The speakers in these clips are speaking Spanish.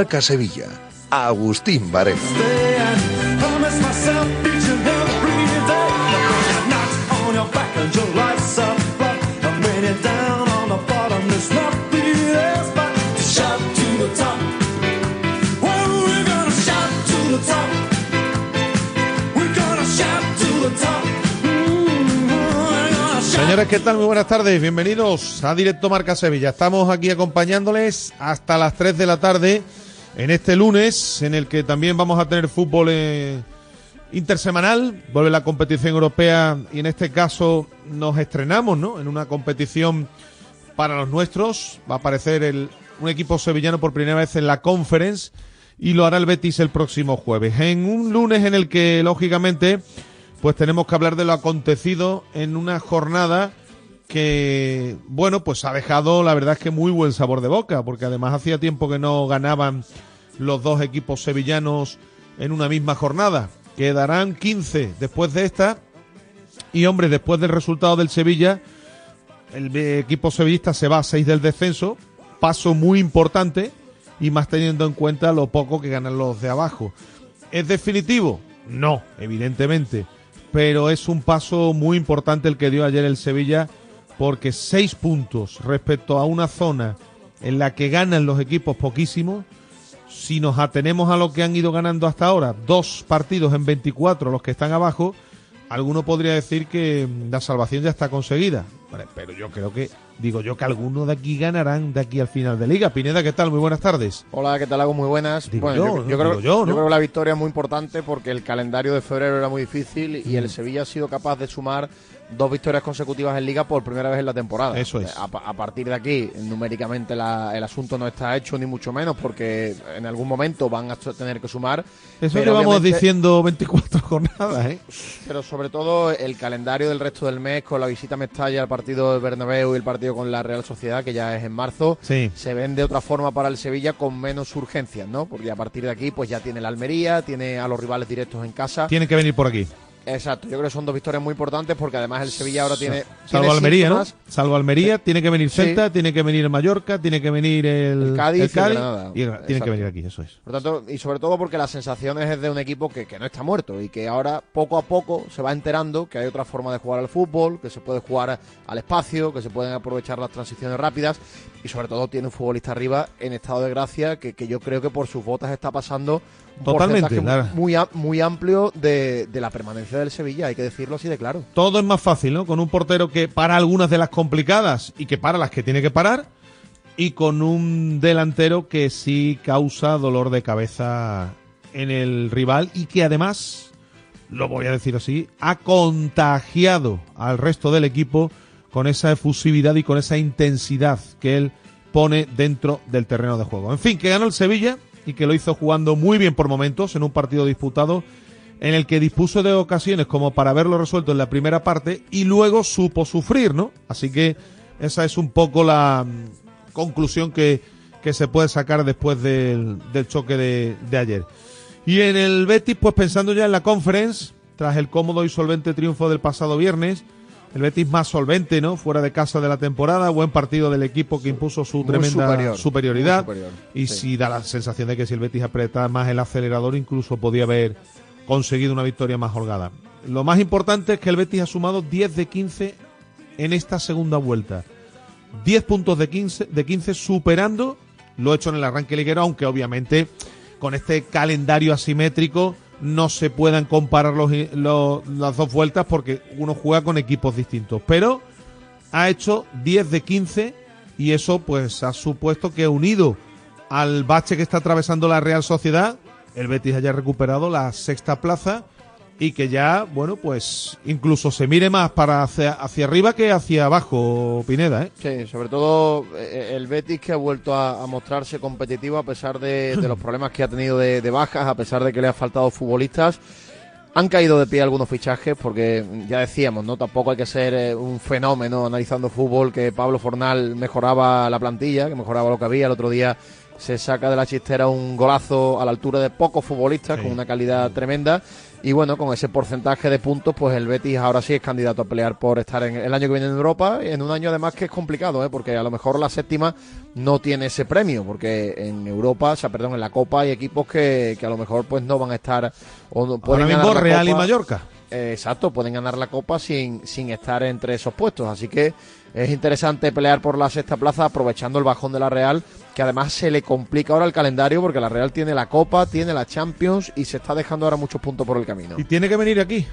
Marca Sevilla. Agustín Varela. Señores, ¿qué tal? Muy buenas tardes. Bienvenidos a Directo Marca Sevilla. Estamos aquí acompañándoles hasta las 3 de la tarde en este lunes, en el que también vamos a tener fútbol eh, intersemanal. Vuelve la competición europea y en este caso nos estrenamos ¿no? en una competición para los nuestros. Va a aparecer el, un equipo sevillano por primera vez en la Conference y lo hará el Betis el próximo jueves. En un lunes en el que, lógicamente, pues tenemos que hablar de lo acontecido en una jornada que, bueno, pues ha dejado la verdad es que muy buen sabor de boca, porque además hacía tiempo que no ganaban los dos equipos sevillanos en una misma jornada. Quedarán 15 después de esta. Y hombre, después del resultado del Sevilla, el equipo sevillista se va a 6 del descenso. Paso muy importante y más teniendo en cuenta lo poco que ganan los de abajo. ¿Es definitivo? No, evidentemente pero es un paso muy importante el que dio ayer el Sevilla porque seis puntos respecto a una zona en la que ganan los equipos poquísimos, si nos atenemos a lo que han ido ganando hasta ahora, dos partidos en 24 los que están abajo, alguno podría decir que la salvación ya está conseguida. Pero yo creo que, digo yo que algunos de aquí ganarán de aquí al final de liga. Pineda, ¿qué tal? Muy buenas tardes. Hola, ¿qué tal? Hago muy buenas. Digo yo, yo, creo, yo, ¿no? yo creo que la victoria es muy importante porque el calendario de febrero era muy difícil y el Sevilla ha sido capaz de sumar dos victorias consecutivas en liga por primera vez en la temporada. Eso es. A, a partir de aquí, numéricamente la, el asunto no está hecho ni mucho menos porque en algún momento van a tener que sumar. Eso llevamos obviamente- diciendo 24 jornadas, ¿eh? Pero sobre todo el calendario del resto del mes con la visita a Mestalla, el partido de Bernabéu y el partido con la Real Sociedad, que ya es en marzo, Sí. se ven de otra forma para el Sevilla con menos urgencias, ¿no? Porque a partir de aquí pues ya tiene la Almería, tiene a los rivales directos en casa. Tiene que venir por aquí. Exacto, yo creo que son dos victorias muy importantes porque además el Sevilla ahora tiene... Salvo tiene Almería, ¿no? Salvo Almería, tiene que venir Sí. Celta, tiene que venir Mallorca, tiene que venir el, El Cádiz el Granada. y tiene que venir aquí, eso es. Por tanto, y sobre todo porque las sensaciones es de un equipo que, que no está muerto y que ahora poco a poco se va enterando que hay otra forma de jugar al fútbol, que se puede jugar al espacio, que se pueden aprovechar las transiciones rápidas y sobre todo tiene un futbolista arriba en estado de gracia que, que yo creo que por sus botas está pasando Totalmente, porcentaje claro. muy, muy amplio de, de la permanencia del Sevilla, hay que decirlo así de claro. Todo es más fácil, ¿no? Con un portero que para algunas de las complicadas y que para las que tiene que parar. Y con un delantero que sí causa dolor de cabeza en el rival y que además, lo voy a decir así, ha contagiado al resto del equipo con esa efusividad y con esa intensidad que él pone dentro del terreno de juego. En fin, que ganó el Sevilla y que lo hizo jugando muy bien por momentos en un partido disputado en el que dispuso de ocasiones como para haberlo resuelto en la primera parte y luego supo sufrir, ¿no? Así que esa es un poco la mm, conclusión que, que se puede sacar después del, choque de, de ayer. Y en el Betis, pues pensando ya en la conference, tras el cómodo y solvente triunfo del pasado viernes, el Betis más solvente, ¿no? Fuera de casa de la temporada, buen partido del equipo que impuso su tremenda superioridad. y sí. da la sensación de que si el Betis aprieta más el acelerador, incluso podía haber conseguido una victoria más holgada. Lo más importante es que el Betis ha sumado 10 de 15 en esta segunda vuelta. 10 puntos de 15, de 15 superando lo hecho en el arranque liguero, aunque obviamente con este calendario asimétrico no se puedan comparar los, las dos vueltas porque uno juega con equipos distintos. Pero ha hecho 10 de 15 y eso pues ha supuesto que unido al bache que está atravesando la Real Sociedad, el Betis haya recuperado la sexta plaza y que ya, bueno, pues incluso se mire más para hacia, hacia arriba que hacia abajo, Pineda, ¿eh? Sí, sobre todo eh, el Betis que ha vuelto a, mostrarse competitivo a pesar de, los problemas que ha tenido de, bajas, a pesar de que le ha faltado futbolistas. Han caído de pie algunos fichajes porque ya decíamos, ¿no? Tampoco hay que ser eh, un fenómeno analizando fútbol que Pablo Fornal mejoraba la plantilla, que mejoraba lo que había. El otro día se saca de la chistera un golazo a la altura de pocos futbolistas con una calidad tremenda y bueno, con ese porcentaje de puntos, pues el Betis ahora sí es candidato a pelear por estar en el año que viene en Europa, en un año además que es complicado, ¿eh? porque a lo mejor la séptima no tiene ese premio, porque en Europa, o sea, perdón, en la Copa hay equipos que, que a lo mejor pues no van a estar o no pueden ahora mismo Real y Mallorca. Eh, exacto, pueden ganar la Copa sin, sin estar entre esos puestos, así que es interesante pelear por la sexta plaza aprovechando el bajón de la Real que además se le complica ahora el calendario porque la Real tiene la Copa, tiene la Champions y se está dejando ahora muchos puntos por el camino. Y tiene que venir aquí,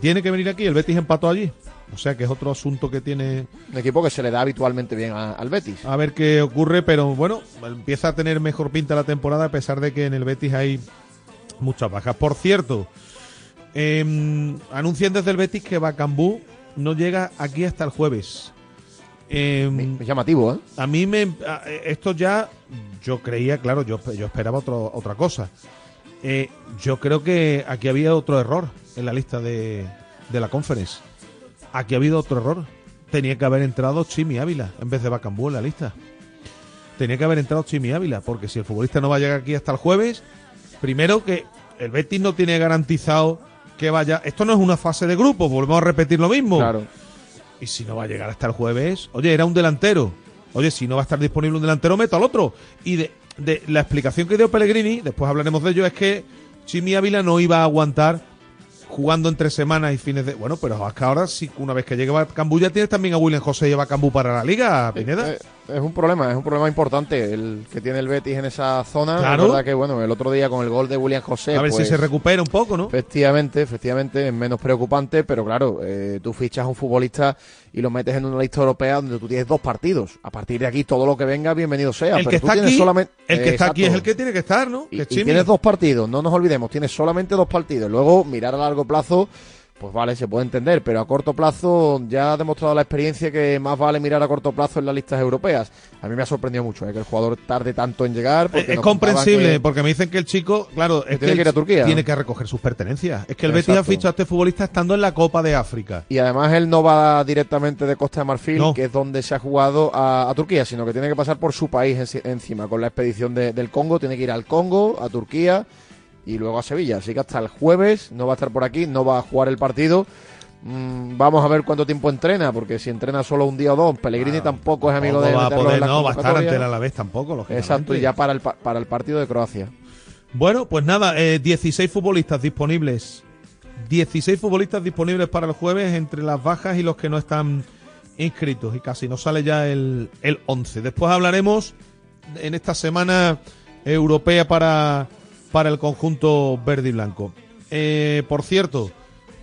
tiene que venir aquí, el Betis empató allí. O sea que es otro asunto que tiene. Un equipo que se le da habitualmente bien al Betis. A ver qué ocurre, pero bueno, empieza a tener mejor pinta la temporada a pesar de que en el Betis hay muchas bajas. Por cierto, eh, anuncian desde el Betis que Bacambú no llega aquí hasta el jueves. Eh, es llamativo, ¿eh? A mí me. Esto ya. Yo creía, claro, yo, yo esperaba otro, otra cosa. Eh, yo creo que aquí había otro error en la lista de, de la conference. Aquí ha habido otro error. Tenía que haber entrado Chimi Ávila en vez de Bacambú en la lista. Tenía que haber entrado Chimi Ávila, porque si el futbolista no va a llegar aquí hasta el jueves, primero que el Betis no tiene garantizado que vaya. Esto no es una fase de grupo, volvemos a repetir lo mismo. Claro y si no va a llegar hasta el jueves, oye, era un delantero. Oye, si no va a estar disponible un delantero, meto al otro. Y de, de la explicación que dio Pellegrini, después hablaremos de ello, es que Chimi Ávila no iba a aguantar jugando entre semanas y fines de. Bueno, pero hasta ahora, sí, una vez que llegue Cambú, ya tienes también a William José y a Cambú para la liga, Pineda. Eh, eh, es un problema, es un problema importante el que tiene el Betis en esa zona. Claro. La verdad que, bueno, el otro día con el gol de William José. A ver si pues, se recupera un poco, ¿no? Efectivamente, efectivamente, es menos preocupante, pero claro, eh, tú fichas a un futbolista y lo metes en una lista europea donde tú tienes dos partidos. A partir de aquí, todo lo que venga, bienvenido sea. El que está aquí, solamente... el que está aquí es el que tiene que estar, ¿no? Y, y tienes dos partidos, no nos olvidemos, tienes solamente dos partidos. Luego, mirar a largo plazo pues vale, se puede entender, pero a corto plazo ya ha demostrado la experiencia que más vale mirar a corto plazo en las listas europeas. A mí me ha sorprendido mucho eh, que el jugador tarde tanto en llegar. Porque es comprensible, porque me dicen que el chico, claro, es tiene que, ir a Turquía. Tiene que recoger sus pertenencias. Es que el Betis ha fichado a este futbolista estando en la Copa de África. Y además él no va directamente de Costa de Marfil, que es donde se ha jugado a, Turquía, sino que tiene que pasar por su país encima. Con la expedición del Congo, tiene que ir al Congo, a Turquía y luego a Sevilla. Así que hasta el jueves no va a estar por aquí, no va a jugar el partido. Mm, vamos a ver cuánto tiempo entrena, porque si entrena solo un día o dos, Pellegrini ah, tampoco es amigo de va a poder, No, va a estar ante la vez tampoco, Exacto, y ya para el, para el partido de Croacia. Bueno, pues nada, 16 eh, futbolistas disponibles. 16 futbolistas disponibles para el jueves entre las bajas y los que no están inscritos. Y casi nos sale ya el, el 11. Después hablaremos en esta semana europea para para el conjunto verde y blanco. Eh, por cierto,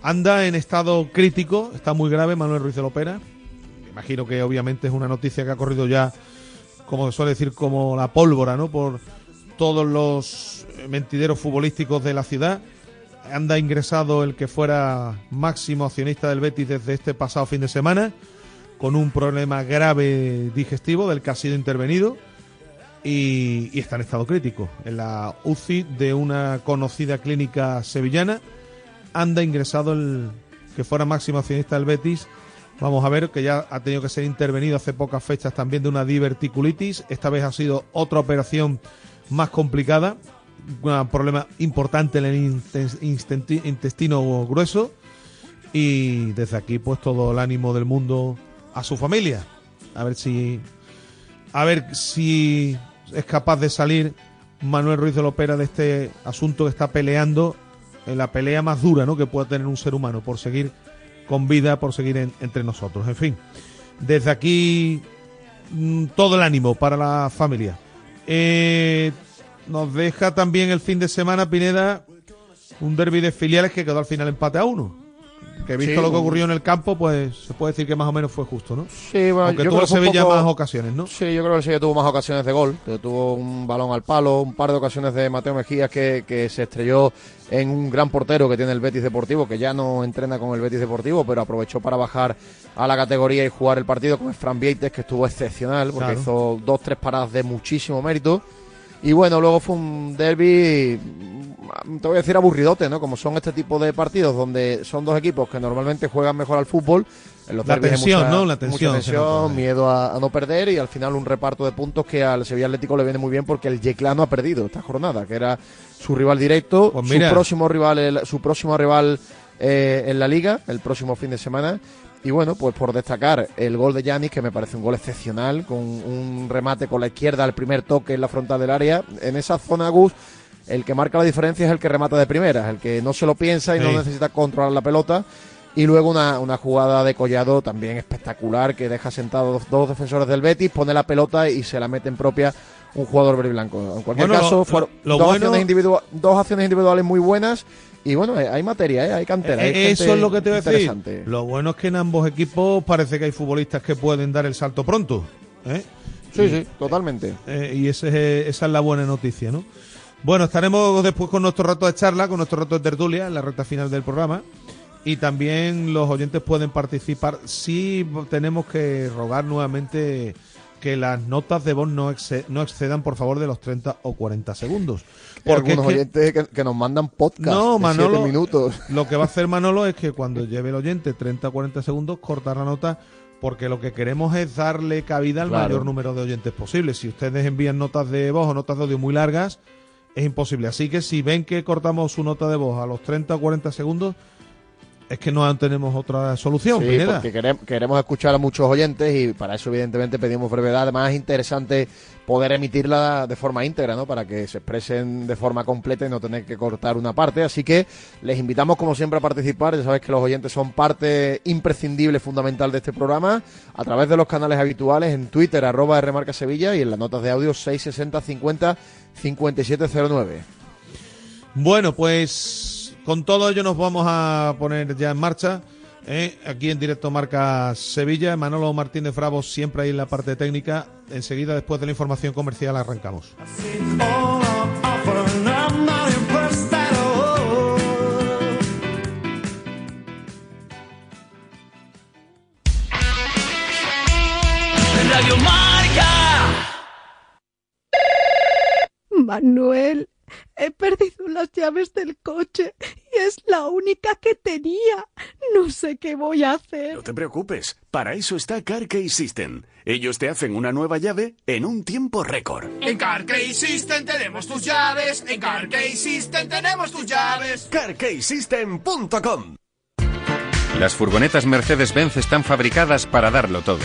anda en estado crítico, está muy grave Manuel Ruiz de Lopera. Imagino que obviamente es una noticia que ha corrido ya, como se suele decir, como la pólvora, ¿no? Por todos los mentideros futbolísticos de la ciudad. Anda ingresado el que fuera máximo accionista del Betis desde este pasado fin de semana, con un problema grave digestivo del que ha sido intervenido y, está en estado crítico en la UCI de una conocida clínica sevillana anda ingresado el que fuera máximo accionista del Betis. Vamos a ver que ya ha tenido que ser intervenido hace pocas fechas también de una diverticulitis. Esta vez ha sido otra operación más complicada, un problema importante en el intestino grueso. Y desde aquí, pues todo el ánimo del mundo a su familia. A ver si. A ver si es capaz de salir Manuel Ruiz de Lopera de este asunto que está peleando, en la pelea más dura ¿no? que pueda tener un ser humano por seguir con vida, por seguir entre nosotros. En fin, desde aquí mm, todo el ánimo para la familia. Eh, nos deja también el fin de semana, Pineda, un derby de filiales que quedó al final empate a uno que visto lo que ocurrió en el campo, pues se puede decir que más o menos fue justo, ¿no? Sí, bueno, Aunque tuvo Sevilla más ocasiones, ¿no? Sí, yo creo que el Sevilla tuvo más ocasiones de gol. Tuvo un balón al palo, un par de ocasiones de Mateo Mejías que, que se estrelló en un gran portero que tiene el Betis Deportivo, que ya no entrena con el Betis Deportivo, pero aprovechó para bajar a la categoría y jugar el partido con Fran Vieites, que estuvo excepcional, porque hizo dos, tres paradas de muchísimo mérito. Y bueno, luego fue un derby te voy a decir aburridote, ¿no? Como son este tipo de partidos donde son dos equipos que normalmente juegan mejor al fútbol. En los la tensión, ¿no? La tensión. miedo a, no perder y al final un reparto de puntos que al Sevilla Atlético le viene muy bien porque el Yeclano ha perdido esta jornada, que era su rival directo, pues su próximo rival, su próximo rival eh, en la liga, el próximo fin de semana. Y bueno, pues por destacar el gol de Yanis, que me parece un gol excepcional, con un remate con la izquierda al primer toque en la frontal del área. En esa zona, Gus, el que marca la diferencia es el que remata de primera, el que no se lo piensa y no necesita controlar la pelota. Y luego una, una, jugada de Collado también espectacular que deja sentados dos, defensores del Betis, pone la pelota y se la mete en propia un jugador verde blanco. En cualquier caso, fueron dos, acciones dos acciones individuales muy buenas y bueno, hay materia, ¿eh? hay cantera. Eh, eso es lo que te voy a decir. Lo bueno es que en ambos equipos parece que hay futbolistas que pueden dar el salto pronto. ¿eh? Sí, sí, totalmente. y ese, esa es la buena noticia, ¿no? Bueno, estaremos después con nuestro rato de charla, con nuestro rato de tertulia en la recta final del programa. Y también los oyentes pueden participar. Sí tenemos que rogar nuevamente que las notas de voz no, no excedan, por favor, de los 30 o 40 segundos. Porque algunos oyentes que, nos mandan podcast no, Manolo, minutos. Lo que va a hacer Manolo es que cuando lleve el oyente 30 o 40 segundos, cortar la nota porque lo que queremos es darle cabida al mayor número de oyentes posible. Si ustedes envían notas de voz o notas de audio muy largas, es imposible. Así que si ven que cortamos su nota de voz a los 30 o 40 segundos, es que no tenemos otra solución. Sí, porque queremos, escuchar a muchos oyentes y para eso evidentemente pedimos brevedad. Además es interesante poder emitirla de forma íntegra, ¿no? Para que se expresen de forma completa y no tener que cortar una parte. Así que les invitamos como siempre a participar. Ya sabéis que los oyentes son parte imprescindible, fundamental de este programa a través de los canales habituales en Twitter arroba Rmarca Sevilla y en las notas de audio 660 50 5709. Bueno, pues con todo ello nos vamos a poner ya en marcha. ¿eh? Aquí en directo marca Sevilla. Manolo Martínez Bravo siempre ahí en la parte técnica. Enseguida, después de la información comercial, arrancamos. Radio Marca. Manuel. He perdido las llaves del coche y es la única que tenía. No sé qué voy a hacer. No te preocupes, para eso está CarKey System. Ellos te hacen una nueva llave en un tiempo récord. En CarKey System tenemos tus llaves. En CarKey System tenemos tus llaves. CarKeySystem.com Las furgonetas Mercedes-Benz están fabricadas para darlo todo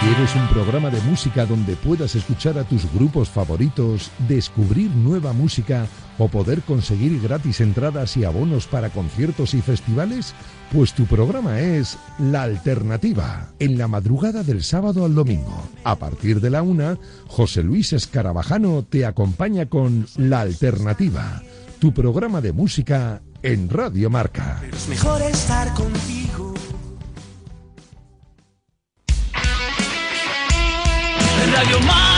¿Quieres un programa de música donde puedas escuchar a tus grupos favoritos, descubrir nueva música o poder conseguir gratis entradas y abonos para conciertos y festivales? Pues tu programa es La Alternativa, en la madrugada del sábado al domingo. A partir de la una, José Luis Escarabajano te acompaña con La Alternativa, tu programa de música en Radio Marca. Es mejor estar contigo. Radio Marca.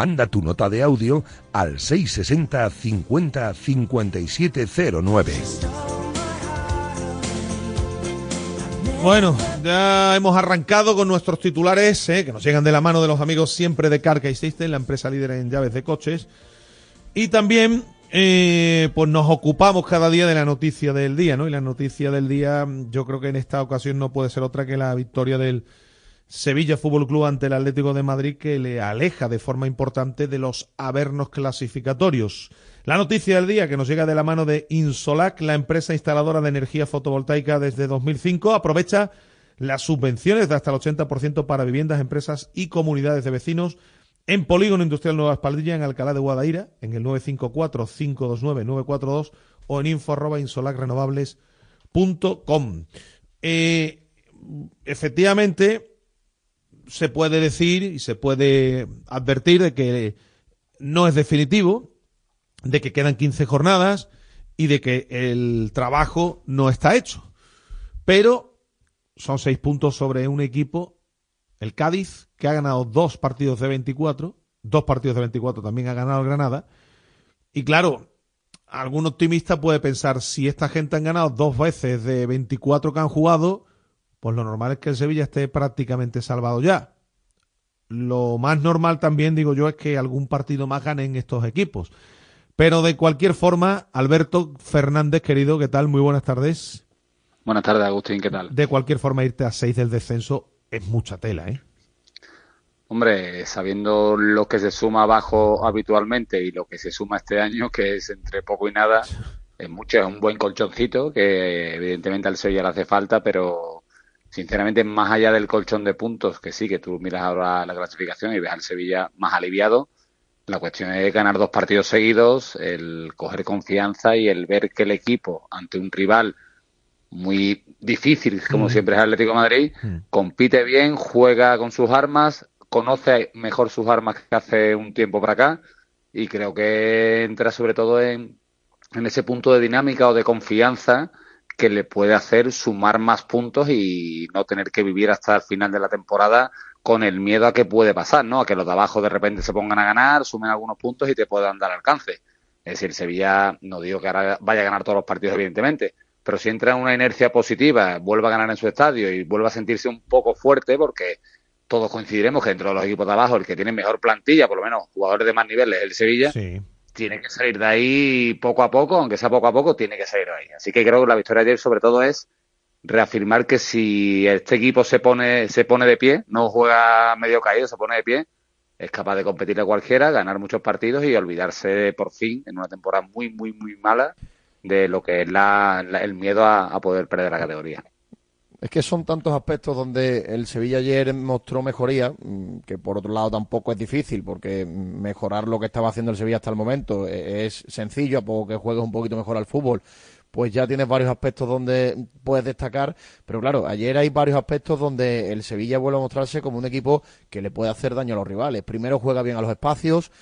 Manda tu nota de audio al 660 50 5709. Bueno, ya hemos arrancado con nuestros titulares, eh, que nos llegan de la mano de los amigos siempre de Carca System, la empresa líder en llaves de coches. Y también, eh, pues nos ocupamos cada día de la noticia del día, ¿no? Y la noticia del día, yo creo que en esta ocasión no puede ser otra que la victoria del Sevilla Fútbol Club ante el Atlético de Madrid, que le aleja de forma importante de los avernos clasificatorios. La noticia del día que nos llega de la mano de Insolac, la empresa instaladora de energía fotovoltaica desde 2005, aprovecha las subvenciones de hasta el 80% para viviendas, empresas y comunidades de vecinos en Polígono Industrial Nueva Espaldilla, en Alcalá de Guadaira, en el 954-529-942 o en info.insolacrenovables.com. Eh, efectivamente, se puede decir y se puede advertir de que no es definitivo, de que quedan 15 jornadas y de que el trabajo no está hecho. Pero son seis puntos sobre un equipo, el Cádiz, que ha ganado dos partidos de 24, dos partidos de 24 también ha ganado el Granada. Y claro, algún optimista puede pensar, si esta gente han ganado dos veces de 24 que han jugado, pues lo normal es que el Sevilla esté prácticamente salvado ya. Lo más normal también, digo yo, es que algún partido más gane en estos equipos. Pero de cualquier forma, Alberto Fernández, querido, ¿qué tal? Muy buenas tardes. Buenas tardes, Agustín, ¿qué tal? De cualquier forma, irte a seis del descenso es mucha tela, ¿eh? Hombre, sabiendo lo que se suma abajo habitualmente y lo que se suma este año, que es entre poco y nada, es mucho, es un buen colchoncito que evidentemente al Sevilla le hace falta, pero sinceramente, más allá del colchón de puntos, que sí, que tú miras ahora la clasificación y ves al Sevilla más aliviado, la cuestión es ganar dos partidos seguidos, el coger confianza y el ver que el equipo, ante un rival muy difícil, como Mm. siempre es Atlético de Madrid, compite bien, juega con sus armas, conoce mejor sus armas que hace un tiempo para acá y creo que entra sobre todo en, en ese punto de dinámica o de confianza que le puede hacer sumar más puntos y no tener que vivir hasta el final de la temporada con el miedo a que puede pasar, ¿no? A que los de abajo de repente se pongan a ganar, sumen algunos puntos y te puedan dar alcance. Es decir, Sevilla, no digo que ahora vaya a ganar todos los partidos, evidentemente, pero si entra en una inercia positiva, vuelve a ganar en su estadio y vuelve a sentirse un poco fuerte, porque todos coincidiremos que dentro de los equipos de abajo, el que tiene mejor plantilla, por lo menos jugadores de más nivel, es el Sevilla, Sí. Tiene que salir de ahí poco a poco, aunque sea poco a poco, tiene que salir de ahí. Así que creo que la victoria de ayer sobre todo es reafirmar que si este equipo se pone, se pone de pie, no juega medio caído, se pone de pie, es capaz de competir a cualquiera, ganar muchos partidos y olvidarse por fin, en una temporada muy, muy, muy mala, de lo que es la, la- el miedo a, a poder perder la categoría. Es que son tantos aspectos donde el Sevilla ayer mostró mejoría, mm, que por otro lado tampoco es difícil, porque mejorar lo que estaba haciendo el Sevilla hasta el momento eh, es sencillo, a poco que juegues un poquito mejor al fútbol, pues ya tienes varios aspectos donde puedes destacar, pero claro, ayer hay varios aspectos donde el Sevilla vuelve a mostrarse como un equipo que le puede hacer daño a los rivales. Primero juega bien a los espacios,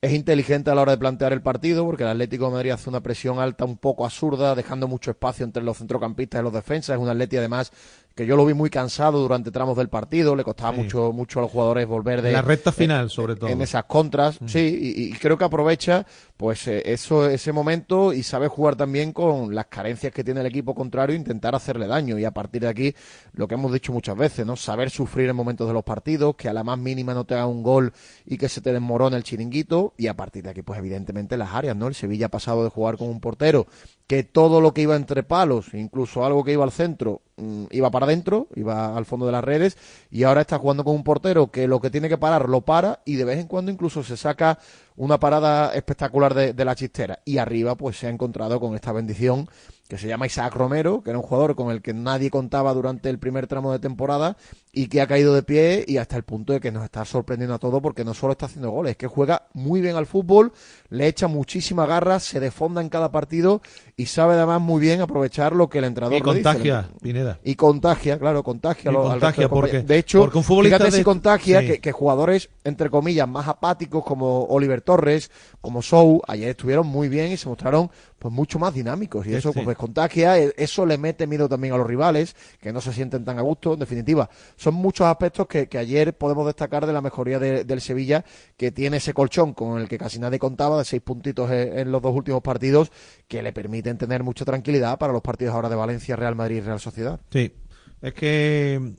es inteligente a la hora de plantear el partido, porque el Atlético de Madrid hace una presión alta un poco absurda, dejando mucho espacio entre los centrocampistas y los defensas. Es un Atlético además que yo lo vi muy cansado durante tramos del partido, le costaba Sí. mucho mucho a los jugadores volver de la recta final, sobre todo. en esas contras, sí, y, y creo que aprovecha pues eh, eso ese momento y sabe jugar también con las carencias que tiene el equipo contrario e intentar hacerle daño y a partir de aquí lo que hemos dicho muchas veces, ¿no? Saber sufrir en momentos de los partidos, que a la más mínima no te haga un gol y que se te desmorone el chiringuito y a partir de aquí pues evidentemente las áreas, ¿no? El Sevilla ha pasado de jugar con un portero que todo lo que iba entre palos, incluso algo que iba al centro, mm, iba para adentro, iba al fondo de las redes, y ahora está jugando con un portero que lo que tiene que parar lo para y de vez en cuando incluso se saca una parada espectacular de, de la chistera. Y arriba pues se ha encontrado con esta bendición que se llama Isaac Romero, que era un jugador con el que nadie contaba durante el primer tramo de temporada y que ha caído de pie y hasta el punto de que nos está sorprendiendo a todos porque no solo está haciendo goles, es que juega muy bien al fútbol, le echa muchísima garra, se defonda en cada partido y sabe además muy bien aprovechar lo que el entrenador Y le dice. contagia, Pineda. Y contagia, claro, contagia. Y al contagia, de compañeros. porque- de hecho, porque un futbolista fíjate de- si contagia sí. que, que jugadores, entre comillas, más apáticos como Oliver Torres, como Sou, ayer estuvieron muy bien y se mostraron pues mucho más dinámicos. Y eso Sí. pues contagia, eh, eso le mete miedo también a los rivales, que no se sienten tan a gusto. En definitiva, son muchos aspectos que, ayer podemos destacar de la mejoría de- del Sevilla, que tiene ese colchón con el que casi nadie contaba, de seis puntitos en, los dos últimos partidos, que le permiten tener mucha tranquilidad para los partidos ahora de Valencia, Real Madrid y Real Sociedad. Sí, es que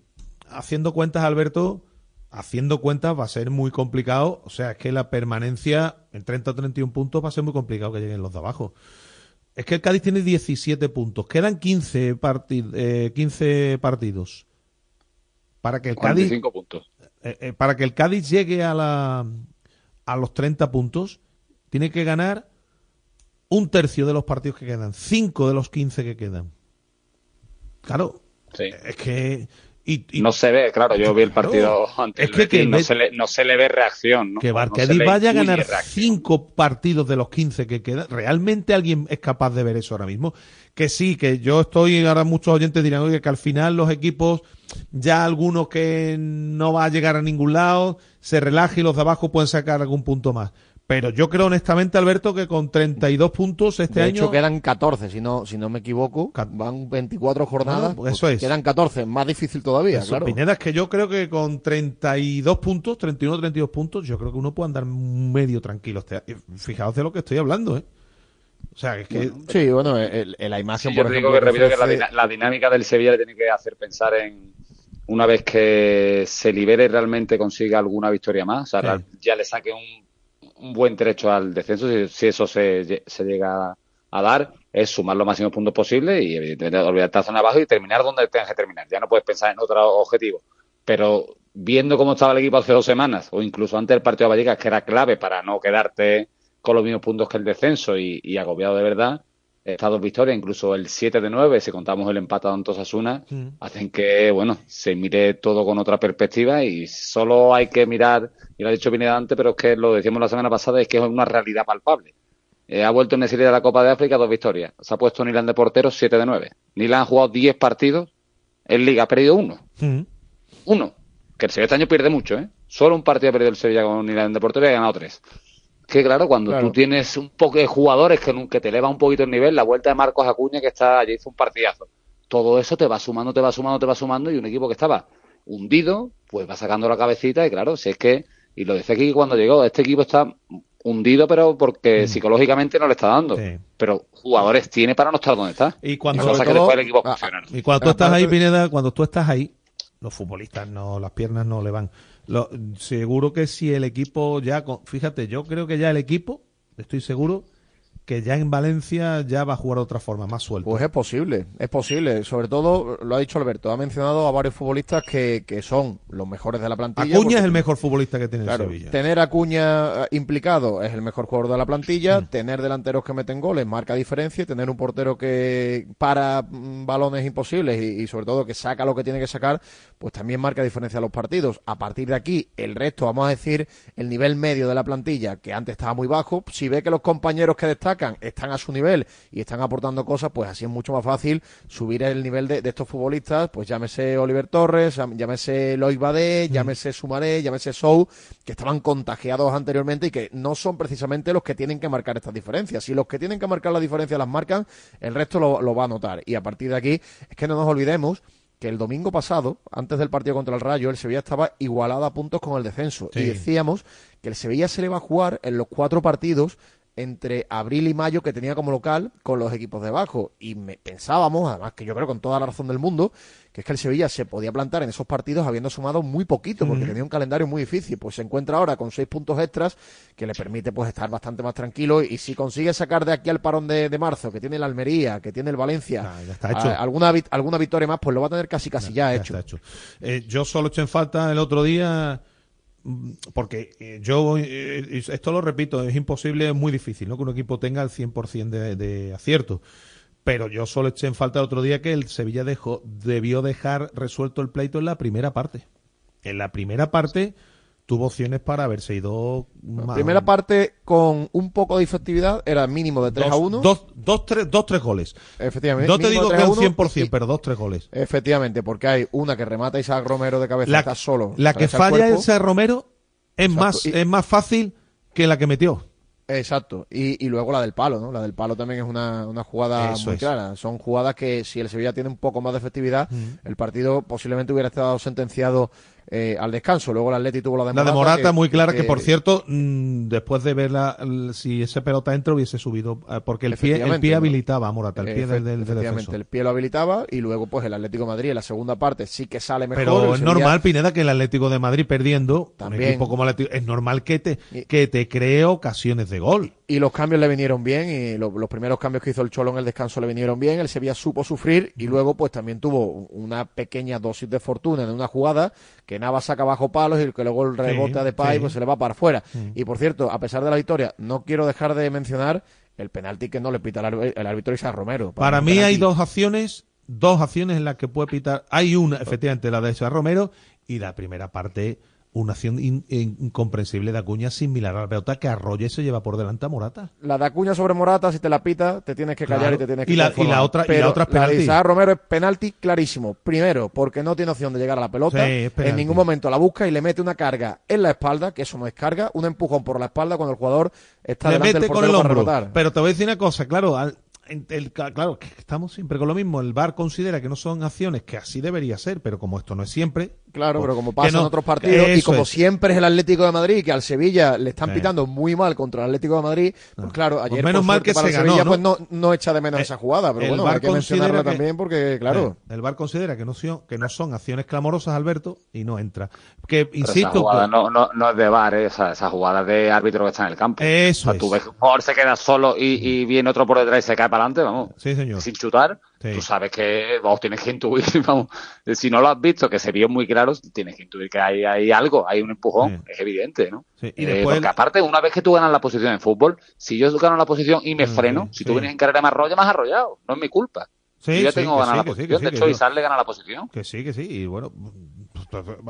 haciendo cuentas, Alberto, haciendo cuentas va a ser muy complicado. O sea, es que la permanencia en 30 o 31 puntos va a ser muy complicado que lleguen los de abajo. Es que el Cádiz tiene 17 puntos. Quedan 15, parti- eh, 15 partidos. Para que el Cádiz 45 puntos. eh, eh, para que el Cádiz llegue a la a los 30 puntos, tiene que ganar un tercio de los partidos que quedan, cinco de los 15 que quedan. Claro, Sí. es que y, y No se ve, claro, yo vi el Claro. partido ante Es el que- no, se le, no se le ve reacción. ¿no? que No Barquedí le vaya a ganar cinco partidos de los 15 que quedan. ¿Realmente alguien es capaz de ver eso ahora mismo? Que sí, que yo estoy, ahora muchos oyentes dirán, oye, que al final los equipos, ya algunos que no va a llegar a ningún lado, se relaje y los de abajo pueden sacar algún punto más. Pero yo creo honestamente, Alberto, que con 32 puntos este de año... hecho, quedan 14, si no, si no me equivoco. Van 24 jornadas. Eso es. Quedan 14, más difícil todavía, Eso, claro. Pineda, es que yo creo que con 32 puntos, 31 o 32 puntos, yo creo que uno puede andar medio tranquilo. este año. Fijaos de lo que estoy hablando, ¿eh? O sea, es que... Sí, bueno, el, el- la imagen, Sí, yo por te ejemplo. digo que repito que la, ofrece- dina- la dinámica del Sevilla le tiene que hacer pensar en una vez que se libere realmente consiga alguna victoria más, o sea, Sí. ya le saque un, un buen trecho al descenso, si, si eso se, se llega a dar, es sumar los máximos puntos posibles y evidentemente olvidarte la zona de abajo y terminar donde tengas que terminar. Ya no puedes pensar en otro objetivo. Pero viendo cómo estaba el equipo hace dos semanas, o incluso antes del partido de Vallecas, que era clave para no quedarte con los mismos puntos que el descenso y, y agobiado de verdad, estas dos victorias, incluso el 7 de 9, si contamos el empate a Osasuna, Mm. hacen que, bueno, se mire todo con otra perspectiva y solo hay que mirar, y lo ha dicho Pineda antes, pero es que lo decíamos la semana pasada, es que es una realidad palpable. Eh, ha vuelto en serie de la Copa de África dos victorias. Se ha puesto Nilan de portero 7 de 9. Nilan ha jugado 10 partidos en Liga, ha perdido uno. Mm. Uno. Que el Sevilla este año pierde mucho, ¿eh? Solo un partido ha perdido el Sevilla con Nilan de portero y ha ganado tres. Que claro, cuando Claro. tú tienes un poco de jugadores que, que te eleva un poquito el nivel, la vuelta de Marcos Acuña que está allí hizo un partidazo. Todo eso te va sumando, te va sumando, te va sumando y un equipo que estaba hundido, pues va sacando la cabecita y claro, si es que, y lo decía aquí cuando llegó, este equipo está hundido pero porque psicológicamente no le está dando. Sí. Pero jugadores tiene para no estar donde está. Y Y cuando, que el equipo ah, y cuando tú estás ahí, Pineda, cuando tú estás ahí, los futbolistas no, las piernas no le van. Lo- seguro que si el equipo ya, fíjate, yo creo que ya el equipo, estoy seguro que ya en Valencia ya va a jugar de otra forma, más suelto. Pues es posible, es posible. Sobre todo, lo ha dicho Alberto, ha mencionado a varios futbolistas que, que son los mejores de la plantilla. Acuña es el mejor futbolista que tiene Claro, Sevilla. tener a Acuña eh, implicado es el mejor jugador de la plantilla, Mm. tener delanteros que meten goles marca diferencia, tener un portero que para mm, balones imposibles y, y sobre todo que saca lo que tiene que sacar, pues también marca diferencia en los partidos. A partir de aquí, el resto, vamos a decir, el nivel medio de la plantilla, que antes estaba muy bajo, si ve que los compañeros que destacan están a su nivel y están aportando cosas, pues así es mucho más fácil subir el nivel de, de estos futbolistas, pues llámese Oliver Torres, llámese Loic Badé, llámese Sumaré, llámese Sou, que estaban contagiados anteriormente y que no son precisamente los que tienen que marcar estas diferencias. Si los que tienen que marcar la diferencia las marcan, el resto lo, lo va a notar. Y a partir de aquí, es que no nos olvidemos que el domingo pasado, antes del partido contra el Rayo, el Sevilla estaba igualado a puntos con el descenso. Sí. Y decíamos que el Sevilla se le va a jugar en los cuatro partidos entre abril y mayo que tenía como local con los equipos de abajo. Y me, pensábamos, además que yo creo con toda la razón del mundo, que es que el Sevilla se podía plantar en esos partidos habiendo sumado muy poquito, porque tenía un calendario muy difícil. Pues se encuentra ahora con seis puntos extras que le permite pues estar bastante más tranquilo. Y si consigue sacar de aquí al parón de, de marzo, que tiene el Almería, que tiene el Valencia, ya está hecho. a- alguna, alguna victoria más, pues lo va a tener casi casi ya, hecho. está hecho. Eh, yo solo eché en falta el otro día, porque eh, yo, eh, esto lo repito, es imposible, es muy difícil, ¿no? Que un equipo tenga el 100% de, de acierto. Pero yo solo eché en falta el otro día que el Sevilla dejó, debió dejar resuelto el pleito en la primera parte. En la primera parte tuvo opciones para haberse ido más- Primera parte con un poco de efectividad era mínimo de 3 dos, a 1. Dos, dos, tres, dos, tres goles. Efectivamente. No te digo que 3 a un 1 100%, y- pero dos, tres goles. Efectivamente, porque hay una que remata Isaac Romero de cabeza, La, está solo. la que falla ese Romero es Exacto. más, Y- es más fácil que la que metió. Exacto. Y, y luego la del palo, ¿no? La del palo también es una, una jugada Eso muy es. clara. Son jugadas que si el Sevilla tiene un poco más de efectividad, Mm. el partido posiblemente hubiera estado sentenciado eh, al descanso. Luego el Atleti tuvo la de La de Morata. Morata, muy clara, que, que- por cierto, mm, después de verla, si ese pelota entra hubiese subido, eh, porque el pie, el pie habilitaba a Morata, el pie del, del, del el pie lo habilitaba y luego pues el Atlético de Madrid en la segunda parte sí que sale mejor. Pero es normal, Pineda, que el Atlético de Madrid perdiendo, También. un equipo como el Atlético, es normal que te, que te cree ocasiones de gol. Y los cambios le vinieron bien y lo- los primeros cambios que hizo el Cholo en el descanso le vinieron bien. El Sevilla supo sufrir y luego pues también tuvo una pequeña dosis de fortuna en una jugada que Navas saca bajo palos y que luego el rebote Sí, Depay sí. pues se le va para afuera. Y por cierto, a pesar de la victoria, no quiero dejar de mencionar el penalti que no le pita el, árbitro Isaac Romero. Para mí hay dos acciones, dos acciones en las que puede pitar. Hay una, efectivamente, la de Esa Romero y la primera parte, una acción in- incomprensible de Acuña sin mirar a la pelota que arrolla y se lleva por delante a Morata. La de Acuña sobre Morata, si te la pita, te tienes que callar Claro. y te tienes que Y la- y la otra- y la Pero otra es de penalti. Isaac Romero es penalti clarísimo. Primero, porque no tiene opción de llegar a la pelota. Sí, en ningún momento la busca y le mete una carga en la espalda, que eso no es carga, un empujón por la espalda cuando el jugador está Le delante mete del con el hombro. Pero te voy a decir una cosa, claro, al- el- claro, que estamos siempre con lo mismo. El VAR considera que no son acciones, que así debería ser, pero como esto no es siempre. Claro, pues, pero como pasa no- en otros partidos y como es. siempre es el Atlético de Madrid que al Sevilla le están Sí. pitando muy mal contra el Atlético de Madrid, pues claro, Pues ayer menos por mal que para se Sevilla, ganó, pues ¿no? no, no echa de menos Eh, esa jugada, pero el bueno, VAR hay que considera mencionarla que- también porque claro, Eh, el VAR considera que no, son, que no son acciones clamorosas, Alberto, y no entra. Que, Pero esa insisto, jugada pues, no, no, no es de VAR, ¿eh? esa, esa jugada de árbitro que está en el campo. Eso o sea, tú es. ves que un jugador se queda solo y, y viene otro por detrás y se cae para adelante, vamos. Sí, señor. Sin chutar, Sí. tú sabes que vos tienes que intuir, vamos. Si no lo has visto, que se vio muy claro, tienes que intuir que hay, hay algo, hay un empujón, es evidente, ¿no? Y Eh, después- porque aparte, una vez que tú ganas la posición en fútbol, si yo gano la posición y me Mm, freno, si tú vienes en carrera y me arrolla, me has arrollado, no es mi culpa. Sí, yo ya tengo ganada la posición, de hecho, Isar le gana la posición. Que sí, que sí. Y bueno,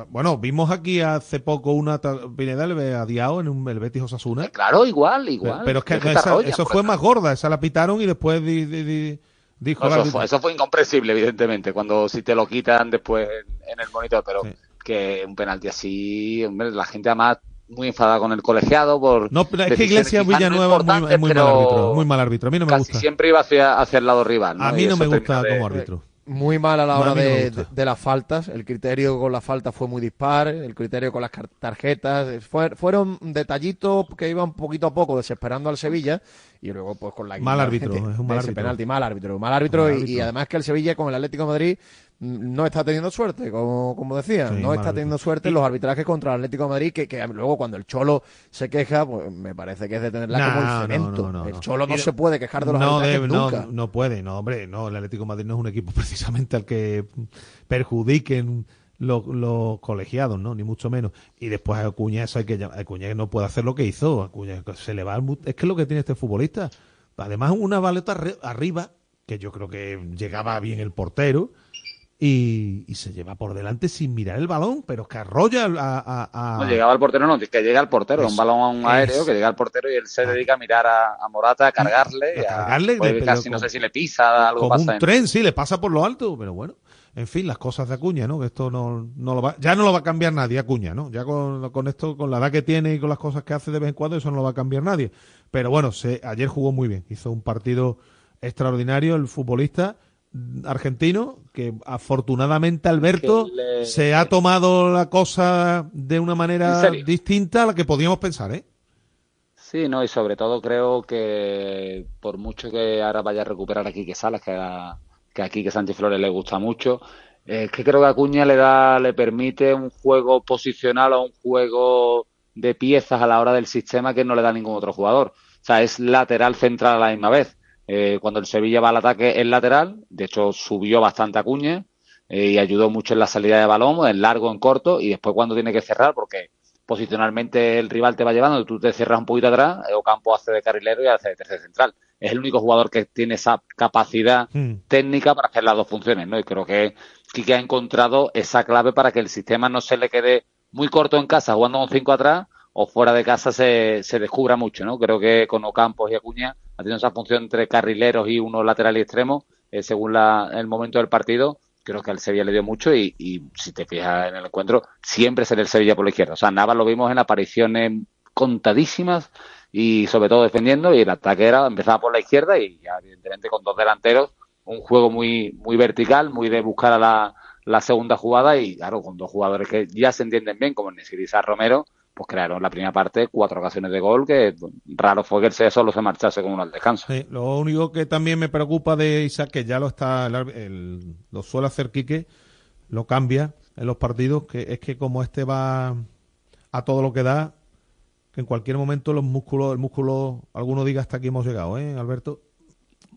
bueno, vimos aquí hace poco una ta- Pineda le ve a Diao en un, el Betis Osasuna. Claro, igual, igual. Pero es que, Es esa- eso fue más gorda, esa la pitaron y después di- di- di- dijo No, eso, fue, eso fue incomprensible, evidentemente, cuando si te lo quitan después en, el monitor, pero que un penalti así, hombre, la gente además muy enfadada con el colegiado por No, pero es que Iglesias Villanueva es muy, es muy mal árbitro, muy mal árbitro. A mí no me casi gusta. siempre iba hacia, hacia el lado rival. ¿no? A mí no me gusta de- como árbitro. Muy mal a la hora no de, de- de las faltas. El criterio con las faltas fue muy dispar. El criterio con las tarjetas. Fue- fueron detallitos que iban poquito a poco desesperando al Sevilla. Y luego, pues con la Mal árbitro, de- es un mal árbitro. penalti, mal árbitro. Mal árbitro. Mal y- Y, árbitro. además que el Sevilla con el Atlético de Madrid no está teniendo suerte, como, como decía. Sí, no está teniendo suerte en los arbitrajes contra el Atlético de Madrid. Que, que luego cuando el Cholo se queja, pues me parece que es de tenerla como No, el cemento. no, no, no, el. Cholo no se puede quejar de los no arbitrajes debe- nunca. No, puede, no, hombre, no, el Atlético de Madrid no es un equipo precisamente al que perjudiquen los, los colegiados, ¿no? Ni mucho menos. Y después a Acuña, eso hay que Acuña no puede hacer lo que hizo. Acuña se le va al mu- Es que es lo que tiene este futbolista. Además, una baleta arri- arriba, que yo creo que llegaba bien el portero, y, y se lleva por delante sin mirar el balón, pero que arrolla a... a- a- No llegaba al portero, no, que llega al portero, Eso, un balón aéreo, eso. que llega al portero y él se dedica a mirar a, a Morata, a cargarle, a a- cargarle, pues pero casi como- no sé si le pisa, algo como pasa. un en- tren, sí, le pasa por lo alto, pero bueno. En fin, las cosas de Acuña, ¿no? Que esto no, no lo va, ya no lo va a cambiar nadie, Acuña, ¿no? Ya con, con esto, con la edad que tiene y con las cosas que hace de vez en cuando, eso no lo va a cambiar nadie. Pero bueno, se, ayer jugó muy bien, hizo un partido extraordinario el futbolista argentino, que afortunadamente Alberto Que le- se ha tomado la cosa de una ¿En manera distinta a la que podíamos pensar, ¿eh? Sí, no, y sobre todo creo que por mucho que ahora vaya a recuperar a Quique Salas, que a, que a Quique Sánchez Flores le gusta mucho, eh, es que creo que Acuña le da, le permite un juego posicional o un juego de piezas a la hora del sistema que no le da ningún otro jugador. O sea, es lateral central a la misma vez. Eh, cuando el Sevilla va al ataque es lateral, de hecho subió bastante Acuña eh, y ayudó mucho en la salida de balón, en largo, en corto, y después cuando tiene que cerrar, porque posicionalmente el rival te va llevando, tú te cierras un poquito atrás, Ocampo hace de carrilero y hace de tercer central. Es el único jugador que tiene esa capacidad Mm. técnica para hacer las dos funciones, ¿no? Y creo que Quique ha encontrado esa clave para que el sistema no se le quede muy corto en casa jugando con cinco atrás o fuera de casa se, se descubra mucho, ¿no? Creo que con Ocampos y Acuña ha tenido esa función entre carrileros y uno lateral y extremo, eh, según la- el momento del partido. Creo que al Sevilla le dio mucho y, y si te fijas en el encuentro, siempre será el Sevilla por la izquierda. O sea, Navas lo vimos en apariciones contadísimas y sobre todo defendiendo y el ataque era empezaba por la izquierda y ya, evidentemente con dos delanteros un juego muy muy vertical, muy de buscar a la, segunda jugada y claro, con dos jugadores que ya se entienden bien como Nesiri y Sá Romero, pues crearon la primera parte cuatro ocasiones de gol que raro fue que el Sevilla solo se marchase con uno al descanso. Sí, lo único que también me preocupa de Isaac, que ya lo está, el- lo suele hacer Quique, lo cambia en los partidos, que es que como este va a todo lo que da, que en cualquier momento los músculos, el músculo, alguno diga hasta aquí hemos llegado, ¿eh, Alberto?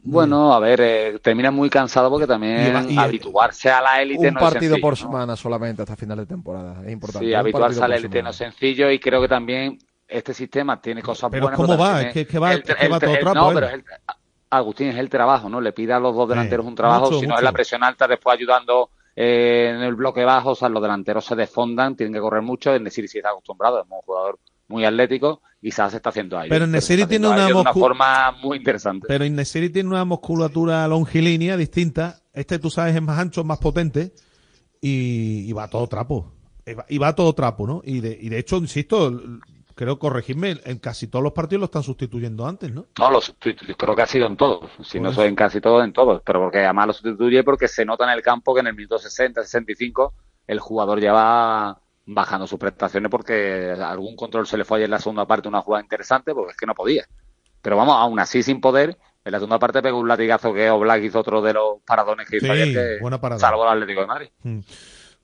Bueno, a ver, eh, termina muy cansado porque también Y y- habituarse a la élite Un no es partido por sencillo, ¿no? semana solamente hasta final de temporada. Es importante. Sí, un habituarse partido a la por élite no es sencillo y creo que también este sistema tiene cosas Pero buenas. ¿cómo pero va? Es que- es que va- el- es que va todo el- trapo, No, él. pero es el- Agustín es el trabajo, ¿no? Le pide a los dos delanteros un trabajo, mucho, si no mucho. es la presión alta, después ayudando eh, en el bloque bajo, o sea, los delanteros se desfondan, tienen que correr mucho, en decir si está acostumbrado, es un jugador muy atlético y se está haciendo a ello. Pero Nesiri tiene una de una forma muy interesante. Pero Inesiri tiene una musculatura longilínea distinta. Este, tú sabes, es más ancho, más potente. Y, y va todo trapo. Y va, y va a todo trapo, ¿no? Y de, y de hecho, insisto, creo corregirme, en casi todos los partidos lo están sustituyendo antes, ¿no? No, lo sustituye, creo que ha sido en todos, si no soy en casi todos, en todos, pero porque además lo sustituye porque se nota en el campo que en el minuto 60, 65 el jugador ya va bajando sus prestaciones porque algún control se le fue ayer en la segunda parte, una jugada interesante, porque es que no podía. Pero vamos, aún así sin poder, en la segunda parte pegó un latigazo que Oblak hizo otro de los paradones que hizo Sí, ayer que salvó al Atlético de Madrid. Mm.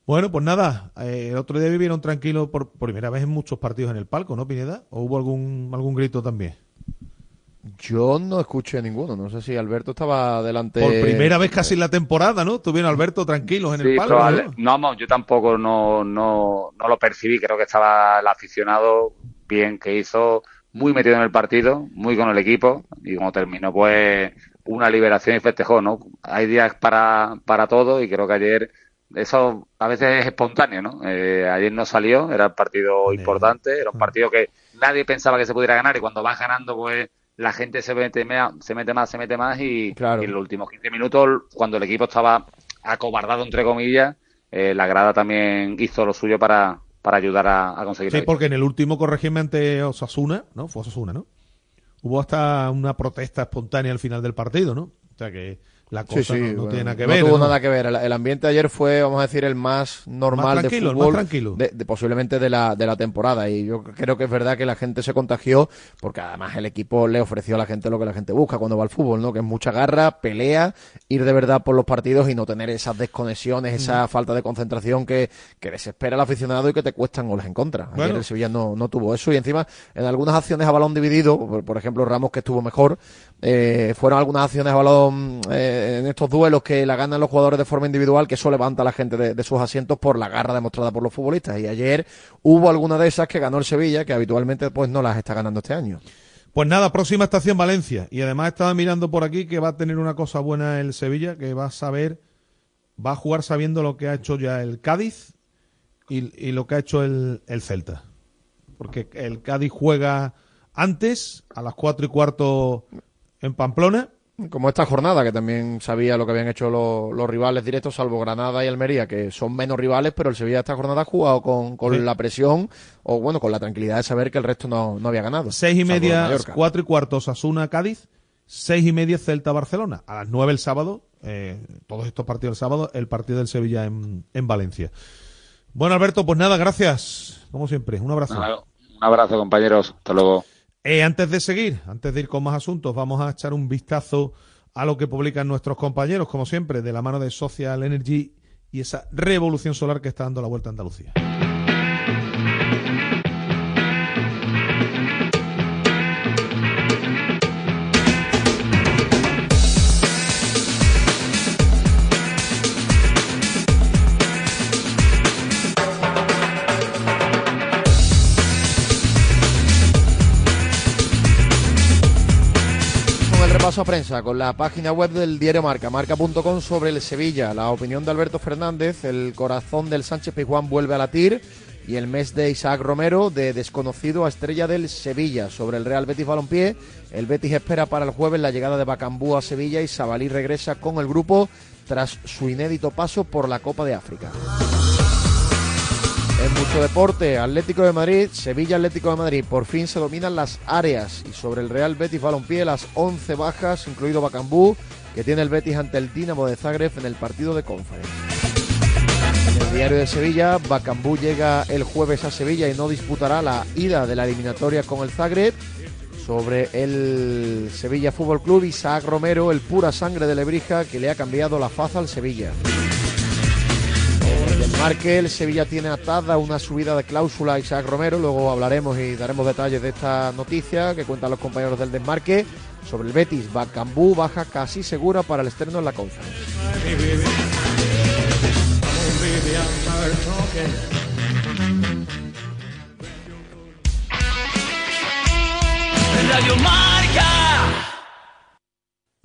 Bueno, pues nada, eh, el otro día vivieron tranquilos por, por primera vez en muchos partidos en el palco, ¿no, Pineda? ¿O hubo algún, algún grito también? Yo no escuché ninguno. No sé si Alberto estaba delante. Por primera vez casi en la temporada, ¿no? Tuvieron Alberto tranquilos en Sí, el probable- ¿no? No, no, yo tampoco no, no, no lo percibí. Creo que estaba el aficionado bien que hizo, muy metido en el partido, muy con el equipo. Y como terminó, pues una liberación y festejó, ¿no? Hay días para, para todo y creo que ayer eso a veces es espontáneo, ¿no? Eh, ayer no salió, era un partido importante, era un partido que nadie pensaba que se pudiera ganar y cuando vas ganando, pues la gente se mete, mea- se mete más, se mete más y, y en los últimos 15 minutos, cuando el equipo estaba acobardado, entre comillas, eh, la grada también hizo lo suyo para, para ayudar a, a conseguir Sí, porque en el último corregime ante Osasuna, ¿no? Fue Osasuna, ¿no? Hubo hasta una protesta espontánea al final del partido, ¿no? O sea que la cosa sí, no, no bueno, tiene nada que no ver. tuvo ¿no? nada que ver. El, el ambiente ayer fue, vamos a decir, el más normal Más tranquilo, de el fútbol. más tranquilo. de- de- posiblemente de la, de la temporada. Y yo creo que es verdad que la gente se contagió porque además el equipo le ofreció a la gente lo que la gente busca cuando va al fútbol, ¿no? Que es mucha garra, pelea, ir de verdad por los partidos y no tener esas desconexiones, esa Mm. falta de concentración que, que desespera al aficionado y que te cuestan goles en contra. Ayer Bueno. el Sevilla no, no tuvo eso y encima en algunas acciones a balón dividido, por, por ejemplo Ramos que estuvo mejor, eh, fueron algunas acciones a balón eh, en estos duelos que la ganan los jugadores de forma individual, que eso levanta a la gente de, sus asientos por la garra demostrada por los futbolistas. Y ayer hubo alguna de esas que ganó el Sevilla, que habitualmente pues no las está ganando este año. Pues nada, próxima estación Valencia. Y además estaba mirando por aquí que va a tener una cosa buena el Sevilla, que va a saber va a jugar sabiendo lo que ha hecho ya el Cádiz y, y lo que ha hecho el, el Celta. Porque el Cádiz juega antes, a las cuatro y cuarto en Pamplona. Como esta jornada, que también sabía lo que habían hecho los, los rivales directos, salvo Granada y Almería, que son menos rivales, pero el Sevilla esta jornada ha jugado con, con Sí. la presión o, bueno, con la tranquilidad de saber que el resto no, no había ganado. Seis y media, cuatro y cuarto Osasuna Cádiz, seis y media Celta Barcelona. A las nueve el sábado, eh, todos estos partidos el sábado, el partido del Sevilla en, en Valencia. Bueno, Alberto, pues nada, gracias. Como siempre, un abrazo. Nada, Un abrazo, compañeros. Hasta luego. Eh, antes de seguir, antes de ir con más asuntos, vamos a echar un vistazo a lo que publican nuestros compañeros, como siempre, de la mano de Social Energy y esa revolución solar que está dando la vuelta a Andalucía. Prensa, con la página web del diario Marca, marca.com sobre el Sevilla. La opinión de Alberto Fernández, el corazón del Sánchez Pizjuán vuelve a latir. Y el mes de Isaac Romero, de desconocido a estrella del Sevilla. Sobre el Real Betis Balompié, el Betis espera para el jueves la llegada de Bacambú a Sevilla y Sabalí regresa con el grupo tras su inédito paso por la Copa de África. En mucho deporte, Atlético de Madrid, Sevilla Atlético de Madrid, por fin se dominan las áreas y sobre el Real Betis Balompié las 11 bajas, incluido Bacambú, que tiene el Betis ante el Dinamo de Zagreb en el partido de Conference. En el diario de Sevilla, Bacambú llega el jueves a Sevilla y no disputará la ida de la eliminatoria con el Zagreb. Sobre el Sevilla Fútbol Club, Isaac Romero, el pura sangre de Lebrija que le ha cambiado la faz al Sevilla. Marque, Sevilla tiene atada una subida de cláusula a Isaac Romero. Luego hablaremos y daremos detalles de esta noticia que cuentan los compañeros del Desmarque. Sobre el Betis, Bacambú baja casi segura para el estreno en la conferencia. Radio Marca.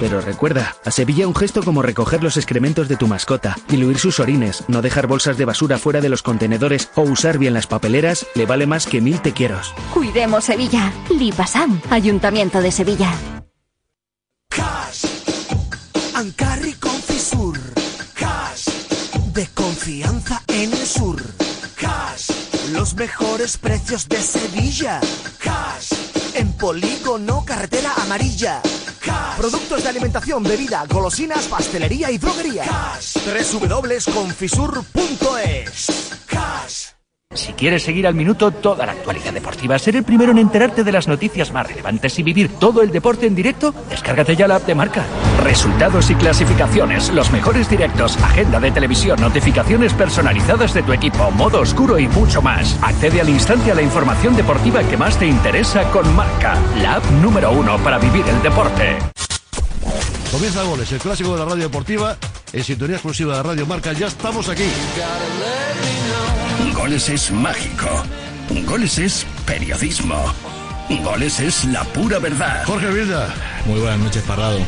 Pero recuerda, a Sevilla un gesto como recoger los excrementos de tu mascota, diluir sus orines, no dejar bolsas de basura fuera de los contenedores o usar bien las papeleras le vale más que mil te quieros. Cuidemos Sevilla. Lipasam, Ayuntamiento de Sevilla. Cash. Ancarri Confisur. Cash. De confianza en el sur. Cash. Los mejores precios de Sevilla. Cash. En polígono, carretera amarilla. Cash. Productos de alimentación, bebida, golosinas, pastelería y droguería. Cash. www.confisur.es. Cash. Si quieres seguir al minuto toda la actualidad deportiva, ser el primero en enterarte de las noticias más relevantes y vivir todo el deporte en directo, descárgate ya la app de marca. Resultados y clasificaciones, los mejores directos, agenda de televisión, notificaciones personalizadas de tu equipo, modo oscuro y mucho más. Accede al instante a la información deportiva que más te interesa con marca, la app número uno para vivir el deporte. Comienza Goles, el clásico de la radio deportiva, en sintonía exclusiva de Radio Marca. Ya estamos aquí. Goles es mágico. Goles es periodismo. Goles es la pura verdad. Jorge Vilda. Muy buenas noches, Parrado.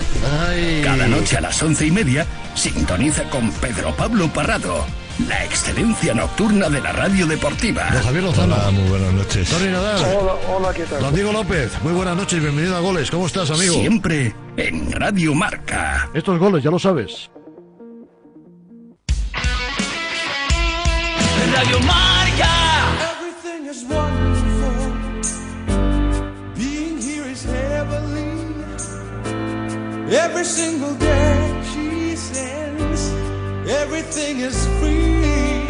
Cada noche a las once y media, sintoniza con Pedro Pablo Parrado. La excelencia nocturna de la radio deportiva. Don Javier Lozano. Hola, muy buenas noches. Tony Nadal. Hola, hola, ¿qué tal? Don Diego López. Muy buenas noches y bienvenido a Goles. ¿Cómo estás, amigo? Siempre en Radio Marca. Estos goles, ya lo sabes. Radio Marca. Everything is wonderful. Being here is heavenly. Every single day she sends. Everything is free.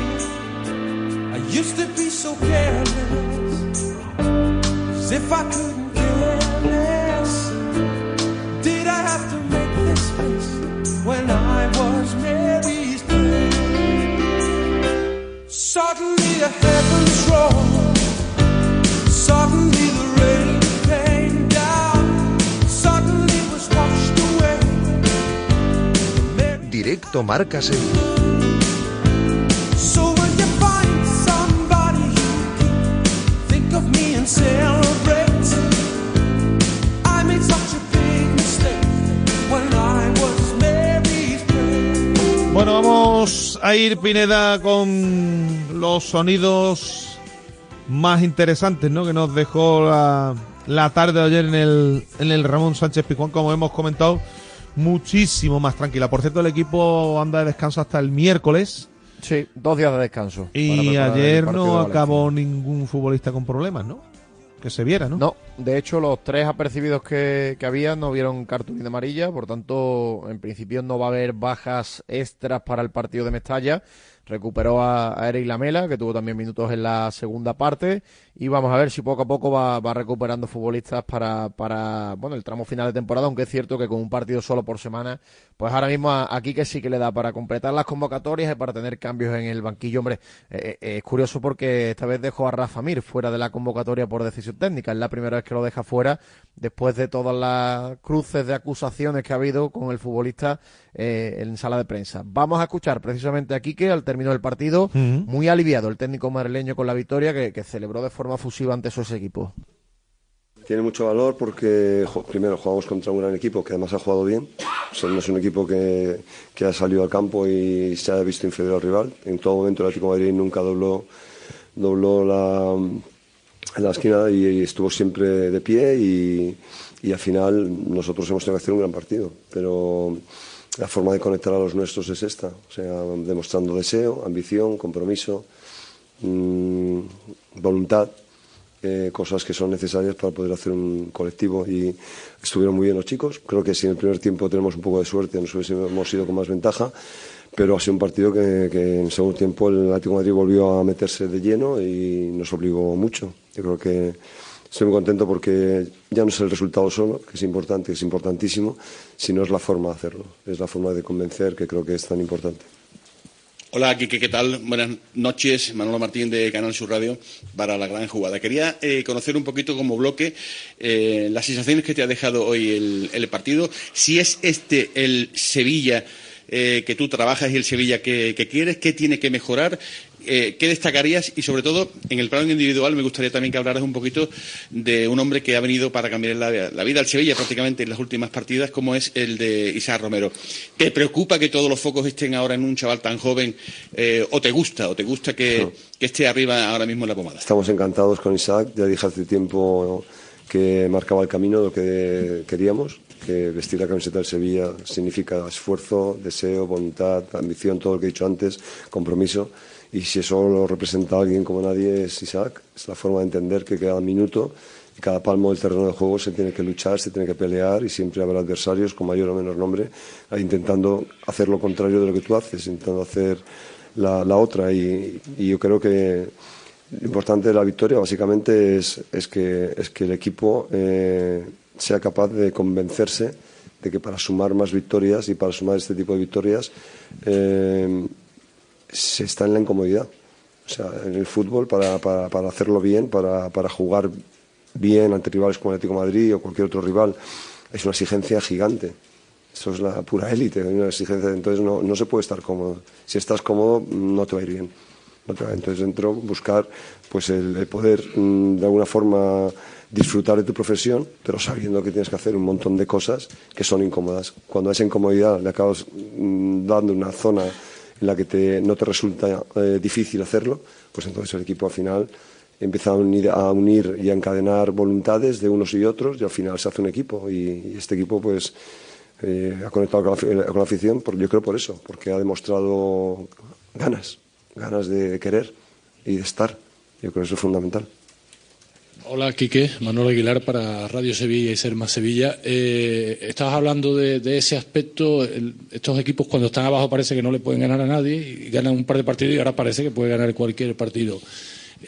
I used to be so careless. As if I couldn't care less. Did I have to Suddenly the heavens roll. Suddenly the rain came down. Suddenly was washed away. Directo Marca Sevilla. So when you find somebody you keep, think of me and celebrate. I made such a big mistake when I was Mary's friend. Bueno, vamos a ir, Pineda, con los sonidos más interesantes, ¿no? Que nos dejó la, la tarde de ayer en el, en el Ramón Sánchez Pizjuán, como hemos comentado, muchísimo más tranquila. Por cierto, el equipo anda de descanso hasta el miércoles. Sí, dos días de descanso. Y ayer no de acabó ningún futbolista con problemas, ¿no? Que se viera, ¿no? No, de hecho los tres apercibidos que, que había no vieron cartulina amarilla, por tanto en principio no va a haber bajas extras para el partido de Mestalla. Recuperó a, a Eric Lamela, que tuvo también minutos en la segunda parte, y vamos a ver si poco a poco va, va recuperando futbolistas para, para bueno el tramo final de temporada, aunque es cierto que con un partido solo por semana, pues ahora mismo aquí que sí que le da para completar las convocatorias y para tener cambios en el banquillo. Hombre, eh, eh, es curioso porque esta vez dejó a Rafa Mir fuera de la convocatoria por decisión técnica. Es la primera vez que lo deja fuera después de todas las cruces de acusaciones que ha habido con el futbolista eh, en sala de prensa. Vamos a escuchar precisamente a Quique al término del partido, muy aliviado el técnico madrileño con la victoria que, que celebró de forma fusiva ante su ese equipo. Tiene mucho valor porque, primero, jugamos contra un gran equipo que además ha jugado bien. O sea, no es un equipo que, que ha salido al campo y se ha visto inferior al rival. En todo momento el Atlético de Madrid nunca dobló, dobló la, la esquina y, estuvo siempre de pie y, y al final nosotros hemos tenido que hacer un gran partido. Pero la forma de conectar a los nuestros es esta. O sea, demostrando deseo, ambición, compromiso, mm, voluntad eh, cosas que son necesarias para poder hacer un colectivo y estuvieron muy bien los chicos. Creo que si en el primer tiempo tenemos un poco de suerte nos hubiésemos ido con más ventaja, pero ha sido un partido que, que en segundo tiempo el Atlético Madrid volvió a meterse de lleno y nos obligó mucho. Yo creo que estoy muy contento porque ya no es el resultado solo, que es importante, que es importantísimo, sino es la forma de hacerlo, es la forma de convencer que creo que es tan importante. Hola, Quique, ¿qué tal? Buenas noches. Manolo Martín de Canal Sur Radio para la gran jugada. Quería eh, conocer un poquito como bloque eh, las sensaciones que te ha dejado hoy el, el partido. Si es este el Sevilla eh, que tú trabajas y el Sevilla que, que quieres, ¿qué tiene que mejorar? Eh, ¿Qué destacarías? Y sobre todo, en el plano individual, me gustaría también que hablaras un poquito de un hombre que ha venido para cambiar la, la vida al Sevilla prácticamente en las últimas partidas, como es el de Isaac Romero. ¿Te preocupa que todos los focos estén ahora en un chaval tan joven? eh, ¿O te gusta? ¿O te gusta que, que esté arriba ahora mismo en la pomada? Estamos encantados con Isaac, ya dije hace tiempo que marcaba el camino de lo que queríamos, que vestir la camiseta del Sevilla significa esfuerzo, deseo, voluntad, ambición, todo lo que he dicho antes, compromiso. Y si eso lo representa alguien como nadie es Isaac, es la forma de entender que cada minuto y cada palmo del terreno de juego se tiene que luchar, se tiene que pelear y siempre habrá adversarios con mayor o menor nombre intentando hacer lo contrario de lo que tú haces, intentando hacer la, otra. Y, y yo creo que lo importante de la victoria básicamente es, es, que, es que el equipo eh, sea capaz de convencerse de que para sumar más victorias y para sumar este tipo de victorias eh, se está en la incomodidad. O sea, en el fútbol, para, para, hacerlo bien, para, para jugar bien ante rivales como el Atlético Madrid o cualquier otro rival, es una exigencia gigante. Eso es la pura élite, hay una exigencia. Entonces no, no se puede estar cómodo. Si estás cómodo, no te va a ir bien. Entonces dentro buscar pues el, el poder mm, de alguna forma disfrutar de tu profesión, pero sabiendo que tienes que hacer un montón de cosas que son incómodas. Cuando a esa incomodidad le acabas mm, dando una zona en la que te- no te resulta eh, difícil hacerlo, pues entonces el equipo al final empieza a unir, a unir y a encadenar voluntades de unos y otros y al final se hace un equipo y, este equipo pues eh, ha conectado con la, afi- con la afición, por, yo creo por eso, porque ha demostrado ganas, ganas de querer y de estar. Yo creo que eso es fundamental. Hola, Quique, Manuel Aguilar para Radio Sevilla y Ser Más Sevilla. Eh, estabas hablando de, de ese aspecto. estos equipos, cuando están abajo, parece que no le pueden ganar a nadie y ganan un par de partidos y ahora parece que puede ganar cualquier partido.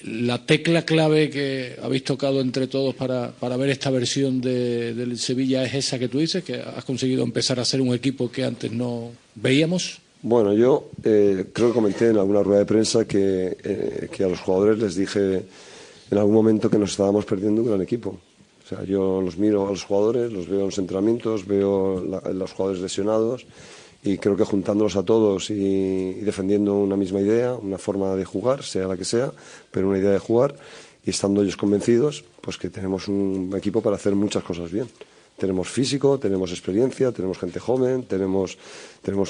La tecla clave que habéis tocado entre todos para, para ver esta versión de- del Sevilla es esa que tú dices, que has conseguido empezar a ser un equipo que antes no veíamos. Bueno, yo eh, creo que comenté en alguna rueda de prensa que, eh, que a los jugadores les dije en algún momento que nos estábamos perdiendo un gran equipo. O sea, yo los miro a los jugadores, los veo en los entrenamientos, veo la- los jugadores lesionados y creo que juntándolos a todos y, y defendiendo una misma idea, una forma de jugar, sea la que sea, pero una idea de jugar y estando ellos convencidos, pues que tenemos un equipo para hacer muchas cosas bien. Tenemos físico, tenemos experiencia, tenemos gente joven, tenemos,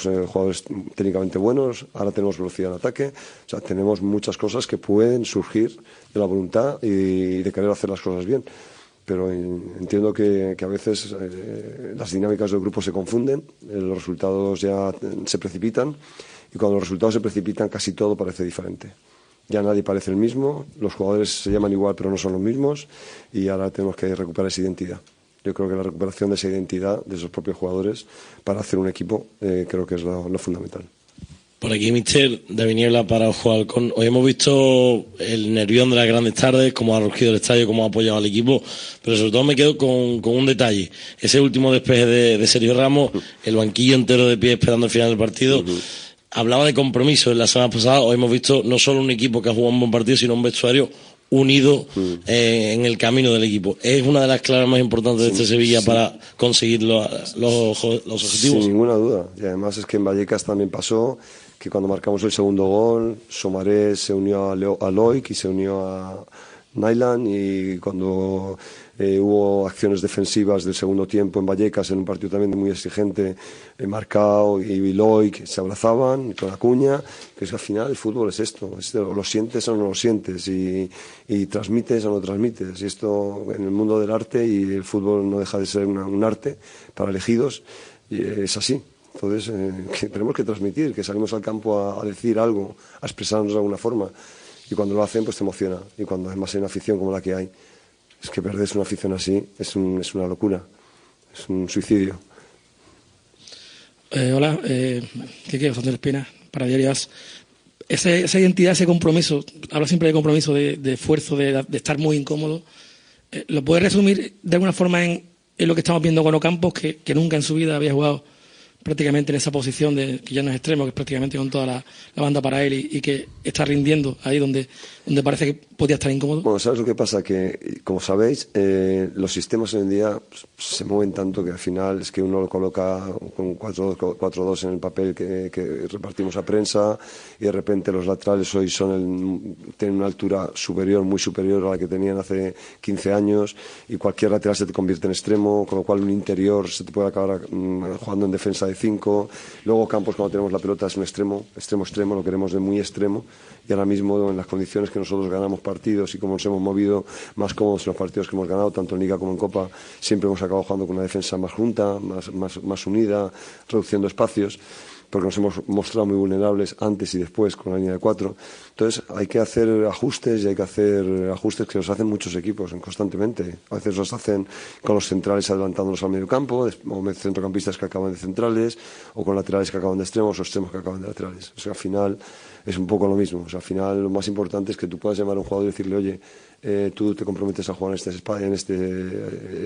eh, jugadores técnicamente buenos, ahora tenemos velocidad en ataque, o sea, tenemos muchas cosas que pueden surgir de la voluntad y de querer hacer las cosas bien. Pero en- entiendo que, a veces eh, las dinámicas del grupo se confunden, eh, los resultados ya se precipitan y cuando los resultados se precipitan casi todo parece diferente. Ya nadie parece el mismo, los jugadores se llaman igual pero no son los mismos y ahora tenemos que recuperar esa identidad. Yo creo que la recuperación de esa identidad de esos propios jugadores para hacer un equipo eh, creo que es lo, lo fundamental. Por aquí, Mister David Niebla para Ojo Halcón. Hoy hemos visto el nervión de las grandes tardes, cómo ha rugido el estadio, cómo ha apoyado al equipo, pero sobre todo me quedo con, con un detalle. Ese último despeje de, de Sergio Ramos, el banquillo entero de pie esperando el final del partido. Hablaba de compromiso en la semana pasada. Hoy hemos visto no solo un equipo que ha jugado un buen partido, sino un vestuario unido eh, en el camino del equipo. Es una de las claves más importantes de este Sevilla sí. para conseguir lo- los, los objetivos. Sin ninguna duda. Y además es que en Vallecas también pasó que cuando marcamos el segundo gol, Somaré se unió a, Leo- a Loic y se unió a Nylan y cuando eh, hubo acciones defensivas del segundo tiempo en Vallecas, en un partido también muy exigente, eh, Marcao y Loic se abrazaban con Acuña, que es que al final el fútbol es esto, es lo sientes o no lo sientes y, y transmites o no transmites. Y esto en el mundo del arte y el fútbol no deja de ser una- un arte para elegidos y es así. Entonces, eh, que tenemos que transmitir, que salimos al campo a, a decir algo, a expresarnos de alguna forma. Y cuando lo hacen, pues te emociona. Y cuando además hay una afición como la que hay, es que perder una afición así es, un- es una locura, es un suicidio. Eh, hola, eh, Quique González Espina, para Diarias. Ese- esa identidad, ese compromiso, habla siempre de compromiso, de, esfuerzo, de, estar muy incómodo. Eh, ¿Lo puede resumir de alguna forma en, lo que estamos viendo con Ocampos, que nunca en su vida había jugado prácticamente en esa posición de que ya no es extremo, que es prácticamente con toda la, la banda para él y, y que está rindiendo ahí donde, donde parece que podía estar incómodo? Bueno, ¿sabes lo que pasa? Que, como sabéis, eh, los sistemas hoy en día pues, se mueven tanto que al final es que uno lo coloca con 4-2 4-2 en el papel que, que repartimos a prensa y de repente los laterales hoy son el- tienen una altura superior, muy superior a la que tenían hace 15 años y cualquier lateral se te convierte en extremo, con lo cual un interior se te puede acabar mm, jugando en defensa de 5. Luego Campos cuando tenemos la pelota es un extremo, extremo, extremo, lo queremos de muy extremo y ahora mismo en las condiciones que nosotros ganamos partidos y como nos hemos movido más cómodos en los partidos que hemos ganado, tanto en Liga como en Copa, siempre hemos acabado jugando con una defensa más junta, más, más, más unida, reduciendo espacios, porque nos hemos mostrado muy vulnerables antes y después con la línea de cuatro. Entonces hay que hacer ajustes y hay que hacer ajustes que los hacen muchos equipos en- constantemente. A veces los hacen con los centrales adelantándolos al medio campo, o centrocampistas que acaban de centrales, o con laterales que acaban de extremos o extremos que acaban de laterales. O sea, al final es un poco lo mismo. O sea, al final lo más importante es que tú puedas llamar a un jugador y decirle, oye, eh, tú te comprometes a jugar en este, en este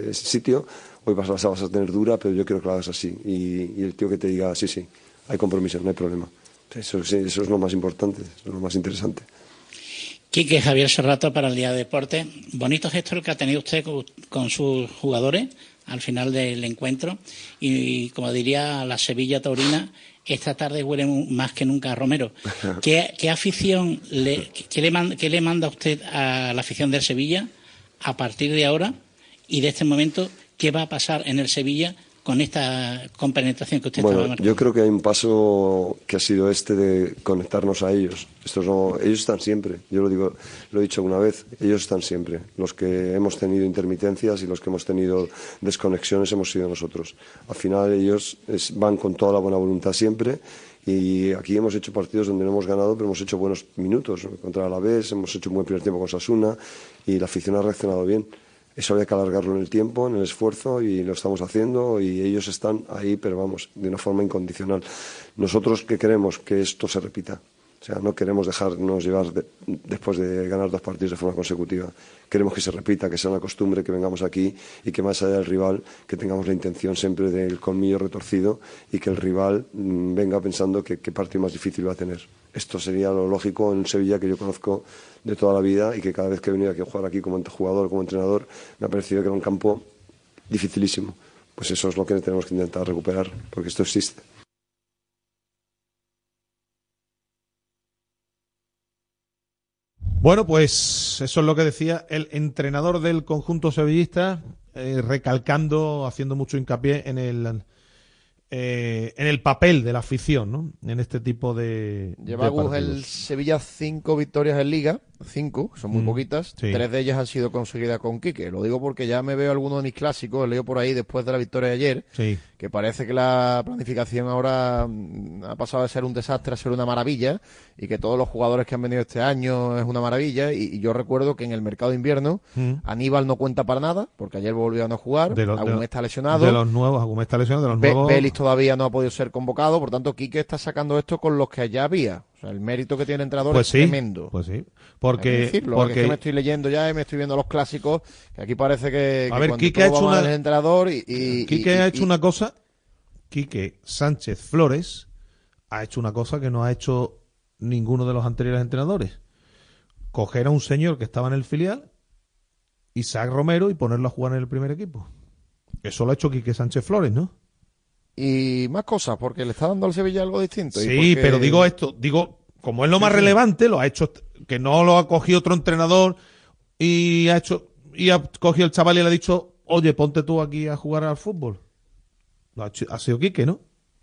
eh, sitio, hoy vas, vas a tener dura, pero yo quiero que lo hagas así. Y, y el tío que te diga, sí, sí, hay compromiso, no hay problema. Eso, sí, eso es lo más importante, eso es lo más interesante. Quique Javier Serrato para el Día de Deporte. Bonito gesto el que ha tenido usted con, sus jugadores al final del encuentro. Y, como diría la Sevilla Taurina, esta tarde huele más que nunca a Romero. ¿Qué, qué afición le, qué le, man- qué le manda usted a la afición del Sevilla a partir de ahora y de este momento? ¿Qué va a pasar en el Sevilla con esta compenetración que usted estaba Bueno, marcando? yo creo que hay un paso que ha sido este de conectarnos a ellos. Estos no, ellos están siempre. Yo lo digo, lo he dicho una vez. Ellos están siempre. Los que hemos tenido intermitencias y los que hemos tenido desconexiones hemos sido nosotros. Al final ellos es- van con toda la buena voluntad siempre. Y aquí hemos hecho partidos donde no hemos ganado, pero hemos hecho buenos minutos. Contra el Alavés, hemos hecho un buen primer tiempo con Sasuna y la afición ha reaccionado bien. Eso había que alargarlo en el tiempo, en el esfuerzo y lo estamos haciendo y ellos están ahí, pero vamos, de una forma incondicional. Nosotros que queremos que esto se repita, O sea, no queremos dejarnos llevar de- después de ganar dos partidos de forma consecutiva. Queremos que se repita, que sea una costumbre, que vengamos aquí y que más allá del rival, que tengamos la intención siempre del colmillo retorcido y que el rival mm, venga pensando que qué partido más difícil va a tener. Esto sería lo lógico en Sevilla que yo conozco de toda la vida y que cada vez que he venido aquí a jugar aquí como jugador, como entrenador, me ha parecido que era un campo dificilísimo. Pues eso es lo que tenemos que intentar recuperar, porque esto existe. Bueno, pues eso es lo que decía el entrenador del conjunto sevillista, eh, recalcando, haciendo mucho hincapié en el eh, en el papel de la afición, ¿no? En este tipo de, Lleva de el Sevilla cinco victorias en Liga, cinco, son muy Mm, poquitas. sí. Tres de ellas han sido conseguidas con Quique. Lo digo porque ya me veo algunos de mis clásicos, leo por ahí después de la victoria de ayer, Sí. que parece que la planificación ahora mm, ha pasado de ser un desastre a ser una maravilla y que todos los jugadores que han venido este año es una maravilla. Y, y yo recuerdo que en el mercado de invierno Mm. Aníbal no cuenta para nada, porque ayer volvió a no jugar, De los- de los- está lesionado. De los nuevos, Agumé está lesionado, de los Be- nuevos. Belis todavía no ha podido ser convocado, por tanto, Quique está sacando esto con los que ya había. O sea, el mérito que tiene el entrenador Pues es sí, tremendo. pues sí. Porque, que decirlo, porque es porque que me estoy leyendo ya y me estoy viendo los clásicos, que aquí parece que, A que ver, Quique ha hecho mal una- el entrenador y... y- Quique y- ha hecho una cosa, Quique Sánchez Flores ha hecho una cosa que no ha hecho ninguno de los anteriores entrenadores. Coger a un señor que estaba en el filial, Isaac Romero, y ponerlo a jugar en el primer equipo. Eso lo ha hecho Quique Sánchez Flores, ¿no? Y más cosas, porque le está dando al Sevilla algo distinto. y Sí, porque- pero digo esto, digo, como es lo más Sí, relevante, lo ha hecho, que no lo ha cogido otro entrenador y ha hecho, y ha cogido el chaval y le ha dicho, oye, ponte tú aquí a jugar al fútbol. Lo ha, hecho- ha sido Quique, ¿no?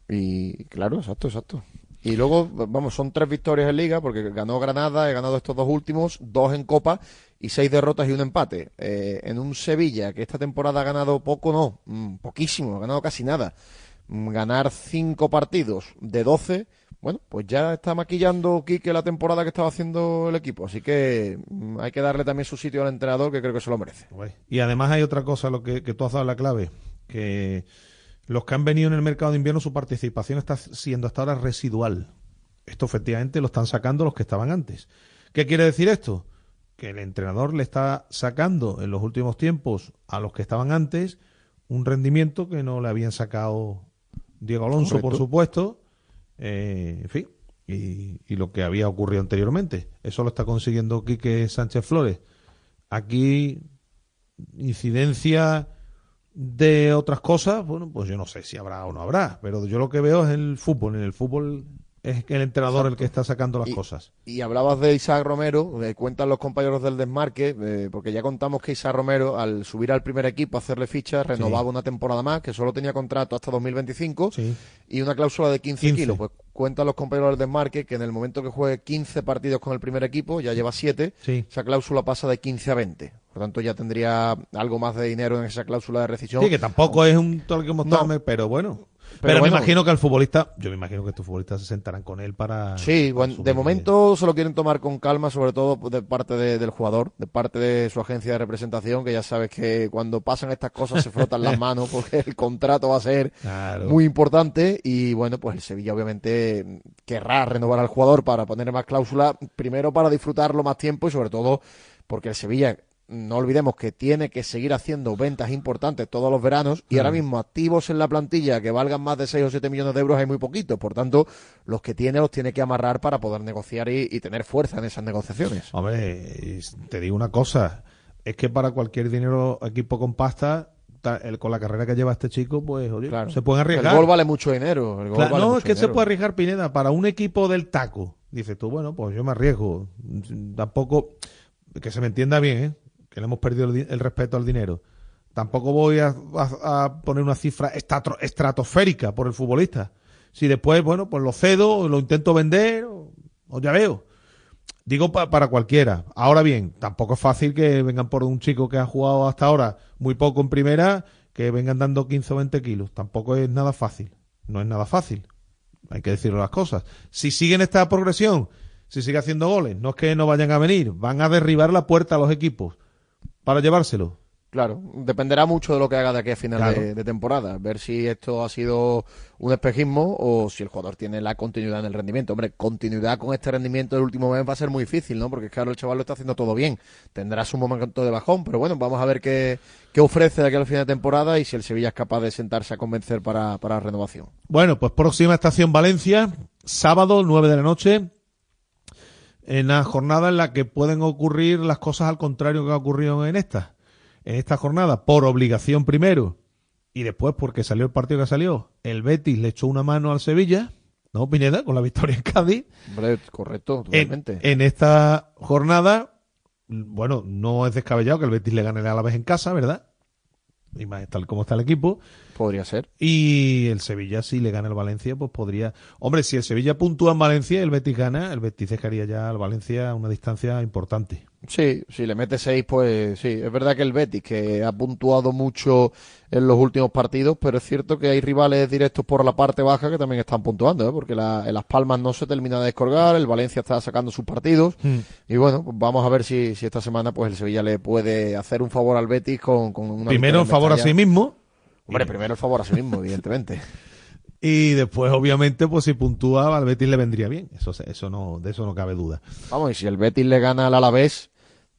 Y claro, exacto, exacto. Y luego, vamos, son tres victorias en Liga, porque ganó Granada, he ganado estos dos últimos, dos en Copa y seis derrotas y un empate. Eh, en un Sevilla que esta temporada ha ganado poco, no, mm, poquísimo, ha ganado casi nada. Ganar cinco partidos de 12, bueno, pues ya está maquillando Quique la temporada que estaba haciendo el equipo. Así que mm, hay que darle también su sitio al entrenador, que creo que se lo merece. Y además hay otra cosa, lo que, que tú has dado la clave, que los que han venido en el mercado de invierno, su participación está siendo hasta ahora residual. Esto efectivamente lo están sacando los que estaban antes. ¿Qué quiere decir esto? Que el entrenador le está sacando en los últimos tiempos a los que estaban antes un rendimiento que no le habían sacado Diego Alonso, por supuesto, eh, en fin, y, y lo que había ocurrido anteriormente. Eso lo está consiguiendo Quique Sánchez Flores. Aquí incidencia de otras cosas, bueno, pues yo no sé si habrá o no habrá, pero yo lo que veo es el fútbol. En el fútbol es el entrenador el que está sacando las Y- cosas. Y hablabas de Isaac Romero, eh, cuentan los compañeros del desmarque, eh, porque ya contamos que Isaac Romero, al subir al primer equipo, a hacerle ficha, renovaba una temporada más, que solo tenía contrato hasta 2025, y una cláusula de 15, 15. kilos. Pues cuentan los compañeros del desmarque que en el momento que juegue 15 partidos con el primer equipo, ya lleva 7, Sí. esa cláusula pasa de 15 a 20. Por tanto, ya tendría algo más de dinero en esa cláusula de rescisión. Sí, que tampoco es un tal que No. pero bueno. Pero, Pero me imagino que el futbolista, yo me imagino que estos futbolistas se sentarán con él para. Sí, bueno, de momento se lo quieren tomar con calma, sobre todo de parte de- del jugador, de parte de su agencia de representación, que ya sabes que cuando pasan estas cosas se frotan las manos porque el contrato va a ser Claro. muy importante y bueno, pues el Sevilla obviamente querrá renovar al jugador para poner más cláusula, primero para disfrutarlo más tiempo y sobre todo porque el Sevilla no olvidemos que tiene que seguir haciendo ventas importantes todos los veranos y Mm. ahora mismo activos en la plantilla que valgan más de 6 o 7 millones de euros hay muy poquitos. Por tanto, los que tiene los tiene que amarrar para poder negociar y, y tener fuerza en esas negociaciones. Hombre, te digo una cosa, es que para cualquier dinero, equipo con pasta, ta- el- con la carrera que lleva este chico, pues oye, se pueden arriesgar. El gol vale mucho dinero. el gol Claro, vale no, mucho es que se puede arriesgar Pineda para un equipo del taco. Dices tú, bueno, pues yo me arriesgo. Tampoco, que se me entienda bien, ¿eh? Que le hemos perdido el, respeto al dinero. Tampoco voy a, a- poner una cifra estatro- estratosférica por el futbolista. Si después, bueno, pues lo cedo, lo intento vender, o, ya veo. Digo pa- para cualquiera. Ahora bien, tampoco es fácil que vengan por un chico que ha jugado hasta ahora muy poco en primera, que vengan dando 15 o 20 kilos. Tampoco es nada fácil. No es nada fácil. Hay que decirle las cosas. Si siguen esta progresión, si sigue haciendo goles, no es que no vayan a venir, van a derribar la puerta a los equipos para llevárselo. Claro, dependerá mucho de lo que haga de aquí a final Claro. de, de temporada. Ver si esto ha sido un espejismo o si el jugador tiene la continuidad en el rendimiento. Hombre, continuidad con este rendimiento del último mes va a ser muy difícil, ¿no? Porque claro, el chaval lo está haciendo todo bien. Tendrá su momento de bajón, pero bueno, vamos a ver qué, qué ofrece de aquí al final de temporada y si el Sevilla es capaz de sentarse a convencer para, para renovación. Bueno, pues próxima estación Valencia, sábado, 9 de la noche, en una jornada en la que pueden ocurrir las cosas al contrario que ha ocurrido en esta. En esta jornada, por obligación primero, y después porque salió el partido que salió, el Betis le echó una mano al Sevilla, ¿no, Pineda? Con la victoria en Cádiz. Hombre, correcto, En, totalmente. en esta jornada, bueno, no es descabellado que el Betis le gane a la vez en casa, ¿verdad? Y más tal como está el equipo. Podría ser. Y el Sevilla, si le gana el Valencia, pues podría. Hombre, si el Sevilla puntúa en Valencia y el Betis gana, el Betis dejaría ya al Valencia a una distancia importante. Sí, si le mete seis, pues sí. Es verdad que el Betis, que ha puntuado mucho en los últimos partidos, pero es cierto que hay rivales directos por la parte baja que también están puntuando, ¿eh? porque la, en Las Palmas no se termina de descolgar, el Valencia está sacando sus partidos. Hmm. Y bueno, pues vamos a ver si, si esta semana pues el Sevilla le puede hacer un favor al Betis con, con una Primero el favor a sí mismo. Hombre, primero el favor a sí mismo, evidentemente. Y después, obviamente, pues si puntúa, al Betis le vendría bien. Eso, eso no, de eso no cabe duda. Vamos, y si el Betis le gana al Alavés,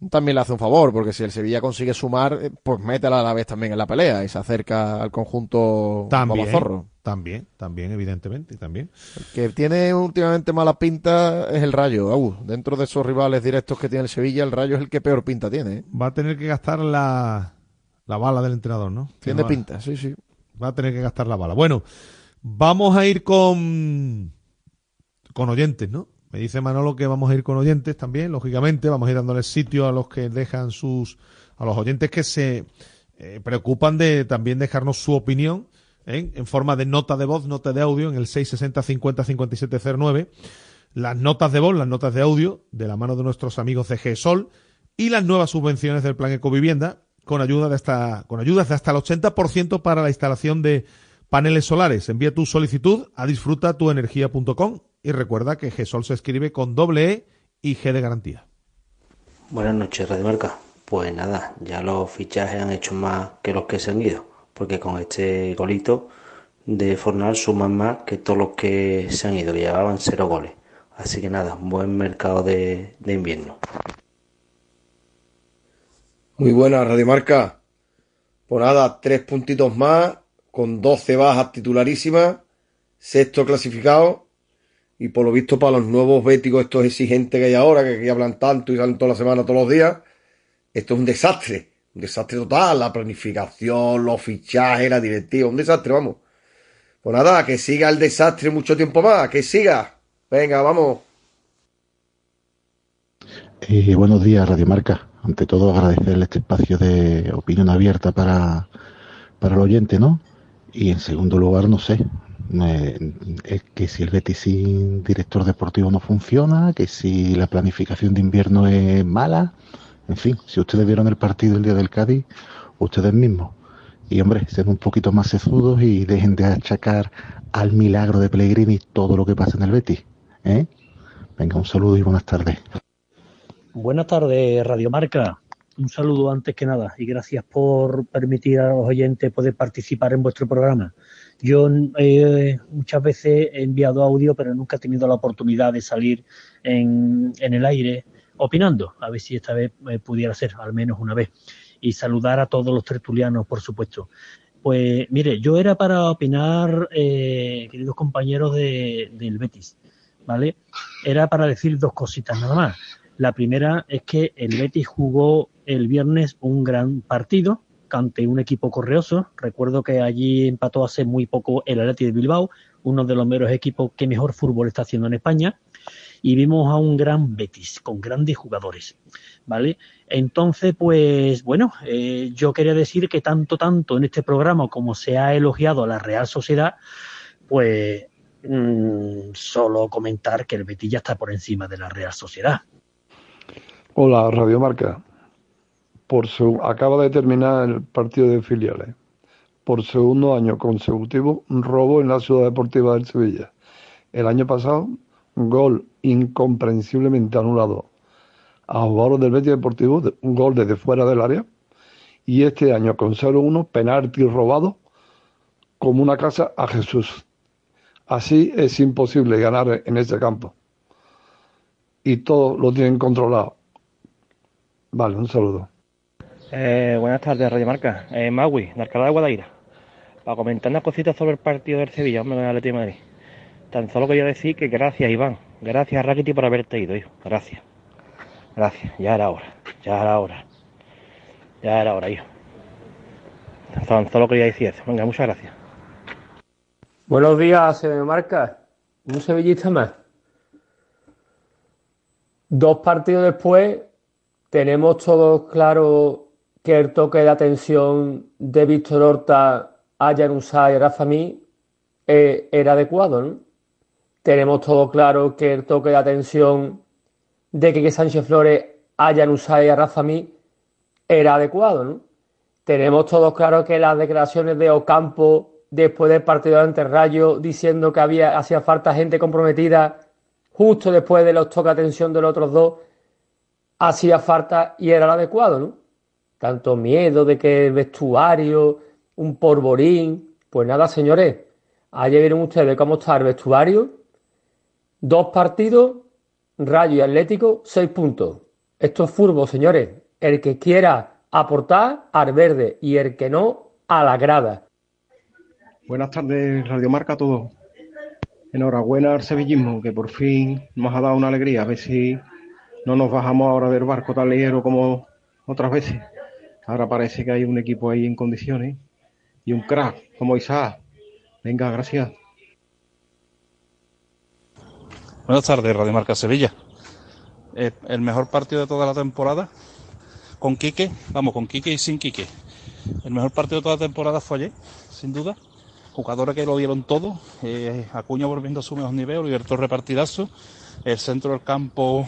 también le hace un favor, porque si el Sevilla consigue sumar, eh, pues mete al Alavés también en la pelea y se acerca al conjunto También, babazorro. también, también, evidentemente, también. que tiene últimamente mala pinta es el Rayo. Dentro de esos rivales directos que tiene el Sevilla, el Rayo es el que peor pinta tiene. ¿eh? Va a tener que gastar la, la bala del entrenador, ¿no? Tiene pinta, sí, sí. Va a tener que gastar la bala. Bueno, vamos a ir con, con oyentes, ¿no? Me dice Manolo que vamos a ir con oyentes también, lógicamente. Vamos a ir dándoles sitio a los que dejan sus. a los oyentes que se eh, preocupan de también dejarnos su opinión ¿eh? en forma de nota de voz, nota de audio en el 660 50 5709. Las notas de voz, las notas de audio de la mano de nuestros amigos de GESOL y las nuevas subvenciones del plan Ecovivienda con ayuda de hasta con ayudas de hasta el 80% para la instalación de paneles solares. Envía tu solicitud a disfrutatuenergia.com y recuerda que GESOL se escribe con doble E y G de garantía. Buenas noches, Radio Marca. Pues nada, ya los fichajes han hecho más que los que se han ido, porque con este golito de Fornal suman más que todos los que se han ido, que llevaban cero goles. Así que nada, buen mercado de invierno. Muy buena, Radio Marca. Pues nada, tres puntitos más, con 12 bajas titularísimas, sexto clasificado, y por lo visto para los nuevos béticos, estos exigentes que hay ahora, que aquí hablan tanto y salen toda la semana, todos los días, esto es un desastre, un desastre total, la planificación, los fichajes, la directiva, un desastre, vamos. Pues nada, que siga el desastre mucho tiempo más, que siga. Venga, vamos. Eh, buenos días, Radio Marca. Ante todo, agradecerle este espacio de opinión abierta para, para el oyente, ¿no? Y en segundo lugar, no sé, es que si el Betis sin director deportivo no funciona, que si la planificación de invierno es mala, en fin, si ustedes vieron el partido el día del Cádiz, ustedes mismos. Y hombre, sean un poquito más sesudos y dejen de achacar al milagro de Pellegrini todo lo que pasa en el Betis, ¿eh? Venga, un saludo y buenas tardes. Buenas tardes, Radio Marca. Un saludo antes que nada y gracias por permitir a los oyentes poder participar en vuestro programa. Yo eh, muchas veces he enviado audio, pero nunca he tenido la oportunidad de salir en, el aire opinando. A ver si esta vez eh, pudiera ser, al menos una vez. Y saludar a todos los tertulianos, por supuesto. Pues mire, yo era para opinar, eh, queridos compañeros de, del Betis, ¿vale? Era para decir dos cositas nada más. La primera es que el Betis jugó el viernes un gran partido ante un equipo correoso. Recuerdo que allí empató hace muy poco el Atleti de Bilbao, uno de los meros equipos que mejor fútbol está haciendo en España. Y vimos a un gran Betis con grandes jugadores, ¿vale? Entonces, pues bueno, eh, yo quería decir que tanto, tanto en este programa como se ha elogiado a la Real Sociedad, pues mm, solo comentar que el Betis ya está por encima de la Real Sociedad. Hola, Radio Marca. Por su, acaba de terminar el partido de filiales. Por segundo año consecutivo, un robo en la Ciudad Deportiva del Sevilla. El año pasado, gol incomprensiblemente anulado a jugadores del Betis Deportivo, de- un gol desde fuera del área. y este año con 0-1 penalti robado como una casa a Jesús. Así es imposible ganar en ese campo. Y todo lo tienen controlado. Vale, un saludo. Eh, buenas tardes, Radio Marca. Eh, Magui, de Alcalá de Guadaira. Para comentar unas cositas sobre el partido del Sevilla, hombre, del Atlético de Madrid. Tan solo quería decir que gracias, Iván. Gracias, Rakiti, por haberte ido, hijo. Gracias. Gracias. Ya era hora. Ya era hora. Ya era hora, hijo. Tan solo quería decir eso. Venga, muchas gracias. Buenos días, marca. Un sevillista más. Dos partidos después, tenemos todos claro que el toque de atención de Víctor Horta a Januzaj y Rafa Mí eh, era adecuado, ¿no? Tenemos todo claro que el toque de atención de que Sánchez Flores a Januzaj y a Rafa Mí era adecuado, ¿no? Tenemos todos claro que las declaraciones de Ocampo después del partido ante Rayo diciendo que había hacía falta gente comprometida justo después de los toques de atención de los otros dos hacía falta y era lo adecuado, ¿no? Tanto miedo de que el vestuario, un porborín. Pues nada, señores, ayer vieron ustedes cómo está el vestuario. Dos partidos, Rayo y Atlético, seis puntos. Esto es furbo, señores. El que quiera aportar al verde y el que no, a la grada. Buenas tardes, Radio Marca a todos. Enhorabuena al sevillismo, que por fin nos ha dado una alegría. A ver si no nos bajamos ahora del barco tan ligero como otras veces. Ahora parece que hay un equipo ahí en condiciones y un crack como Isaac. Venga, gracias. Buenas tardes, Radio Marca Sevilla. Eh, el mejor partido de toda la temporada con Quique, vamos, con Quique y sin Quique. El mejor partido de toda la temporada fue ayer, sin duda. Jugadores que lo dieron todo. Eh, Acuña volviendo a su mejor nivel, Liberto repartidazo. El centro del campo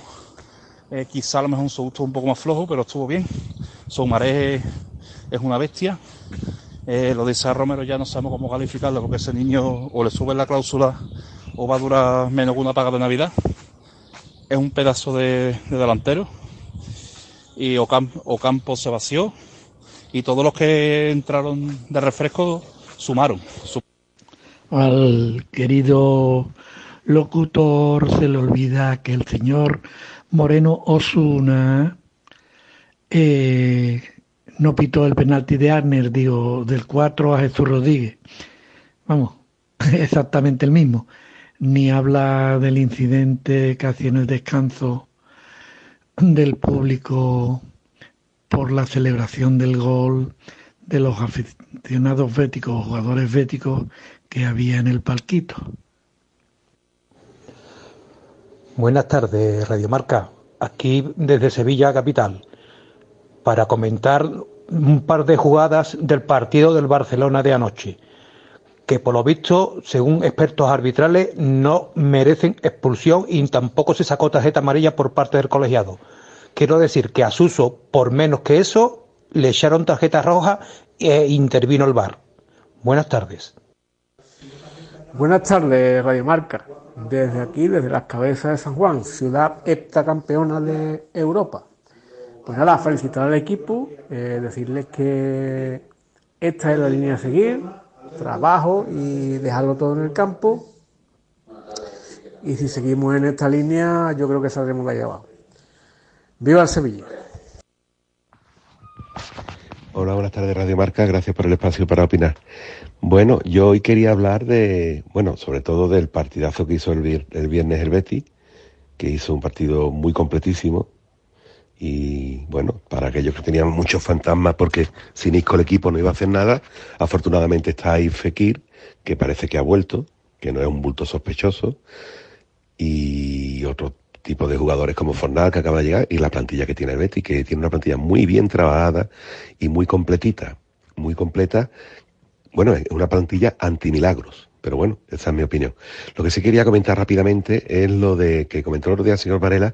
eh, quizá a lo mejor un estuvo un poco más flojo, pero estuvo bien. Soumaré es una bestia. Eh, lo de Isaac Romero ya no sabemos cómo calificarlo, porque ese niño o le sube la cláusula o va a durar menos que una paga de Navidad. Es un pedazo de, de delantero. Y Ocampo, Ocampo se vació. Y todos los que entraron de refresco sumaron. Su- Al querido locutor se le olvida que el señor Moreno Osuna eh, no pitó el penalti de Arner, digo, del 4 a Jesús Rodríguez. Vamos, exactamente el mismo. Ni habla del incidente casi en el descanso del público por la celebración del gol de los aficionados béticos, jugadores béticos que había en el palquito. Buenas tardes, Radio Marca. Aquí desde Sevilla Capital para comentar un par de jugadas del partido del Barcelona de anoche, que por lo visto, según expertos arbitrales, no merecen expulsión y tampoco se sacó tarjeta amarilla por parte del colegiado. Quiero decir que a Suso, por menos que eso, le echaron tarjeta roja e intervino el VAR. Buenas tardes. Buenas tardes, Radio Marca. Desde aquí, desde las cabezas de San Juan, ciudad heptacampeona de Europa. Pues nada, felicitar al equipo, eh, decirles que esta es la línea a seguir, trabajo y dejarlo todo en el campo. Y si seguimos en esta línea, yo creo que saldremos de ahí abajo. ¡Viva el Sevilla! Hola, buenas tardes Radio Marca, gracias por el espacio para opinar. Bueno, yo hoy quería hablar de, bueno, sobre todo del partidazo que hizo el, vier- el viernes el Betis, que hizo un partido muy completísimo. Y bueno, para aquellos que tenían muchos fantasmas porque sin Isco el equipo no iba a hacer nada, afortunadamente está ahí Fekir, que parece que ha vuelto, que no es un bulto sospechoso, y otro tipo de jugadores como Fornal que acaba de llegar y la plantilla que tiene el Betis, que tiene una plantilla muy bien trabajada y muy completita, muy completa. Bueno, es una plantilla antimilagros, pero bueno, esa es mi opinión. Lo que sí quería comentar rápidamente es lo de que comentó el otro día el señor Varela,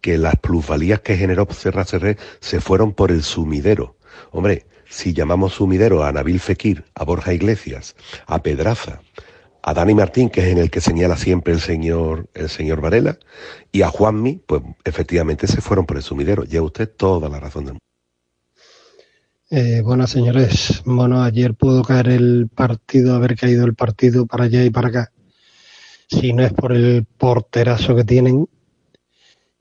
que las plusvalías que generó Serra Serré se fueron por el sumidero. Hombre, si llamamos sumidero a Nabil Fekir, a Borja Iglesias, a Pedraza, a Dani Martín, que es en el que señala siempre el señor, el señor Varela, y a Juanmi, pues efectivamente se fueron por el sumidero. Lleva usted toda la razón del mundo. Eh, buenas señores. Bueno, ayer pudo caer el partido, haber caído el partido para allá y para acá. Si no es por el porterazo que tienen.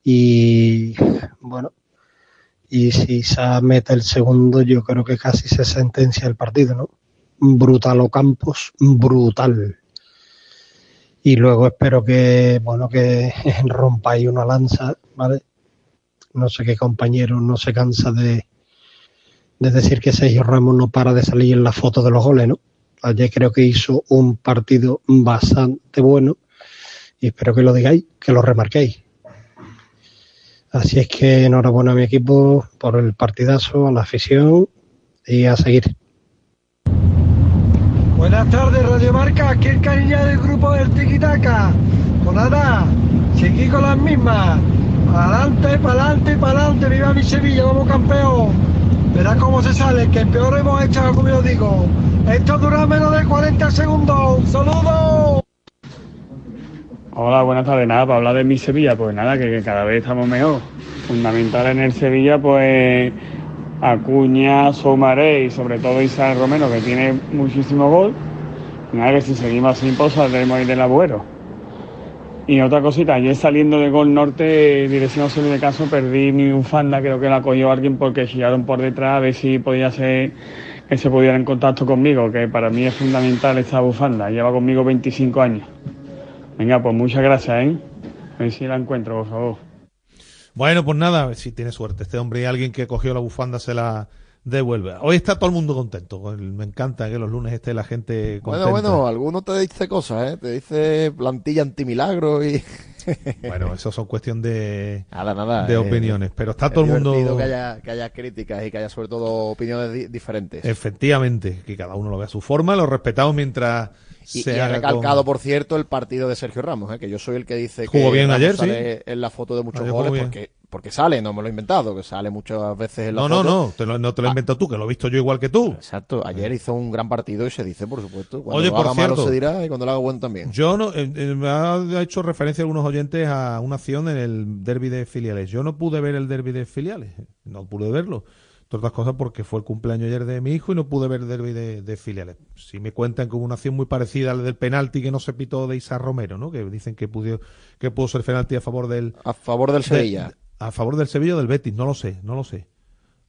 Y bueno, y si se mete el segundo, yo creo que casi se sentencia el partido, ¿no? Brutal Ocampos, brutal. Y luego espero que, bueno, que rompa ahí una lanza, ¿vale? No sé qué compañero no se cansa de, de decir que Sergio Ramos no para de salir en la foto de los goles, ¿no? Ayer creo que hizo un partido bastante bueno y espero que lo digáis, que lo remarquéis. Así es que enhorabuena a mi equipo por el partidazo, a la afición y a seguir. Buenas tardes, Radio Marca. Aquí el cariño del grupo del Tiquitaca. Pues nada, seguí con las mismas. Adelante, para adelante, para adelante. Viva mi Sevilla, vamos campeón. Verás cómo se sale, que el peor hemos hecho, como yo digo. Esto dura menos de 40 segundos. ¡Un saludo! Hola, buenas tardes. Nada, para hablar de mi Sevilla, pues nada, que cada vez estamos mejor. Fundamental en el Sevilla, pues Acuña, Soumaré y sobre todo Isabel Romero, que tiene muchísimo gol. Nada, que si seguimos así, pues saldremos ahí del agüero. Y otra cosita, ayer saliendo de Gol Norte, dirección Solís de Caso, perdí mi bufanda, creo que la cogió alguien porque chillaron por detrás a ver si podía ser que se pudiera en contacto conmigo, que para mí es fundamental esta bufanda, lleva conmigo 25 años. Venga, pues muchas gracias, ¿eh? A ver si la encuentro, por favor. Bueno, pues nada, si tiene suerte. Este hombre y alguien que cogió la bufanda se la devuelve. Hoy está todo el mundo contento. Me encanta que los lunes esté la gente contenta. Bueno, bueno, alguno te dice cosas, ¿eh? Te dice plantilla antimilagro y... Bueno, eso son cuestión de, Nada, nada. de eh, opiniones. Pero está es todo el mundo... Que haya, que haya críticas y que haya sobre todo opiniones di- diferentes. Efectivamente, que cada uno lo vea a su forma, lo respetamos mientras Y, y ha recalcado, por cierto, el partido de Sergio Ramos, ¿eh? que yo soy el que dice Jugó que bien Ramos ayer, sale sí. en la foto de muchos Ayer goles bien. porque, porque sale, no me lo he inventado, que sale muchas veces en la No, no, foto. no, te lo- no te lo he inventado tú, que lo he visto yo igual que tú. Exacto, ayer hizo un gran partido y se dice, por supuesto. Cuando Oye, lo por haga malo cierto. se dirá y cuando lo haga bueno también. Yo no, eh, eh, me ha hecho referencia algunos oyentes a una acción en el derby de filiales. Yo no pude ver el derby de filiales, no pude verlo. Entre otras cosas porque fue el cumpleaños ayer de mi hijo y no pude ver el derby de, de filiales. Si me cuentan que hubo una acción muy parecida al del penalti que no se pitó de Isa Romero, ¿no? Que dicen que pudo, que pudo ser penalti a favor del... A favor del de- Sevilla. a favor del Sevilla o del Betis, no lo sé, no lo sé.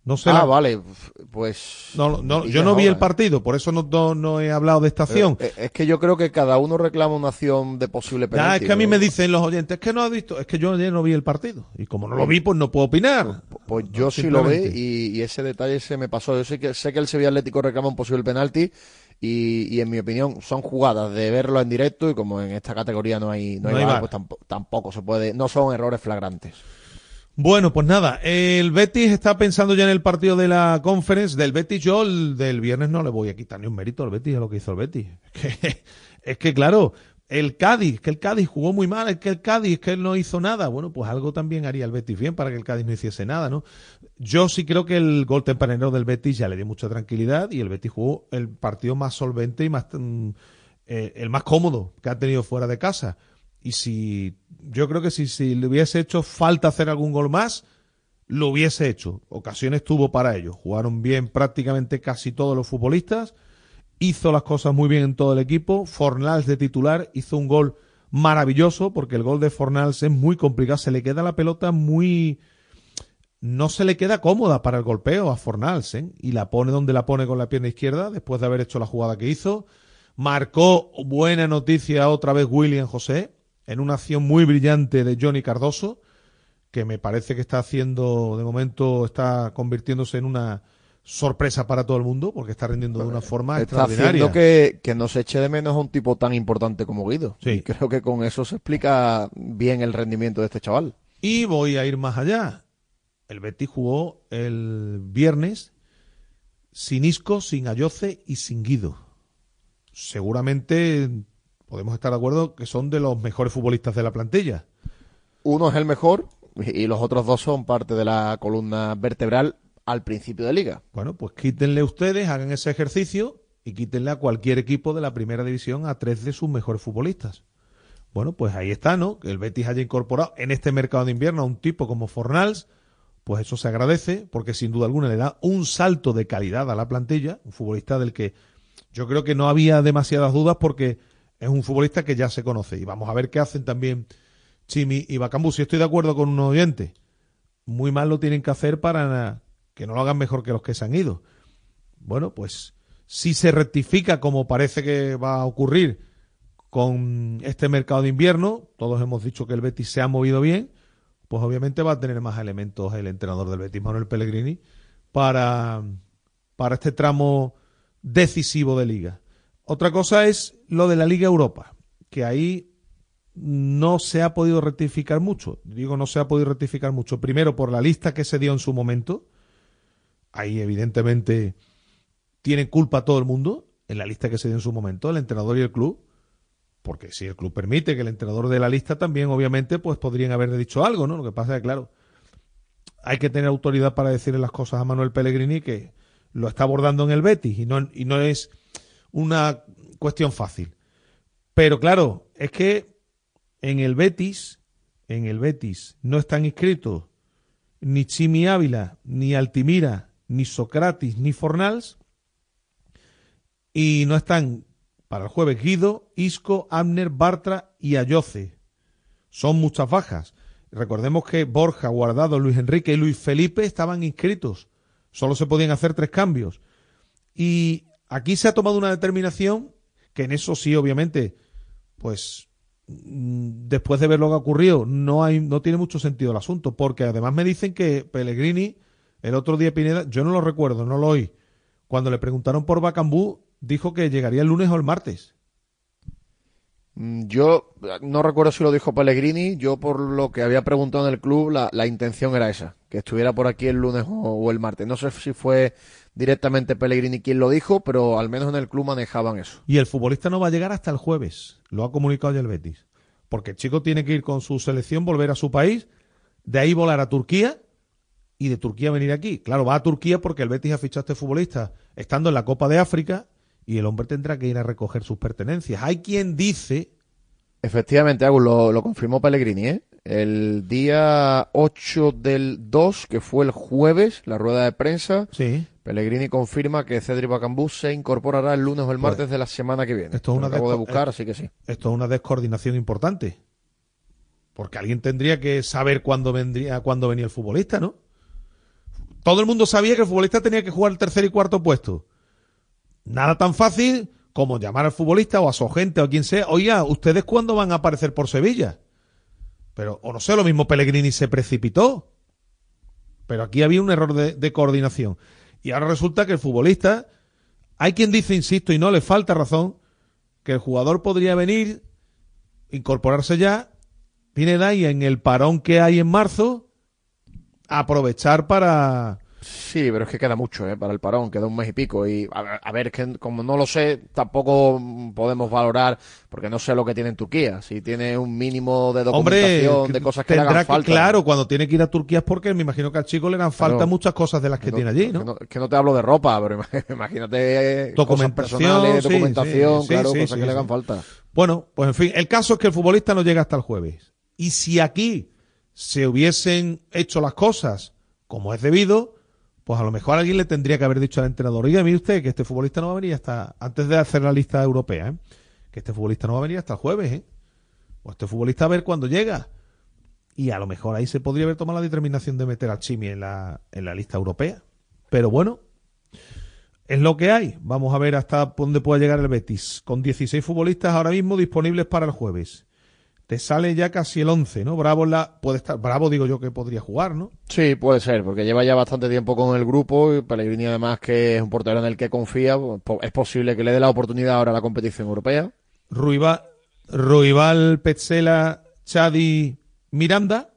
No sé ah, la- vale, pues... No, no, yo no vi el partido, por eso no, no, no he hablado de esta acción. Eh, eh, es que yo creo que cada uno reclama una acción de posible penalti. es que a mí me dicen los oyentes, es que no has visto, es que yo ayer no vi el partido. Y como no lo vi, pues no puedo opinar. Pues yo sí lo vi y, y ese detalle se me pasó. Yo sé que, sé que el Sevilla Atlético reclama un posible penalti y, y en mi opinión son jugadas de verlo en directo y como en esta categoría no hay, no hay pues tampoco, tampoco se puede, no son errores flagrantes. Bueno, pues nada, el Betis está pensando ya en el partido de la conference del Betis. Yo el del viernes no le voy a quitar ni un mérito al Betis a lo que hizo el Betis. Es que, es que claro, el Cádiz, que el Cádiz jugó muy mal, es que el Cádiz, que él no hizo nada. Bueno, pues algo también haría el Betis bien para que el Cádiz no hiciese nada, ¿no? Yo sí creo que el gol tempranero del Betis ya le dio mucha tranquilidad y el Betis jugó el partido más solvente y más mm, eh, el más cómodo que ha tenido fuera de casa. Y si yo creo que si, si le hubiese hecho falta hacer algún gol más, lo hubiese hecho. Ocasiones tuvo para ello. Jugaron bien prácticamente casi todos los futbolistas. Hizo las cosas muy bien en todo el equipo. Fornals de titular hizo un gol maravilloso porque el gol de Fornals es muy complicado. Se le queda la pelota muy... No se le queda cómoda para el golpeo a Fornals, ¿eh? Y la pone donde la pone con la pierna izquierda después de haber hecho la jugada que hizo. Marcó buena noticia otra vez William José en una acción muy brillante de Johnny Cardoso, que me parece que está haciendo, de momento, está convirtiéndose en una sorpresa para todo el mundo, porque está rindiendo de una forma Está extraordinaria. haciendo que, que no se eche de menos a un tipo tan importante como Guido. Sí. Y creo que con eso se explica bien el rendimiento de este chaval. Y voy a ir más allá. El Betis jugó el viernes sin Isco, sin Ayoce y sin Guido. Seguramente podemos estar de acuerdo que son de los mejores futbolistas de la plantilla. Uno es el mejor y los otros dos son parte de la columna vertebral al principio de liga. Bueno, pues quítenle ustedes, hagan ese ejercicio y quítenle a cualquier equipo de la primera división a tres de sus mejores futbolistas. Bueno, pues ahí está, ¿no? Que el Betis haya incorporado en este mercado de invierno a un tipo como Fornals, pues eso se agradece, porque sin duda alguna le da un salto de calidad a la plantilla, un futbolista del que yo creo que no había demasiadas dudas porque es un futbolista que ya se conoce. Y vamos a ver qué hacen también Chimi y Bacambú. Si estoy de acuerdo con un oyente, muy mal lo tienen que hacer para que no lo hagan mejor que los que se han ido. Bueno, pues si se rectifica como parece que va a ocurrir con este mercado de invierno, todos hemos dicho que el Betis se ha movido bien, pues obviamente va a tener más elementos el entrenador del Betis, Manuel Pellegrini, para, para este tramo decisivo de liga. Otra cosa es lo de la Liga Europa, que ahí no se ha podido rectificar mucho. Digo, no se ha podido rectificar mucho. Primero, por la lista que se dio en su momento. Ahí, evidentemente, tiene culpa todo el mundo en la lista que se dio en su momento, el entrenador y el club. Porque si el club permite que el entrenador de la lista también, obviamente, pues podrían haber dicho algo, ¿no? Lo que pasa es que, claro, hay que tener autoridad para decirle las cosas a Manuel Pellegrini que lo está abordando en el Betis y no, y no es una cuestión fácil. Pero claro, es que en el Betis, en el Betis no están inscritos ni Chimi Ávila, ni Altimira, ni Socrates, ni Fornals. Y no están para el jueves Guido, Isco, Abner, Bartra y Ayoce. Son muchas bajas. Recordemos que Borja, Guardado, Luis Enrique y Luis Felipe estaban inscritos. Solo se podían hacer tres cambios. Y aquí se ha tomado una determinación que en eso sí, obviamente, pues mm, después de ver lo que ha ocurrido, no, hay, no tiene mucho sentido el asunto, porque además me dicen que Pellegrini, el otro día Pineda, yo no lo recuerdo, no lo oí, cuando le preguntaron por Bacambú, dijo que llegaría el lunes o el martes. Mm, yo no recuerdo si lo dijo Pellegrini, yo por lo que había preguntado en el club, la, intención era esa, que estuviera por aquí el lunes o, el martes. No sé si fue directamente Pellegrini quien lo dijo, pero al menos en el club manejaban eso. Y el futbolista no va a llegar hasta el jueves, lo ha comunicado ya el Betis, porque el chico tiene que ir con su selección, volver a su país, de ahí volar a Turquía y de Turquía venir aquí. Claro, va a Turquía porque el Betis ha fichado a este futbolista estando en la Copa de África y el hombre tendrá que ir a recoger sus pertenencias. Hay quien dice... Efectivamente, Agus, lo, lo confirmó Pellegrini, ¿eh? El día 8 del 2, que fue el jueves, la rueda de prensa, sí. Pellegrini confirma que Cedric Bacambú se incorporará el lunes o el martes pues, de la semana que viene. Esto es una acabo de buscar, así que sí. Esto es una descoordinación importante. Porque alguien tendría que saber cuándo vendría, cuándo venía el futbolista, ¿no? Todo el mundo sabía que el futbolista tenía que jugar el tercer y cuarto puesto. Nada tan fácil como llamar al futbolista o a su agente o a quien sea. Oiga, ¿ustedes cuándo van a aparecer por Sevilla? Pero, o no sé, lo mismo Pellegrini se precipitó. Pero aquí había un error de, coordinación. Y ahora resulta que el futbolista, hay quien dice, insisto, y no le falta razón, que el jugador podría venir, incorporarse ya, Pineda, y en el parón que hay en marzo, aprovechar para, Sí, pero es que queda mucho ¿eh? para el parón, queda un mes y pico. Y a, a ver, que como no lo sé, tampoco podemos valorar, porque no sé lo que tiene en Turquía. Si tiene un mínimo de documentación, Hombre, de cosas que le hagan que, falta. Claro, cuando tiene que ir a Turquía es porque me imagino que al chico le dan falta Claro. muchas cosas de las que No, tiene allí, ¿no? Que no, que no te hablo de ropa, pero imagínate Documentación, cosas personales, sí, documentación, sí, claro, sí, cosas que le hagan falta. Bueno, pues en fin, el caso es que el futbolista no llega hasta el jueves. Y si aquí se hubiesen hecho las cosas como es debido, pues a lo mejor alguien le tendría que haber dicho al entrenador, oiga, mire usted que este futbolista no va a venir hasta, antes de hacer la lista europea, ¿eh? que este futbolista no va a venir hasta el jueves, ¿eh? o este futbolista a ver cuándo llega. Y a lo mejor ahí se podría haber tomado la determinación de meter al Chimi en la, en la lista europea. Pero bueno, es lo que hay. Vamos a ver hasta dónde puede llegar el Betis. Con 16 futbolistas ahora mismo disponibles para el jueves. Te sale ya casi el 11, ¿no? Bravo la, puede estar, Bravo digo yo que podría jugar, ¿no? Sí, puede ser, porque lleva ya bastante tiempo con el grupo y Pellegrini además que es un portero en el que confía, pues, es posible que le dé la oportunidad ahora a la competición europea. Ruibal, Ruibal Petzela, Chadi, Miranda.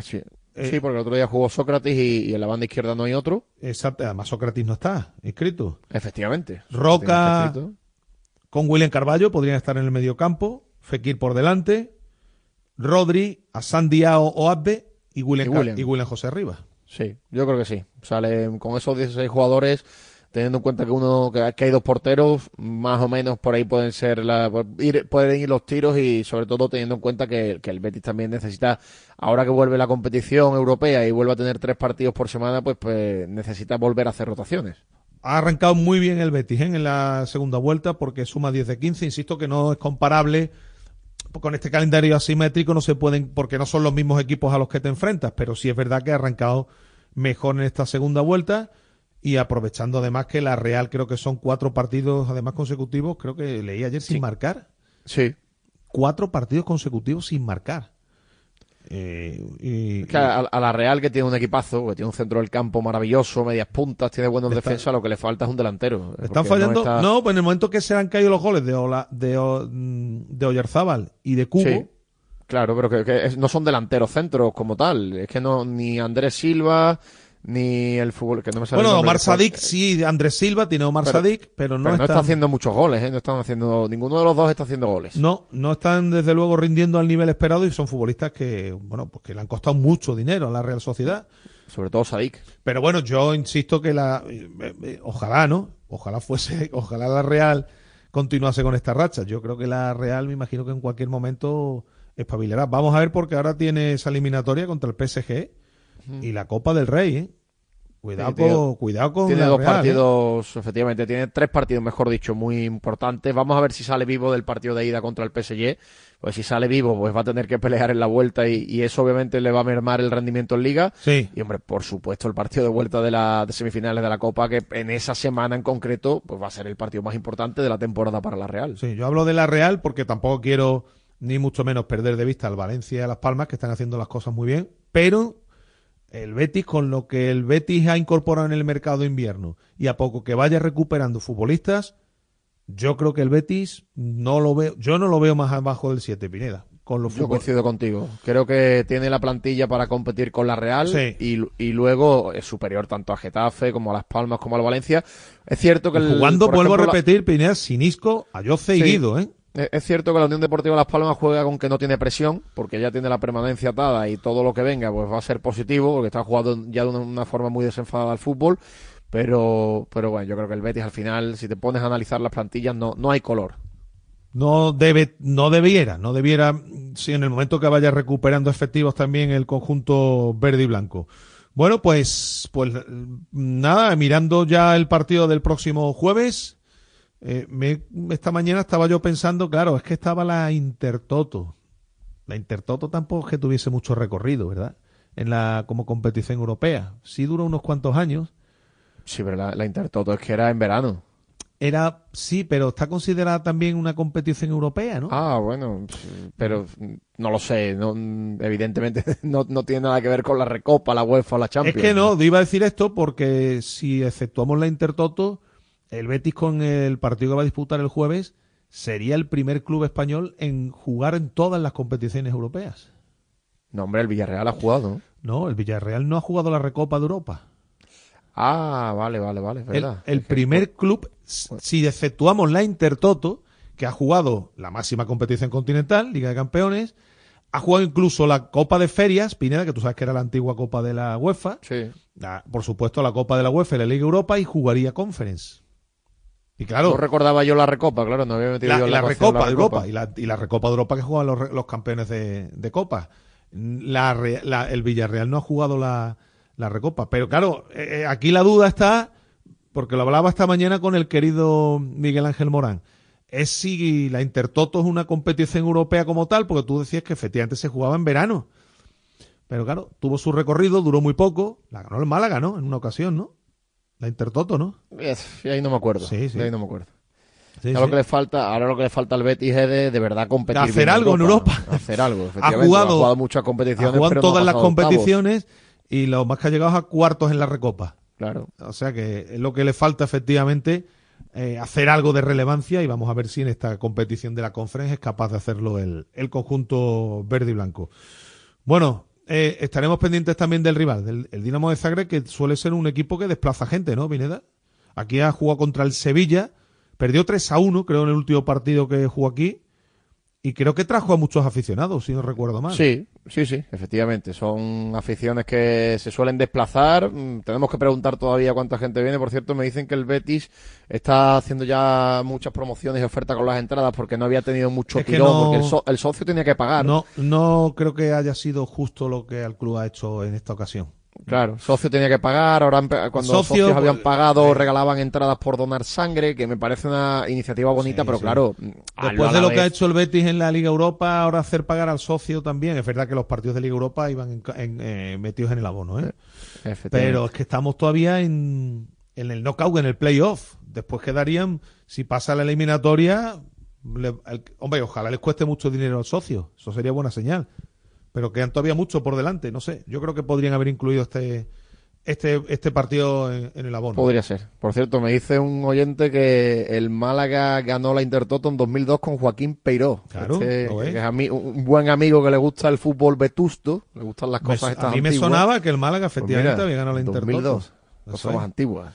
Sí, Eh, sí, porque el otro día jugó Sócrates y, y en la banda izquierda no hay otro. Exacto, además Sócrates no está inscrito. Efectivamente. Roca Está inscrito. con William Carballo podrían estar en el medio campo, Fekir por delante, Rodri, Asan Diao o Abbe y William, Y William. y William José arriba. Sí, yo creo que sí. Sale con esos 16 jugadores. teniendo en cuenta que uno que, que hay dos porteros, más o menos por ahí pueden ser la, ir, pueden ir los tiros y sobre todo teniendo en cuenta que, que el Betis también necesita, ahora que vuelve la competición europea y vuelve a tener tres partidos por semana, pues, pues necesita volver a hacer rotaciones. Ha arrancado muy bien el Betis ¿eh? en la segunda vuelta porque suma 10 de 15. Insisto que no es comparable con este calendario asimétrico, no se pueden, porque no son los mismos equipos a los que te enfrentas, pero sí es verdad que ha arrancado mejor en esta segunda vuelta y aprovechando además que la Real creo que son cuatro partidos además consecutivos, creo que leí ayer sin Sí. marcar. Sí. Cuatro partidos consecutivos sin marcar. Eh, y- Que a, a la Real que tiene un equipazo, que tiene un centro del campo maravilloso, medias puntas, tiene buenos Está- defensas, lo que le falta es un delantero. Están Porque fallando. está- No, pues en el momento que se han caído los goles de Ola, de, Oyarzábal y de Cubo, Sí, claro, pero que, que es- no son delanteros centros como tal. Es que no, ni Andrés Silva, ni el fútbol, que no me sale bueno, Omar. Sadik sí, Andrés Silva tiene Omar Pero- Sadik, pero no, Pero no están, está haciendo muchos goles, ¿eh? No están haciendo, ninguno de los dos está haciendo goles. no, no están desde luego rindiendo al nivel esperado y son futbolistas que, bueno, pues que le han costado mucho dinero a la Real Sociedad. Sobre todo Sadik. Pero bueno, yo insisto que la, eh, eh, ojalá, ¿no? Ojalá fuese, ojalá la Real continuase con esta racha. Yo creo que la Real, me imagino que en cualquier momento espabilará. Vamos a ver porque ahora tiene esa eliminatoria contra el PSG y la Copa del Rey, ¿eh? Cuidado Sí, con, cuidado con Tiene dos Real, ¿eh? partidos, efectivamente, tiene tres partidos, mejor dicho, muy importantes. Vamos a ver si sale vivo del partido de ida contra el PSG. Pues si sale vivo, pues va a tener que pelear en la vuelta y, y eso obviamente le va a mermar el rendimiento en liga. Sí. Y hombre, por supuesto, el partido de vuelta de las de semifinales de la Copa, que en esa semana en concreto, pues va a ser el partido más importante de la temporada para la Real. Sí, yo hablo de la Real porque tampoco quiero ni mucho menos perder de vista al Valencia y a Las Palmas que están haciendo las cosas muy bien, pero el Betis con lo que el Betis ha incorporado en el mercado de invierno y a poco que vaya recuperando futbolistas, yo creo que el Betis no lo veo, yo no lo veo más abajo del 7 Pineda. Con los Yo coincido contigo. Creo que tiene la plantilla para competir con la Real Sí. y, y luego es superior tanto a Getafe como a Las Palmas como al Valencia. Es cierto que el, jugando, vuelvo ejemplo, a la- repetir, Pineda, sin Isco, Ayoce y Sí. Guido, ¿eh? Es cierto que la Unión Deportiva Las Palmas juega con que no tiene presión, porque ya tiene la permanencia atada y todo lo que venga pues va a ser positivo, porque está jugando ya de una, una forma muy desenfadada al fútbol. Pero, pero bueno, yo creo que el Betis al final, si te pones a analizar las plantillas, no, no hay color. no debe no debiera no debiera si en el momento que vaya recuperando efectivos también el conjunto verde y blanco bueno pues pues nada mirando ya el partido del próximo jueves eh, me- esta mañana estaba yo pensando claro es que estaba la Intertoto. La Intertoto tampoco es que tuviese mucho recorrido verdad en la como competición europea. Sí duró unos cuantos años. Sí, pero la, la Intertoto es que era en verano. era sí pero está considerada también una competición europea no Ah, bueno, pero no lo sé, no, evidentemente no, no tiene nada que ver con la Recopa, la UEFA o la Champions. Es que no, iba a decir esto porque si exceptuamos la Intertoto, el Betis con el partido que va a disputar el jueves sería el primer club español en jugar en todas las competiciones europeas. No, hombre, el Villarreal ha jugado. ¿no? El Villarreal no ha jugado la Recopa de Europa. Ah, vale, vale, vale, es El, verdad. el primer club, si exceptuamos la Intertoto, que ha jugado la máxima competición continental, Liga de Campeones, ha jugado incluso la Copa de Ferias, Pineda, que tú sabes que era la antigua Copa de la UEFA, Sí. por supuesto la Copa de la UEFA y la Liga Europa, y jugaría Conference. Y claro, No recordaba yo la Recopa, claro, no había metido la, yo la ecuación Recopa de. Europa y la, y la Recopa de Europa que juegan los, campeones de, de Copa. La, la- el Villarreal no ha jugado la, la Recopa. Pero claro, eh, eh, aquí la duda está, porque lo hablaba esta mañana con el querido Miguel Ángel Morán, es si la Intertoto es una competición europea como tal, porque tú decías que efectivamente se jugaba en verano. Pero claro, tuvo su recorrido, duró muy poco, la ganó el Málaga, ¿no? En una ocasión, ¿no? La Intertoto, ¿no? Es- y ahí no me acuerdo. Sí, sí. ahí no me acuerdo. Sí, ahora, sí. Lo que le falta, ahora lo que le falta al Betis es de, de verdad competir. De hacer bien algo en Europa. Hacer algo, ha efectivamente. jugado, muchas competiciones. ha jugado pero no ha todas las octavos. competiciones y lo más que ha llegado es a cuartos en la Recopa. Claro. O sea que es lo que le falta efectivamente eh, hacer algo de relevancia y vamos a ver si en esta competición de la conferencia es capaz de hacerlo el, el conjunto verde y blanco. Bueno, eh, estaremos pendientes también del rival, del el Dinamo de Zagreb, que suele ser un equipo que desplaza gente, ¿no, Vineda? Aquí ha jugado contra el Sevilla, perdió 3 a 1, creo, en el último partido que jugó aquí. Y creo que trajo a muchos aficionados, si no recuerdo mal. Sí, sí, sí, efectivamente. Son aficiones que se suelen desplazar. Mm, Tenemos que preguntar todavía cuánta gente viene. Por cierto, me dicen que el Betis está haciendo ya muchas promociones y ofertas con las entradas porque no había tenido mucho Es que tirón, no- porque el, so- el socio tenía que pagar. No, no creo que haya sido justo lo que el club ha hecho en esta ocasión. Claro, socio tenía que pagar, ahora cuando los Socio, socios habían pues, pagado regalaban entradas por donar sangre, que me parece una iniciativa bonita, pero sí. claro, mm, Después de lo que ha hecho el Betis en la Liga Europa, ahora hacer pagar al socio también. Es verdad que los partidos de Liga Europa iban en- en, eh, metidos en el abono, ¿eh? Efectivamente. Pero es que estamos todavía en, en el knockout, en el playoff. Después quedarían, si pasa la eliminatoria, le- el- hombre, ojalá les cueste mucho dinero al socio. Eso sería buena señal. Pero quedan todavía mucho por delante. No sé, yo creo que podrían haber incluido este este este partido en, en el abono. Podría ser. Por cierto, me dice un oyente que el Málaga ganó la Intertoto en 2002 con Joaquín Peiró. Claro, Este, que es ami- un buen amigo que le gusta el fútbol vetusto, le gustan las Me- cosas a estas mí me sonaba que el Málaga Pues efectivamente mira, había ganado la Intertoto. 2002, Eso cosas más antiguas.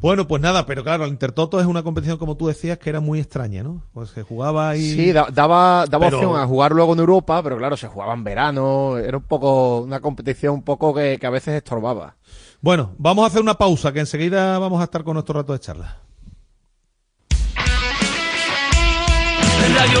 Bueno, pues nada, pero claro, el Intertoto es una competición, como tú decías, que era muy extraña, ¿no? Pues se jugaba ahí... Sí, da- daba, daba Pero- opción a jugar luego en Europa, pero claro, se jugaba en verano, era un poco, una competición un poco que, que a veces estorbaba. Bueno, vamos a hacer una pausa, que enseguida vamos a estar con nuestro rato de charla. Radio.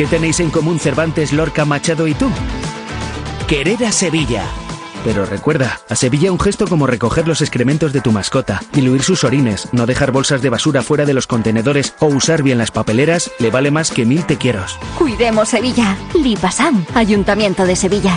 ¿Qué tenéis en común Cervantes, Lorca, Machado y tú? Querer a Sevilla. Pero recuerda, a Sevilla un gesto como recoger los excrementos de tu mascota, diluir sus orines, no dejar bolsas de basura fuera de los contenedores o usar bien las papeleras le vale más que mil te quieros. Cuidemos Sevilla. Lipasam, Ayuntamiento de Sevilla.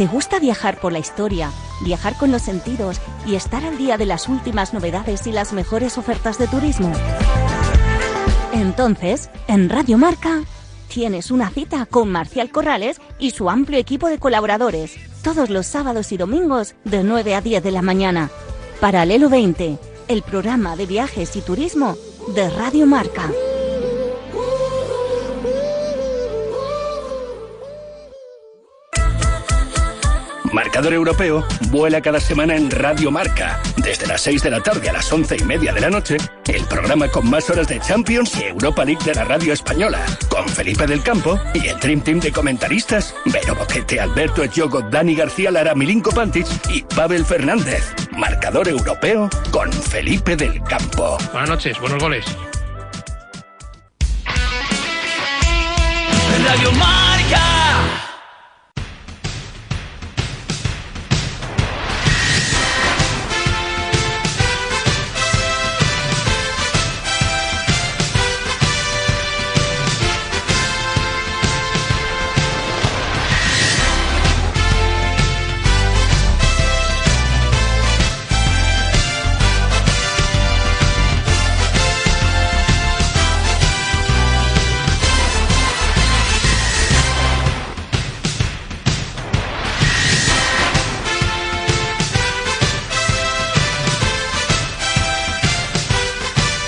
¿Te gusta viajar por la historia, viajar con los sentidos y estar al día de las últimas novedades y las mejores ofertas de turismo? Entonces, en Radio Marca, tienes una cita con Marcial Corrales y su amplio equipo de colaboradores, todos los sábados y domingos de 9 a 10 de la mañana. Paralelo 20, el programa de viajes y turismo de Radio Marca. Marcador Europeo vuela cada semana en Radio Marca. Desde las 6 de la tarde a las 11 y media de la noche, el programa con más horas de Champions y Europa League de la radio española. Con Felipe del Campo y el Dream Team de comentaristas: Vero Boquete, Alberto Echogo, Dani García Lara, Milinko Pantic y Pavel Fernández. Marcador Europeo con Felipe del Campo. Buenas noches, buenos goles. Radio Marca.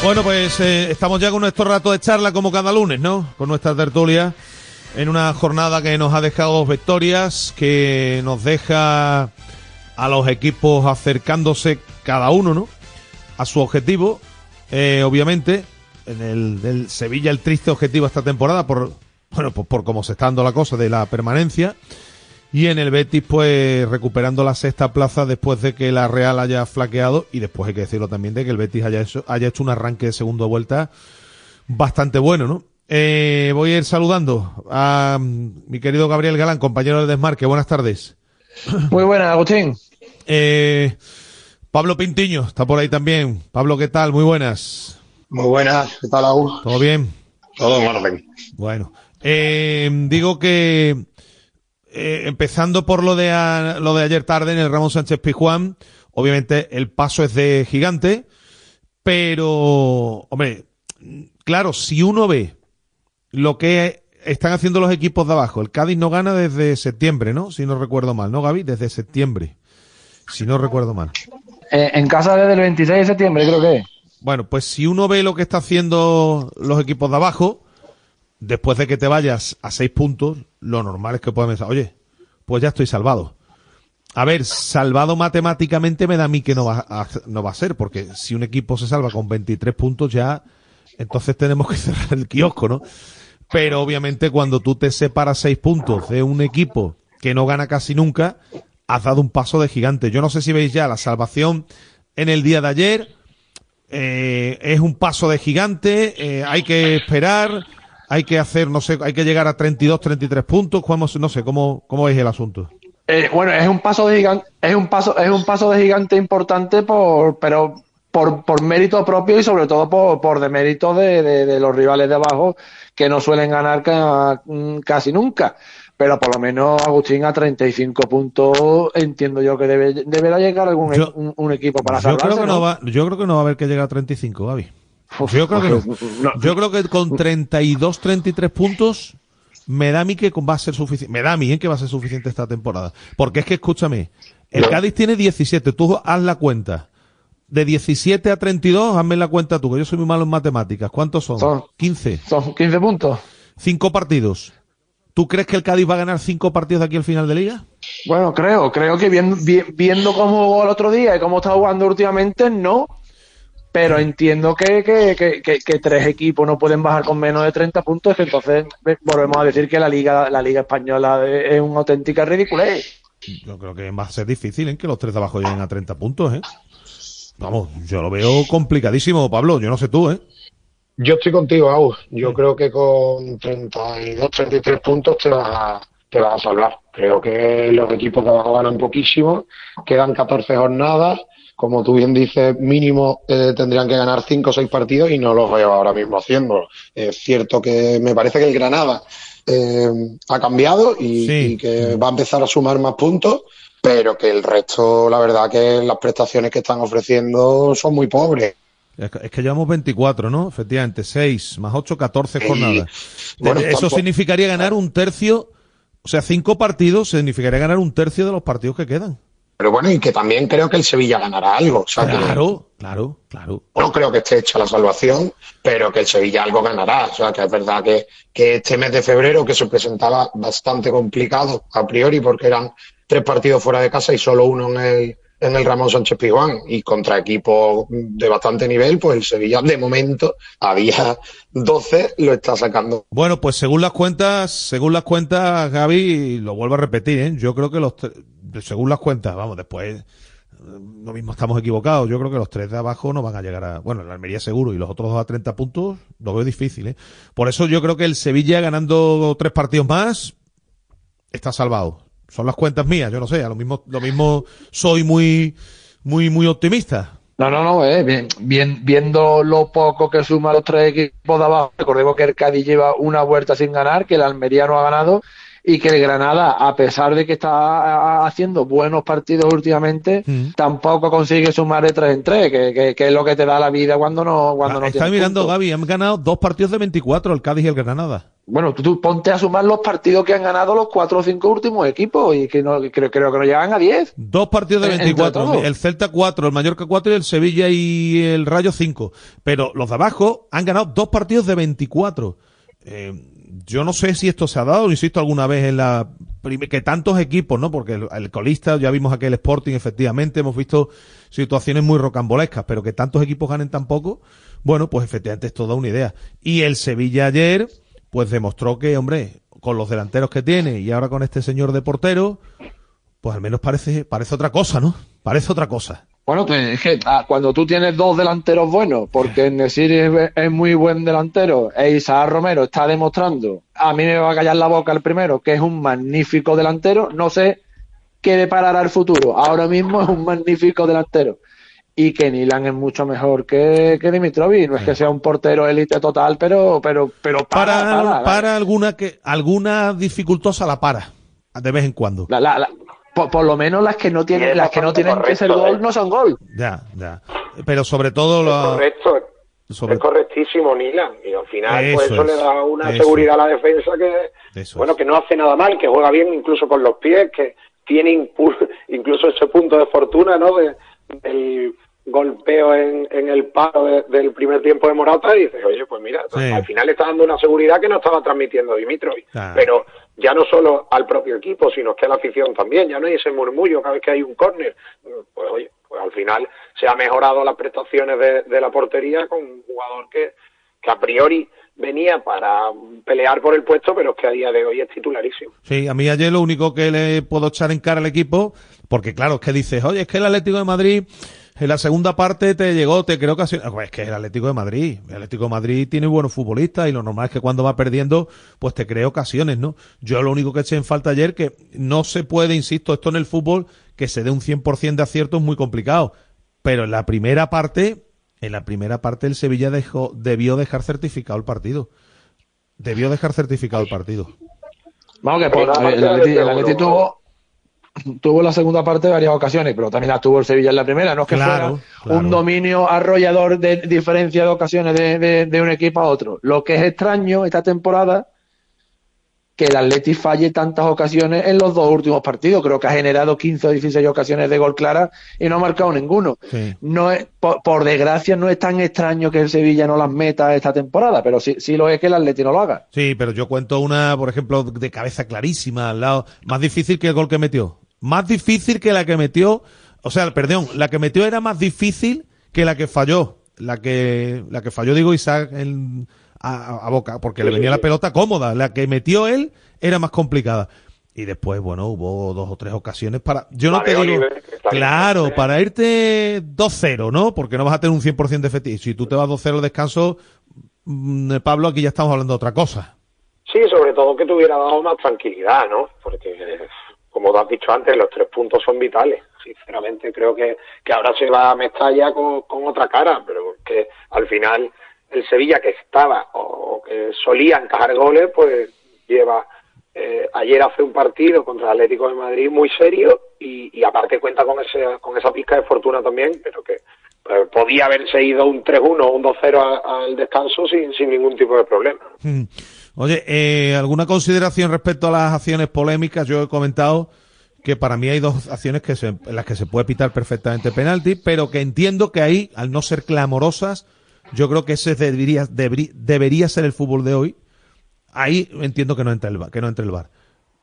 Bueno, pues eh, estamos ya con nuestro rato de charla como cada lunes, ¿no? Con nuestra tertulia en una jornada que nos ha dejado dos victorias, que nos deja a los equipos acercándose cada uno, ¿no? A su objetivo, eh, obviamente, en el del Sevilla el triste objetivo esta temporada por, bueno, pues por cómo se está dando la cosa de la permanencia. Y en el Betis, pues recuperando la sexta plaza después de que la Real haya flaqueado y después hay que decirlo también de que el Betis haya hecho, haya hecho un arranque de segunda vuelta bastante bueno, ¿no? Eh, voy a ir saludando a mm, mi querido Gabriel Galán, compañero del Desmarque. Buenas tardes. Muy buenas, Agustín. Eh, Pablo Pintiño está por ahí también. Pablo, ¿qué tal? Muy buenas. Muy buenas, ¿qué tal, Agus? ¿Todo bien? Todo en orden. Bueno, eh, digo que eh, empezando por lo de, a- lo de ayer tarde en el Ramón Sánchez Pizjuán, obviamente el paso es de gigante, pero, hombre, claro, si uno ve lo que están haciendo los equipos de abajo, el Cádiz no gana desde septiembre, ¿no? Si no recuerdo mal, ¿no, Gaby? Desde septiembre, si no recuerdo mal. Eh, en casa desde el 26 de septiembre, creo que es. Bueno, pues si uno ve lo que está haciendo los equipos de abajo, después de que te vayas a seis puntos, lo normal es que puedas pensar, oye, pues ya estoy salvado. A ver, salvado matemáticamente me da a mí que no va a, no va a ser, porque si un equipo se salva con 23 puntos ya, entonces tenemos que cerrar el kiosco, ¿no? Pero obviamente cuando tú te separas seis puntos de un equipo que no gana casi nunca, has dado un paso de gigante. Yo no sé si veis ya la salvación en el día de ayer, eh, es un paso de gigante, eh, hay que esperar, hay que hacer, no sé, hay que llegar a 32, 33 puntos, ¿cómo, no sé, ¿cómo, cómo veis el asunto? Eh, bueno, es un paso de gigante, es un paso, es un paso de gigante importante por, pero por, por mérito propio y sobre todo por, por demérito de, de, de los rivales de abajo que no suelen ganar ca- mm, casi nunca. Pero por lo menos Agustín a 35 puntos entiendo yo que debe, deberá llegar algún e- Yo- un, un equipo para yo salvarse, creo que no ¿no? va, yo creo que no va a haber que llegar a 35, Gaby. Yo creo que no. Yo creo que con 32, 33 puntos me da a mí que va a ser suficiente. Me da a mí ¿eh? que va a ser suficiente esta temporada. Porque es que escúchame, el Cádiz tiene 17, tú haz la cuenta. De 17 a 32, hazme la cuenta tú, que yo soy muy malo en matemáticas. ¿Cuántos son? Son- 15. Son 15 puntos. Cinco partidos. ¿Tú crees que el Cádiz va a ganar cinco partidos de aquí al final de liga? Bueno, creo, creo que viendo, vi- viendo cómo jugó el otro día y cómo está jugando últimamente, no. Pero entiendo que, que, que, que- que tres equipos no pueden bajar con menos de 30 puntos, que entonces ve- volvemos a decir que la liga, la liga española es una auténtica ridiculez. Yo creo que va a ser difícil en que los tres de abajo lleguen a 30 puntos, ¿eh? Vamos, yo lo veo complicadísimo, Pablo. Yo no sé tú, ¿eh? Yo estoy contigo, Agus. Yo creo que con 32, 33 puntos te vas a, te vas a salvar. Creo que los equipos de abajo ganan poquísimo, quedan 14 jornadas. Como tú bien dices, mínimo eh, tendrían que ganar 5 o 6 partidos y no los veo ahora mismo haciendo. Es cierto que me parece que el Granada eh, ha cambiado y, y que va a empezar a sumar más puntos, pero que el resto, la verdad que las prestaciones que están ofreciendo son muy pobres. Es que, llevamos 24, ¿no? Efectivamente, 6 más 8, 14 Sí. jornadas. Bueno, Eso tampoco- significaría ganar un tercio, o sea, cinco partidos significaría ganar un tercio de los partidos que quedan. Pero bueno, y que también creo que el Sevilla ganará algo. O sea, que Claro, claro, claro. no creo que esté hecha la salvación, pero que el Sevilla algo ganará. O sea, que es verdad que, que este mes de febrero, que se presentaba bastante complicado a priori, porque eran tres partidos fuera de casa y solo uno en el, en el Ramón Sánchez Pizjuán, y contra equipos de bastante nivel, pues el Sevilla, de momento, a día 12, lo está sacando. Bueno, pues según las cuentas, según las cuentas, Gaby, lo vuelvo a repetir, ¿eh? Yo creo que los según las cuentas, vamos, después lo mismo estamos equivocados. Yo creo que los tres de abajo no van a llegar a, bueno, la Almería seguro y los otros dos a 30 puntos, lo veo difícil, ¿eh? Por eso yo creo que el Sevilla ganando tres partidos más está salvado. Son las cuentas mías, yo no sé, a lo mismo, lo mismo soy muy, muy, muy optimista. No, no, no, eh, bien, bien, viendo lo poco que suman los tres equipos de abajo, recordemos que el Cádiz lleva una vuelta sin ganar, que el Almería no ha ganado y que el Granada, a pesar de que está ah, haciendo buenos partidos últimamente, tampoco consigue sumar de tres en tres, que, que- que es lo que te da la vida cuando no, cuando no Está mirando, puntos. Gaby, han ganado dos partidos de 24, el Cádiz y el Granada. Bueno, tú, tú ponte a sumar los partidos que han ganado los cuatro o cinco últimos equipos y que no, creo, creo que no llegan a diez. Dos partidos de Eh, entre 24. todos. El Celta 4, el Mallorca 4 y el Sevilla y el Rayo 5. Pero los de abajo han ganado dos partidos de 24. Eh, yo no sé si esto se ha dado, insisto, alguna vez en la que tantos equipos, ¿no? Porque el, colista, ya vimos aquel Sporting, efectivamente, hemos visto situaciones muy rocambolescas, pero que tantos equipos ganen tan poco, bueno, pues efectivamente es toda una idea. Y el Sevilla ayer, pues demostró que, hombre, con los delanteros que tiene y ahora con este señor de portero, pues al menos parece, parece otra cosa, ¿no? Parece otra cosa. Bueno, pues es que ah, cuando tú tienes dos delanteros buenos, porque Nesiri es, es muy buen delantero, e Isaac Romero está demostrando, a mí me va a callar la boca el primero, que es un magnífico delantero, no sé qué deparará el futuro, ahora mismo es un magnífico delantero. Y que Nilan es mucho mejor que, que Dimitrovic, no es que sea un portero élite total, pero, pero, pero para, Para, para, para alguna que alguna dificultosa la para de vez en cuando. la- la- la- por, por lo menos las que no tienen, las que no tienen que ser gol ¿eh? no son gol. Ya, ya. Pero sobre todo lo Correcto, sobre es correctísimo Nilan y al final pues Eso le da una eso. seguridad a la defensa que Eso bueno que no hace nada mal que juega bien incluso con los pies que tiene incluso ese punto de fortuna no de, del golpeo en, en el paro de- del primer tiempo de Morata y dices oye pues mira Sí. al final está dando una seguridad que no estaba transmitiendo Dimitrovic Claro. pero ya no solo al propio equipo sino que a la afición también ya no hay ese murmullo cada vez que hay un córner pues oye pues al final se ha mejorado las prestaciones de, de la portería con un jugador que, que a priori venía para pelear por el puesto, pero es que a día de hoy es titularísimo. Sí, a mí ayer lo único que le puedo echar en cara al equipo, porque claro, es que dices, oye, es que el Atlético de Madrid en la segunda parte te llegó, te creo que pues es que es el Atlético de Madrid, el Atlético de Madrid tiene buenos futbolistas y lo normal es que cuando va perdiendo, pues te crea ocasiones, ¿no? Yo lo único que eché en falta ayer que no se puede, insisto, esto en el fútbol, que se dé un 100% de acierto es muy complicado, pero en la primera parte, en la primera parte el Sevilla dejó, debió dejar certificado el partido. Debió dejar certificado el partido. Vamos que por- el, el seguro, tuvo la segunda parte varias ocasiones, pero también la tuvo el Sevilla en la primera. No es que Claro, fuera claro. un dominio arrollador de diferencia de ocasiones de, de- de un equipo a otro. Lo que es extraño esta temporada que el Atleti falle tantas ocasiones en los dos últimos partidos. Creo que ha generado 15 o 16 ocasiones de gol clara y no ha marcado ninguno. Sí. No es, por, por desgracia no es tan extraño que el Sevilla no las meta esta temporada, pero sí, sí lo es que el Atleti no lo haga. Sí, pero yo cuento una, por ejemplo, de cabeza clarísima al lado. Más difícil que el gol que metió. Más difícil que la que metió. O sea, perdón, la que metió era más difícil que la que falló. La que, la que falló, digo, Isaac en- a, a boca, porque le venía la pelota cómoda. La que metió él era más complicada. Y después, bueno, hubo dos o tres ocasiones para. Yo no te digo. Oliver, bien. Claro, para irte 2-0, ¿no? Porque no vas a tener un 100% de efectivo. Si tú te vas 2-0 al descanso, mm, Pablo, aquí ya estamos hablando de otra cosa. Sí, sobre todo que te hubiera dado más tranquilidad, ¿no? Porque, como te has dicho antes, los tres puntos son vitales. Sinceramente, creo que, que ahora se va a Mestalla con, con otra cara, pero que al final el Sevilla que estaba o que solía encajar goles, pues lleva. eh, ayer hace un partido contra el Atlético de Madrid muy serio y, y aparte cuenta con, ese, con esa pizca de fortuna también, pero que eh, podía haberse ido un 3-1 o un 2-0 a- al descanso sin, sin ningún tipo de problema. Mm. Oye, eh, ¿alguna consideración respecto a las acciones polémicas? Yo he comentado que para mí hay dos acciones que se, en las que se puede pitar perfectamente penalti, pero que entiendo que ahí, al no ser clamorosas, yo creo que ese debería, debería ser el fútbol de hoy. Ahí entiendo que no entra el, va- que no entre el bar.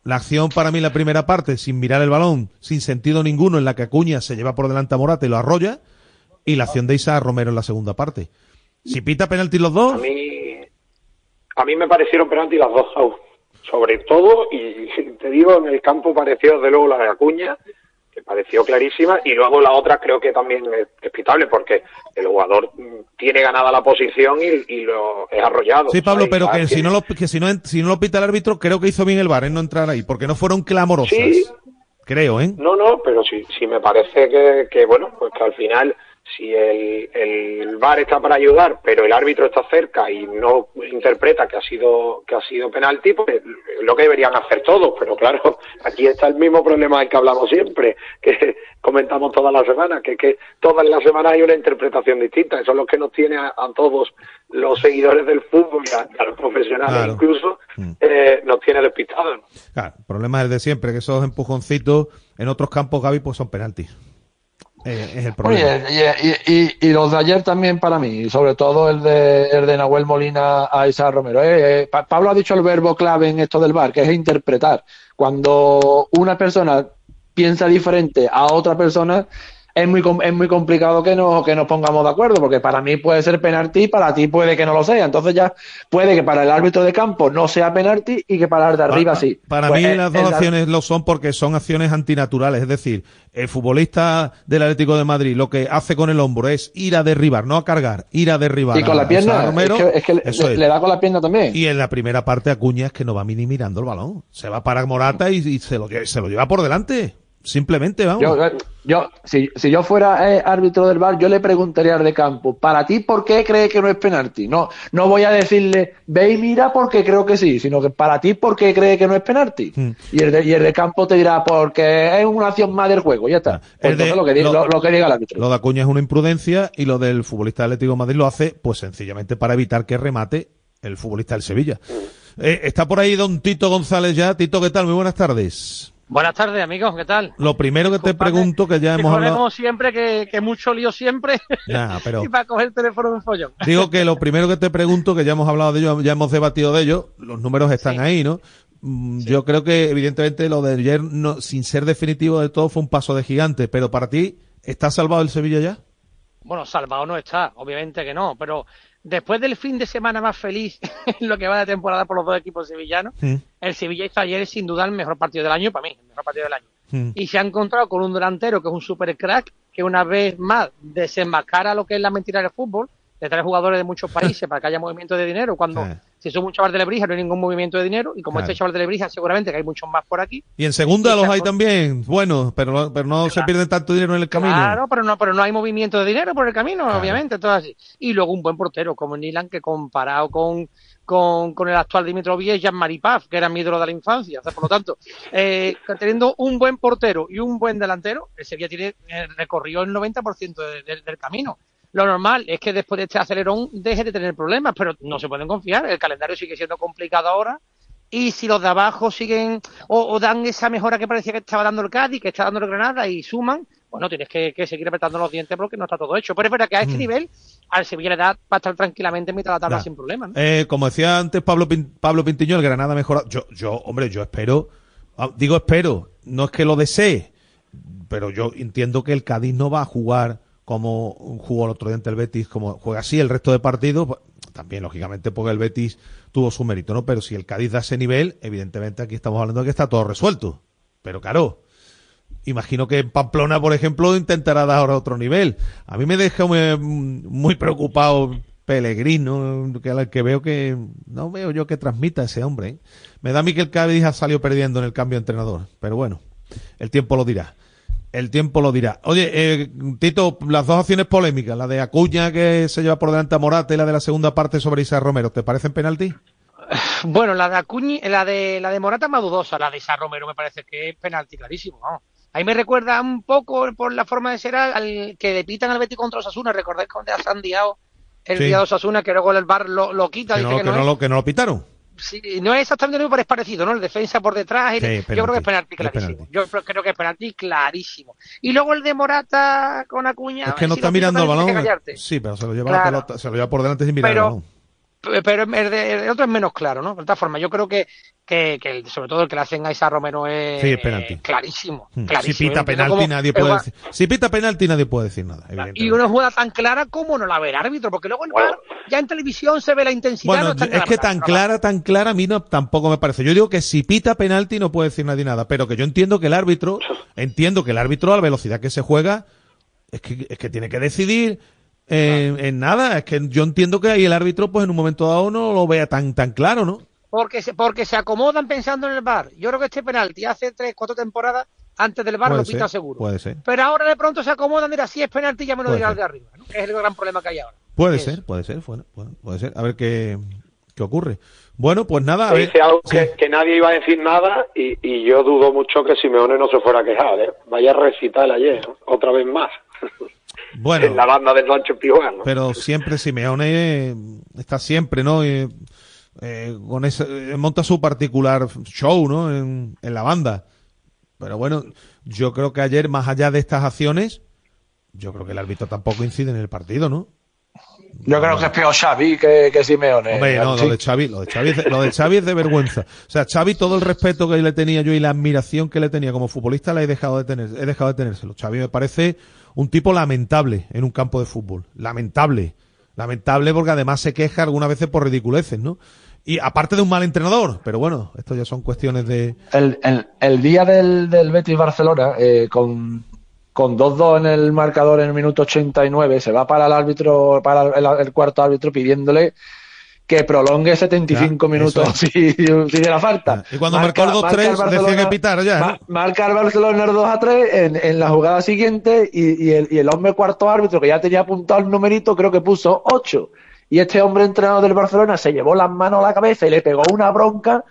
La acción para mí, la primera parte, sin mirar el balón, sin sentido ninguno, en la que Acuña se lleva por delante a Morata y lo arrolla, y la acción de Isa Romero en la segunda parte. Si pita penalti los dos, a mí me parecieron penalti las dos, sobre todo, y te digo, en el campo pareció desde luego la de Acuña, que pareció clarísima, y luego la otra creo que también es, es pitable, porque el jugador mm, tiene ganada la posición y, y lo es arrollado. Sí, Pablo, pero que si no lo que si no si no lo pita el árbitro, creo que hizo bien el VAR en no entrar ahí, porque no fueron clamorosas. Sí. Creo, ¿eh? No, no, pero sí, sí me parece que, que, bueno, pues que al final, si el, el VAR está para ayudar, pero el árbitro está cerca y no interpreta que ha sido que ha sido penalti, pues es lo que deberían hacer todos. Pero claro, aquí está el mismo problema del que hablamos siempre, que comentamos todas las semanas, que, que todas las semanas hay una interpretación distinta. Eso es lo que nos tiene a, a todos los seguidores del fútbol y a, los profesionales Claro. incluso, eh, nos tiene despistados. Claro, el problema es el de siempre, que esos empujoncitos en otros campos, Gaby, pues son penaltis. Eh, es el problema. Oye, y, y- y- y los de ayer también para mí, y sobre todo el de, el de Nahuel Molina a Isaac Romero. Eh, eh, Pa- Pablo ha dicho el verbo clave en esto del bar, que es interpretar. Cuando una persona piensa diferente a otra persona, es muy, es muy complicado que, no, que nos pongamos de acuerdo, porque para mí puede ser penalti, para ti puede que no lo sea. Entonces ya puede que para el árbitro de campo no sea penalti y que para el de arriba sí. Para Pues, mí eh, las dos acciones lo son porque son acciones antinaturales. Es decir, el futbolista del Atlético de Madrid lo que hace con el hombro es ir a derribar, no a cargar, ir a derribar. Y con a- la pierna, Romero. es que, es que le- da con la pierna también. Y en la primera parte Acuña es que no va ni mirando el balón. Se va para Morata y, y se, lo, se lo lleva por delante. Simplemente, vamos. Yo, yo, si, si yo fuera eh, árbitro del bar, yo le preguntaría al de campo, para ti, ¿por qué crees que no es penalti? No, no voy a decirle, ve y mira porque creo que sí, sino que para ti, ¿por qué crees que no es penalti? Hmm. Y, el de, y el de campo te dirá, porque es una acción más del juego, ya está. Pues Ah, de- entonces lo, que diga, lo- que diga el árbitro. Lo de Acuña es una imprudencia y lo del futbolista del Atlético de Madrid lo hace, pues sencillamente para evitar que remate el futbolista del Sevilla. Eh, está por ahí don Tito González ya. Tito, ¿qué tal? Muy buenas tardes. Buenas tardes, amigos, ¿qué tal? Lo primero que te pregunto, que ya hemos hablado. como siempre, que, que mucho lío siempre. Nah, pero y para coger el teléfono un follón. digo que lo primero que te pregunto, que ya hemos hablado de ello, ya hemos debatido de ello, los números están ahí, ¿no? Mm, Yo creo que evidentemente lo de ayer, no, sin ser definitivo de todo, fue un paso de gigante, pero para ti, ¿está salvado el Sevilla ya? Bueno, salvado no está, obviamente que no, pero después del fin de semana más feliz en lo que va de temporada por los dos equipos sevillanos, el Sevilla hizo ayer sin duda el mejor partido del año, para mí, el mejor partido del año. Y se ha encontrado con un delantero que es un super crack, que una vez más desenmascara lo que es la mentira del fútbol, de traer jugadores de muchos países para que haya movimiento de dinero, cuando si somos un chaval de Lebrija no hay ningún movimiento de dinero, y como Claro. este chaval de Lebrija seguramente que hay muchos más por aquí, Y en segunda Y los ha hay también, bueno, pero, pero no se pierden tanto dinero en el camino. Claro, pero no, pero no hay movimiento de dinero por el camino, obviamente, todo así. Y luego un buen portero como Nilan, que comparado con, con, con el actual Dimitrovich es Jean-Marie Paf, que era mi ídolo de la infancia. O sea, por lo tanto, eh, teniendo un buen portero y un buen delantero, el Sevilla tiene eh, recorrido el 90% de- de- del camino. Lo normal es que después de este acelerón deje de tener problemas, pero no se pueden confiar. El calendario sigue siendo complicado ahora. Y si los de abajo siguen o, o dan esa mejora que parecía que estaba dando el Cádiz, que está dando el Granada y suman, bueno, tienes que, que seguir apretando los dientes porque no está todo hecho. Pero es verdad que a este Mm. nivel, al Sevilla le da para estar tranquilamente en mitad de la tabla Nah. sin problemas. ¿no? Eh, como decía antes Pablo, Pin- Pablo Pintiño, el Granada mejora. Yo, yo, hombre, yo espero, ah, digo espero, no es que lo desee, pero yo entiendo que el Cádiz no va a jugar como jugó el otro día ante el Betis, como juega así el resto de partidos, pues, también lógicamente porque el Betis tuvo su mérito, ¿no? Pero si el Cádiz da ese nivel, evidentemente aquí estamos hablando de que está todo resuelto. Pero claro, imagino que en Pamplona, por ejemplo, intentará dar ahora otro nivel. A mí me deja muy, preocupado Pellegrino, que, que veo que no veo yo que transmita ese hombre. ¿eh? Me da a mí que el Cádiz ha salido perdiendo en el cambio de entrenador, pero bueno, el tiempo lo dirá. El tiempo lo dirá. Oye, eh, Tito, las dos acciones polémicas, la de Acuña que se lleva por delante a Morata y la de la segunda parte sobre Isa Romero, ¿te parecen penalti? Bueno, la de Acuñi, la de la de Morata es más dudosa, la de Isa Romero me parece que es penalti clarísimo. Ahí me recuerda un poco por la forma de ser al, que le pitan al Betis contra Osasuna, recordáis cuando ha sandiado el Sí. día de Osasuna que luego el bar lo, lo quita, Que dice no, que que no, lo, que no lo pitaron. Sí, no es exactamente lo mismo, pero es parecido, ¿no? El defensa por detrás. y- Sí, yo creo que es penalti clarísimo. Yo creo que es penalti clarísimo. Y luego el de Morata con Acuña. Es que no si está mirando el balón. Sí, pero se lo lleva la pelota, se lo lleva por delante sin mirar Pero- el balón. Pero el, de- el otro es menos claro, ¿no? De todas formas, yo creo que, que, que el- sobre todo el que le hacen a Isa Romero es Sí, penalti. clarísimo. Hmm. clarísimo. Si pita penalti nadie puede decir. Si pita penalti nadie puede decir nada. Y una jugada tan clara como no la ve el árbitro, porque luego VAR ya en televisión se ve la intensidad. Bueno, no tan es que tan clara, tan clara a mí no, tampoco me parece. Yo digo que si pita penalti no puede decir nadie nada, pero que yo entiendo que el árbitro, entiendo que el árbitro a la velocidad que se juega, es que, es que tiene que decidir eh, en nada. Es que yo entiendo que ahí el árbitro, pues en un momento dado no lo vea tan, tan claro, ¿no? Porque se, porque se acomodan pensando en el VAR. Yo creo que este penalti hace tres, cuatro temporadas antes del VAR puede lo pita ser, seguro. Puede ser. Pero ahora de pronto se acomodan, mira, si es penalti ya me lo dirá el de arriba, ¿no? Que es el gran problema que hay ahora. Puede ser, puede ser, puede, puede- ser. A ver qué, qué ocurre. Bueno, pues nada, a ver. dice algo Sí. que, que nadie iba a decir nada y, y yo dudo mucho que Simeone no se fuera a quejar. ¿eh? Vaya recital ayer, ¿no? otra vez más. Bueno. En la banda de Sancho Pijuán. ¿no? Pero siempre Simeone eh, está siempre, ¿no? Eh, eh, con ese, monta su particular show, ¿no? En, en la banda. Pero bueno, yo creo que ayer, más allá de estas acciones, yo creo que el árbitro tampoco incide en el partido, ¿no? Yo creo que es peor Xavi que, que Simeone. Hombre, no, lo de Xavi, lo de Xavi, es de, lo de Xavi es de vergüenza. O sea, Xavi, todo el respeto que le tenía yo y la admiración que le tenía como futbolista, la he dejado de tener, he dejado de tenérselo. Xavi me parece un tipo lamentable en un campo de fútbol. Lamentable. Lamentable porque además se queja algunas veces por ridiculeces, ¿no? Y aparte de un mal entrenador, pero bueno, esto ya son cuestiones de... El, el- día del, del Betis Barcelona, eh, con, con 2-2 en el marcador en el minuto 89, se va para el árbitro, para el cuarto árbitro pidiéndole que prolongue 75 Ya, minutos si, si diera falta. Y cuando marcó el 2-3 marca el decía que pitara ya, Marca el Barcelona el 2 3 en, en la jugada siguiente y, y el, y el hombre cuarto árbitro que ya tenía apuntado el numerito, creo que puso 8. Y este hombre entrenador del Barcelona se llevó las manos a la cabeza y le pegó una bronca.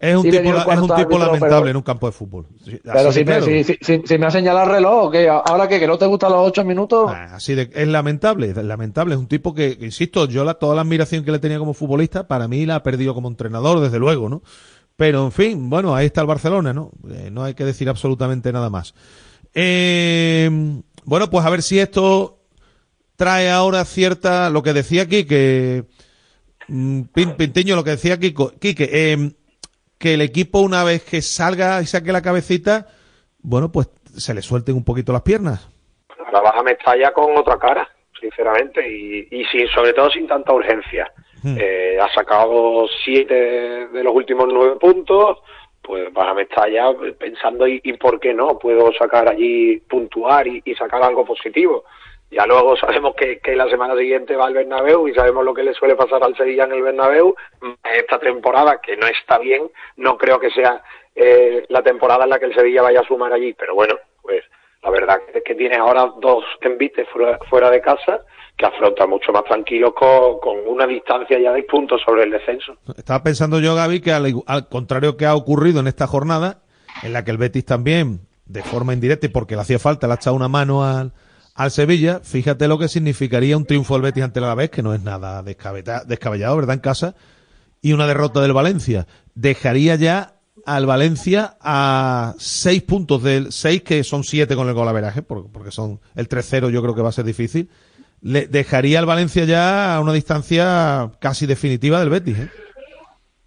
Es un tipo, la- es un tipo lamentable pero- en un campo de fútbol. Pero si me, si, si- si- me ha señalado el reloj, que ahora que, que no te gustan los ocho minutos. Así de, es lamentable, es lamentable. Es un tipo que, que, insisto, yo la, toda la admiración que le tenía como futbolista, para mí la ha perdido como entrenador, desde luego, ¿no? Pero, en fin, bueno, ahí está el Barcelona, ¿no? Eh, no hay que decir absolutamente nada más. Eh, bueno, pues a ver si esto trae ahora cierta, lo que decía aquí, que mm, Pin- Pintiño, lo que decía Kiko, Quique, eh, que el equipo una vez que salga y saque la cabecita, bueno, pues se le suelten un poquito las piernas. Ahora vas a Mestalla con otra cara, sinceramente, y, y sin, sobre todo sin tanta urgencia. Eh, ha sacado siete de los últimos nueve puntos, pues vas a Mestalla pensando, ¿y, y por qué no? Puedo sacar allí, puntuar y, y sacar algo positivo. Ya luego sabemos que, que la semana siguiente va al Bernabéu y sabemos lo que le suele pasar al Sevilla en el Bernabéu. Esta temporada, que no está bien, no creo que sea eh, la temporada en la que el Sevilla vaya a sumar allí. Pero bueno, pues la verdad es que tiene ahora dos envites fuera, de casa que afronta mucho más tranquilos con, con una distancia ya de puntos sobre el descenso. Estaba pensando yo, Gaby, que al contrario que ha ocurrido en esta jornada, en la que el Betis también, de forma indirecta y porque le hacía falta, le ha echado una mano al, al Sevilla, fíjate lo que significaría un triunfo del Betis ante la vez, que no es nada descabellado, ¿verdad? En casa, y una derrota del Valencia. Dejaría ya al Valencia a seis puntos del seis, que son siete con el golaveraje, porque son el 3-0 yo creo que va a ser difícil. Le dejaría al Valencia ya a una distancia casi definitiva del Betis, ¿eh?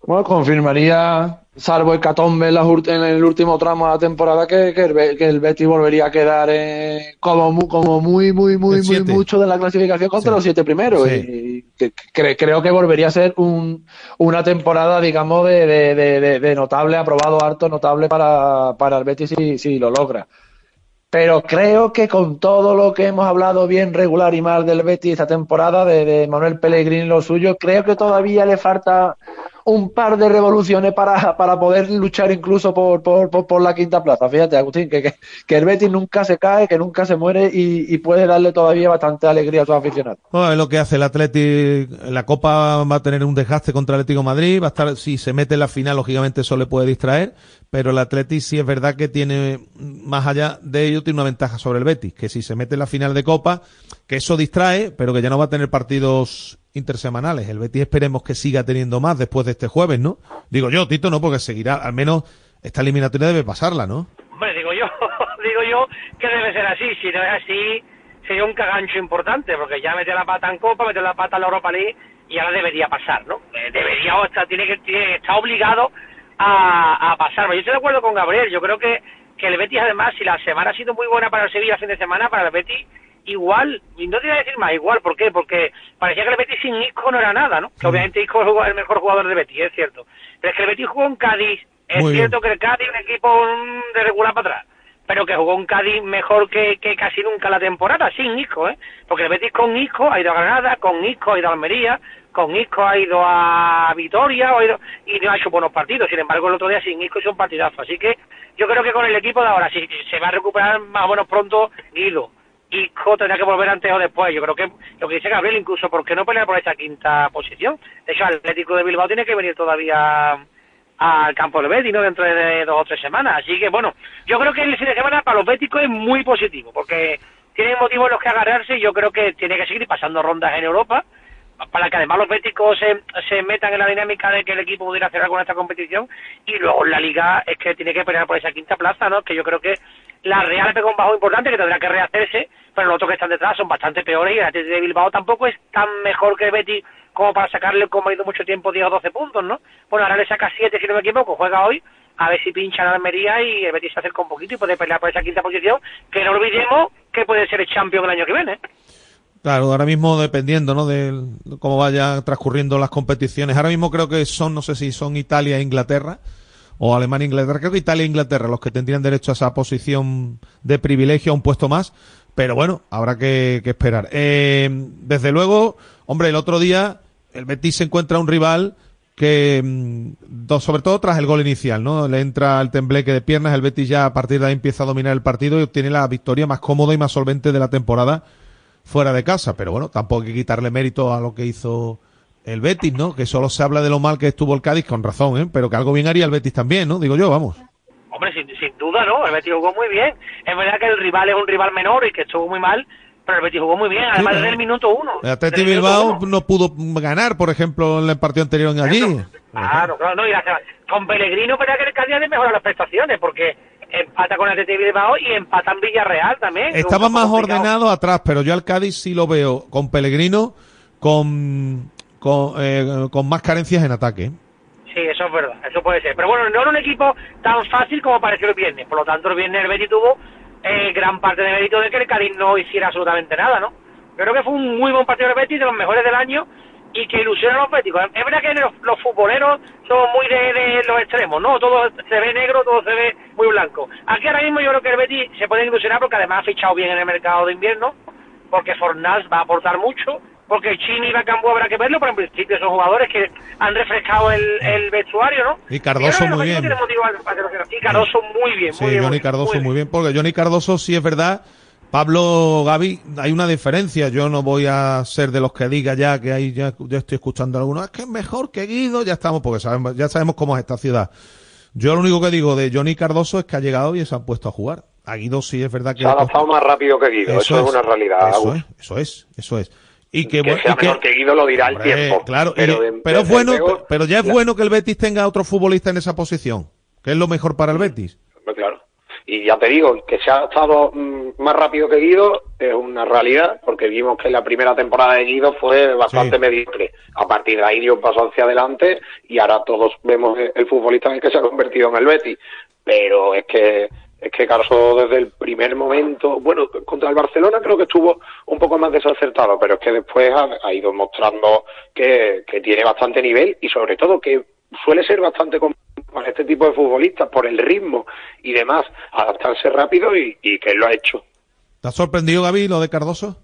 Bueno, confirmaría, salvo el Catombe en, las en el último tramo de la temporada, que, que, el, que el Betis volvería a quedar eh, como, mu- como muy, muy, muy, muy mucho de la clasificación contra Sí. los siete primeros. Sí. Y que- cre- creo que volvería a ser un, una temporada, digamos, de, de, de, de- de notable, aprobado harto, notable para, para el Betis si, si lo logra. Pero creo que con todo lo que hemos hablado bien regular y mal del Betis esta temporada, de, de Manuel Pellegrini y lo suyo, creo que todavía le falta un par de revoluciones para, para poder luchar incluso por, por, por, la quinta plaza. Fíjate, Agustín, que, que, el Betis nunca se cae, que nunca se muere y, y puede darle todavía bastante alegría a sus aficionados. Bueno, lo que hace el Atleti. La Copa va a tener un desgaste contra el Atlético Madrid. Va a estar, si se mete en la final, lógicamente eso le puede distraer. Pero el Atleti sí es verdad que tiene, más allá de ello, tiene una ventaja sobre el Betis. Que si se mete en la final de Copa, que eso distrae, pero que ya no va a tener partidos intersemanales. El Betis esperemos que siga teniendo más después de este jueves, ¿no? Digo yo, Tito, no, porque seguirá, al menos esta eliminatoria debe pasarla, ¿no? Hombre, digo yo, digo yo que debe ser así. Si no es así, sería un cagancho importante, porque ya metió la pata en Copa, metió la pata en la Europa League y ahora debería pasar, ¿no? Eh, Debería o está, tiene que tiene, está obligado a, a pasar. Yo estoy de acuerdo con Gabriel. Yo creo que, que el Betis, además, si la semana ha sido muy buena para el Sevilla, el fin de semana, para el Betis, igual, y no te voy a decir más, igual, ¿por qué? Porque parecía que el Betis sin Isco no era nada, ¿no? Que obviamente Isco es el mejor jugador del Betis, es cierto. Pero es que el Betis jugó en Cádiz, es Muy cierto que el Cádiz es un equipo mm, de regular para atrás, pero que jugó un Cádiz mejor que, que casi nunca la temporada, sin Isco, ¿eh? Porque el Betis con Isco ha ido a Granada, con Isco ha ido a Almería, con Isco ha ido a Vitoria ha ido, y no ha hecho buenos partidos. Sin embargo, el otro día sin Isco hizo un partidazo. Así que yo creo que con el equipo de ahora, si se va a recuperar más o menos pronto, Guido. Isco tendrá que volver antes o después. Yo creo que lo que dice Gabriel, incluso, ¿por qué no pelear por esta quinta posición? De hecho, el Atlético de Bilbao tiene que venir todavía al campo del Betis, ¿no? Dentro de dos o tres semanas. Así que, bueno, yo creo que el fin de semana para los béticos es muy positivo, porque tienen motivos en los que agarrarse y yo creo que tiene que seguir pasando rondas en Europa para que además los béticos se, se metan en la dinámica de que el equipo pudiera hacer algo esta competición y luego la liga es que tiene que pelear por esa quinta plaza, ¿no? Que yo creo que La Real pegó un bajo importante que tendrá que rehacerse, pero los otros que están detrás son bastante peores y el Atlético de Bilbao tampoco es tan mejor que el Betis como para sacarle, como ha ido mucho tiempo, 10 o 12 puntos, ¿no? Bueno, ahora le saca 7 si no me equivoco, juega hoy, a ver si pincha la Almería y el Betis se acerca un poquito y puede pelear por esa quinta posición, que no olvidemos que puede ser el campeón el año que viene. Claro, ahora mismo dependiendo, ¿no? De cómo vayan transcurriendo las competiciones. Ahora mismo creo que son, no sé si son Italia e Inglaterra o Alemania e Inglaterra. Creo que Italia e Inglaterra los que tendrían derecho a esa posición de privilegio, a un puesto más. Pero bueno, habrá que, que esperar. Eh, desde luego, hombre, el otro día el Betis se encuentra un rival que, mm, sobre todo tras el gol inicial, ¿no? Le entra el tembleque de piernas, el Betis ya a partir de ahí empieza a dominar el partido y obtiene la victoria más cómoda y más solvente de la temporada fuera de casa. Pero bueno, tampoco hay que quitarle mérito a lo que hizo el Betis, ¿no? Que solo se habla de lo mal que estuvo el Cádiz, con razón, ¿eh? Pero que algo bien haría el Betis también, ¿no? Digo yo, vamos. Hombre, sin, sin duda, ¿no? El Betis jugó muy bien. Es verdad que el rival es un rival menor y que estuvo muy mal, pero el Betis jugó muy bien, además desde el minuto uno. El Atleti Bilbao no pudo ganar, por ejemplo, en el partido anterior en allí. Claro, claro, no, y hasta- con Pellegrino, pero que el Cádiz de mejorar las prestaciones, porque empata con el Atleti Bilbao y empata en Villarreal también. Estaba más complicado. ordenado atrás, pero yo al Cádiz sí lo veo con Pellegrino, con, con, eh, con más carencias en ataque. Sí, eso es verdad, eso puede ser. Pero bueno, no era un equipo tan fácil como pareció el viernes. Por lo tanto, el viernes el Betis tuvo eh, gran parte de mérito de que el Cádiz no hiciera absolutamente nada, ¿no? Yo creo que fue un muy buen partido del Betis, de los mejores del año, y que ilusiona a los béticos. Es verdad que los, los futboleros somos muy de, de los extremos, ¿no? Todo se ve negro, todo se ve muy blanco. Aquí ahora mismo yo creo que el Betis se puede ilusionar porque además ha fichado bien en el mercado de invierno, porque Fornals va a aportar mucho, porque Chini y Bacambú habrá que verlo, pero en principio son jugadores que han refrescado el, el vestuario, ¿no? Y Cardoso muy bien. Y Cardoso muy bien, Sí, muy bien. Johnny muy bien, Cardoso muy bien, porque Johnny Cardoso sí es verdad. Pablo Gaby, hay una diferencia. Yo no voy a ser de los que diga ya que hay, ya, ya estoy escuchando a algunos, es que es mejor que Guido, ya estamos, porque sabemos, ya sabemos cómo es esta ciudad. Yo lo único que digo de Johnny Cardoso es que ha llegado y se han puesto a jugar. A Guido sí es verdad que Se ha adaptado más rápido que Guido, eso, es una realidad. Eso Agus. es, eso es, eso es. Y que, que bu- sea y que- mejor que Guido lo dirá el Hombre, tiempo. Claro, y- pero, pero, de- es bueno, luego, pero ya es la- bueno que el Betis tenga otro futbolista en esa posición, que es lo mejor para el Betis. Claro. Y ya te digo, que se ha adaptado mm, más rápido que Guido es una realidad, porque vimos que la primera temporada de Guido fue bastante mediocre. A partir de ahí dio un paso hacia adelante y ahora todos vemos el futbolista en el que se ha convertido en el Betis. Pero es que es que Carso desde el primer momento, bueno, contra el Barcelona creo que estuvo un poco más desacertado, pero es que después ha, ha ido mostrando que, que tiene bastante nivel y sobre todo que suele ser bastante para este tipo de futbolistas por el ritmo y demás, adaptarse rápido y, y que él lo ha hecho. ¿Te ha sorprendido, Gaby, lo de Cardoso?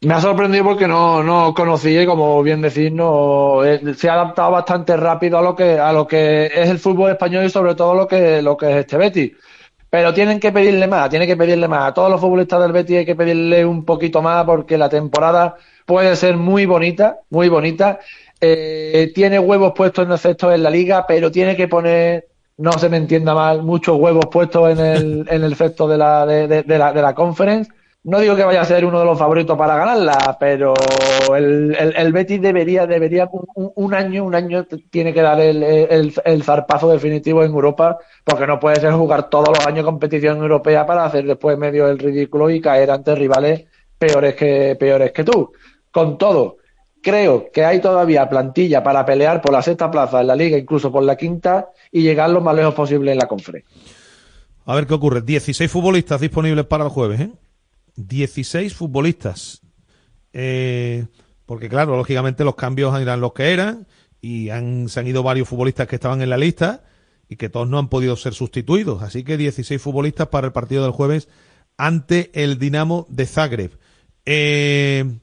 Me ha sorprendido porque no, no conocía y como bien decís, no, eh, se ha adaptado bastante rápido a lo que, a lo que es el fútbol español y sobre todo lo que, lo que es este Betis. Pero tienen que pedirle más, tienen que pedirle más. A todos los futbolistas del Betis hay que pedirle un poquito más porque la temporada puede ser muy bonita, muy bonita. Eh, tiene huevos puestos en efecto en la liga, pero tiene que poner, no se me entienda mal, muchos huevos puestos en el, en el efecto de la, de, de- de la, de la conference. No digo que vaya a ser uno de los favoritos para ganarla, pero el, el, Betis debería, debería un, un- año, un año tiene que dar el, el, el zarpazo definitivo en Europa, porque no puede ser jugar todos los años competición europea para hacer después medio el ridículo y caer ante rivales peores que, peores que tú. Con todo, creo que hay todavía plantilla para pelear por la sexta plaza en la liga, incluso por la quinta, y llegar lo más lejos posible en la conferencia. A ver qué ocurre. 16 futbolistas disponibles para el jueves, ¿eh? 16 futbolistas. Eh, porque claro, lógicamente los cambios eran los que eran y han, se han ido varios futbolistas que estaban en la lista y que todos no han podido ser sustituidos. Así que 16 futbolistas para el partido del jueves ante el Dinamo de Zagreb. Eh,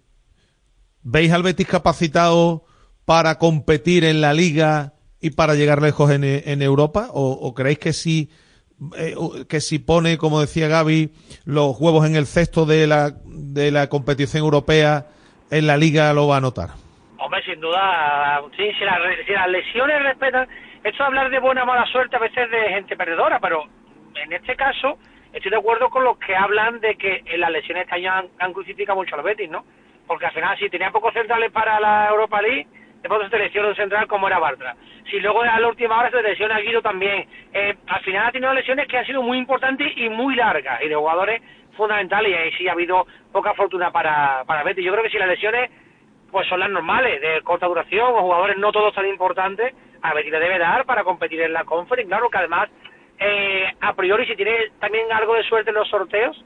¿Veis al Betis capacitado para competir en la liga y para llegar lejos en, Europa? ¿O, o creéis que si, eh, que si pone, como decía Gaby, los huevos en el cesto de la, de la competición europea en la liga lo va a notar? Hombre, sin duda, sí, si, las si las lesiones respetan, esto de hablar de buena o mala suerte a veces de gente perdedora, pero en este caso estoy de acuerdo con los que hablan de que en las lesiones este año han, crucificado mucho a los Betis, ¿no? Porque al final, si tenía pocos centrales para la Europa League, de pronto se te lesiona un central como era Bartra. Si luego a la última hora se lesiona Guido también. Eh, al final ha tenido lesiones que han sido muy importantes y muy largas y de jugadores fundamentales y ahí sí ha habido poca fortuna para, para Betis. Yo creo que si las lesiones pues son las normales, de corta duración o jugadores no todos tan importantes, a Betis le debe dar para competir en la conference. Claro que además, eh, a priori, si tiene también algo de suerte en los sorteos,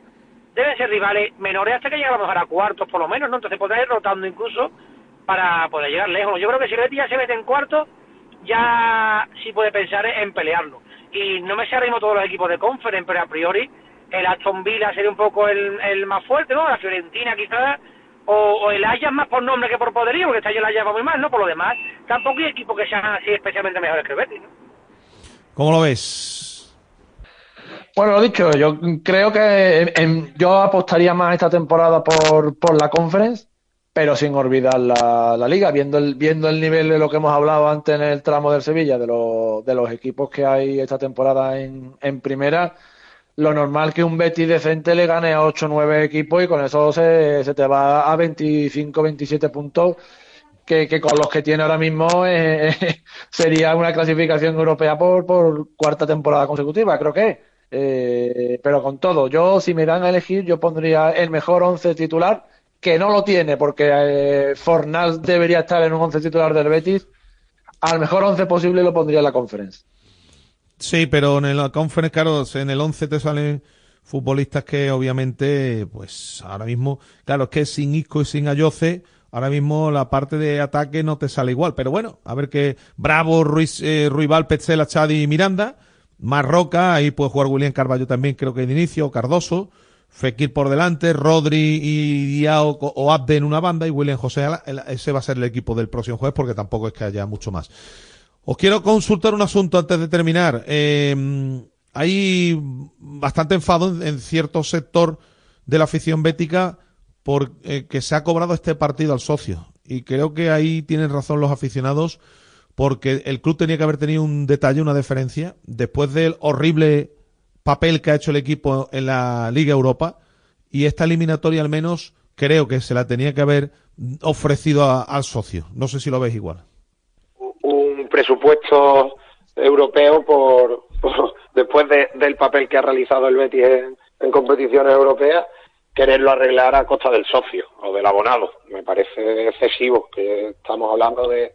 deben ser rivales menores hasta que llegue a lo mejor a cuartos por lo menos, ¿no? Entonces podrá ir rotando incluso para poder llegar lejos. Yo creo que si el Betis ya se mete en cuartos, ya sí puede pensar en pelearlo. Y no me sé ahora todos los equipos de conference, pero a priori el Aston Villa sería un poco el, el más fuerte, ¿no? La Fiorentina quizás, o, el Ajax más por nombre que por poderío, porque está yo el Ajax va muy mal, ¿no? Por lo demás, tampoco hay equipos que sean así especialmente mejores que el Betis, ¿no? ¿Cómo lo ves? Bueno, lo dicho, yo creo que yo apostaría más esta temporada por, por la conference, pero sin olvidar la, la, liga, viendo el, viendo el nivel de lo que hemos hablado antes en el tramo del Sevilla, de, de los equipos que hay esta temporada en, en primera lo normal que un Betis decente le gane a 8 o 9 equipos y con eso se, se te va a 25 27 puntos que, que, con los que tiene ahora mismo eh, sería una clasificación europea por, por cuarta temporada consecutiva, creo que. Eh, pero con todo, yo si me dan a elegir, yo pondría el mejor 11 titular, que no lo tiene, porque eh, Fornal debería estar en un 11 titular del Betis. Al mejor 11 posible lo pondría en la conferencia. Sí, pero en el conference, claro, en el 11 te salen futbolistas que obviamente, pues ahora mismo, claro, es que sin Isco y sin Ayoce, ahora mismo la parte de ataque no te sale igual. Pero bueno, a ver que Bravo, Ruiz, eh, Ruibal, Petzela, Chadi y Miranda, Marroca, ahí puede jugar William Carballo también, creo que de inicio, Cardoso, Fekir por delante, Rodri y Diao o Abde en una banda y William José, ese va a ser el equipo del próximo jueves porque tampoco es que haya mucho más. Os quiero consultar un asunto antes de terminar. Eh, hay bastante enfado en, cierto sector de la afición bética porque eh, se ha cobrado este partido al socio. Y creo que ahí tienen razón los aficionados porque el club tenía que haber tenido un detalle, una deferencia, después del horrible papel que ha hecho el equipo en la Liga Europa. Y esta eliminatoria al menos creo que se la tenía que haber ofrecido al socio. No sé si lo veis igual presupuesto europeo por, después del papel que ha realizado el Betis en, competiciones europeas quererlo arreglar a costa del socio o del abonado. Me parece excesivo que estamos hablando de,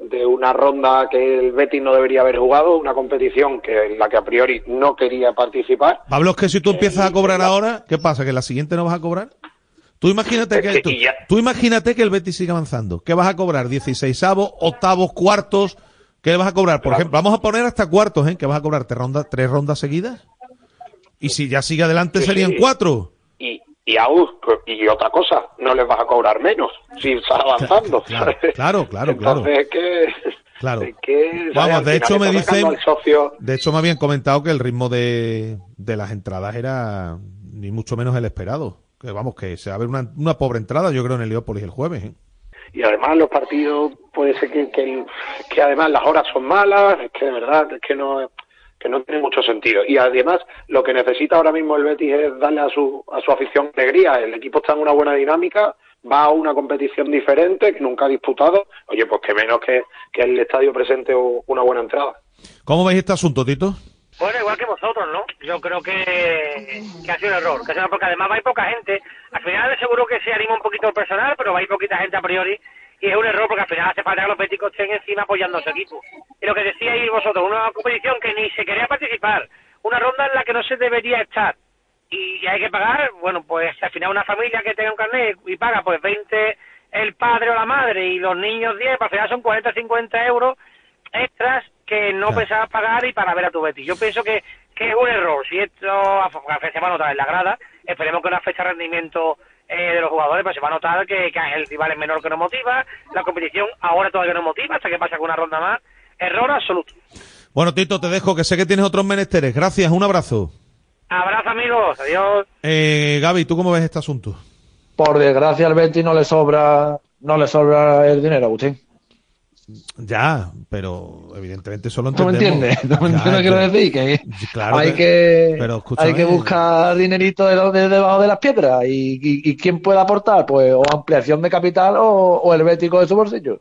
de una ronda que el Betis no debería haber jugado, una competición que en la que a priori no quería participar. Pablo, es que si tú empiezas a cobrar ahora, ¿qué pasa? ¿Que la siguiente no vas a cobrar? Tú imagínate que, tú, imagínate que el Betis sigue avanzando. ¿Qué vas a cobrar? 16 avos, octavos, cuartos. ¿Qué vas a cobrar? Por ejemplo, vamos a poner hasta cuartos, ¿eh? ¿Qué vas a cobrar? ¿Tres rondas, tres rondas seguidas? Y si ya sigue adelante serían cuatro. Y, aún, y otra cosa, no les vas a cobrar menos si estás avanzando. Claro, claro, claro. Entonces, que... Claro. Vamos, de hecho me dicen, de hecho me habían comentado que el ritmo de, de las entradas era ni mucho menos el esperado que vamos, que se va a ver una, una pobre entrada, yo creo, en el Leópolis el jueves. ¿eh? Y además los partidos, puede ser que, que, además las horas son malas, es que de verdad, es que no que no tiene mucho sentido. Y además, lo que necesita ahora mismo el Betis es darle a su, a su afición alegría. El equipo está en una buena dinámica, va a una competición diferente que nunca ha disputado. Oye, pues que menos que, que el estadio presente una buena entrada. ¿Cómo veis este asunto, Tito? Bueno, igual que vosotros, ¿no? Yo creo que, que ha sido un error, que ha sido porque además va a ir poca gente. Al final seguro que se anima un poquito el personal, pero va a ir poquita gente a priori y es un error porque al final hace falta que los béticos estén encima apoyando a su equipo. Y lo que decíais vosotros, una competición que ni se quería participar, una ronda en la que no se debería estar y hay que pagar, bueno, pues al final una familia que tenga un carnet y paga pues 20 el padre o la madre y los niños 10, pues al final son 40, 50 euros extras que no pensabas pagar y para ver a tu Betis. Yo pienso que, que es un error. Si esto se va a notar en la grada, esperemos que una fecha de rendimiento eh, de los jugadores, pues se va a notar que, que el rival es menor que no motiva, la competición ahora todavía no motiva, hasta que pasa con una ronda más. Error absoluto. Bueno, Tito, te dejo, que sé que tienes otros menesteres. Gracias, un abrazo. Abrazo, amigos. Adiós. Eh, Gaby, ¿tú cómo ves este asunto? Por desgracia, al Betis no le sobra, no le sobra el dinero, Agustín. Ya, pero evidentemente solo entendemos... ¿No me entiendes? ¿No me entiendes quiero decir? Que hay que, hay que buscar dinerito de, debajo de las piedras y, quién puede aportar, pues o ampliación de capital o, el bético de su bolsillo.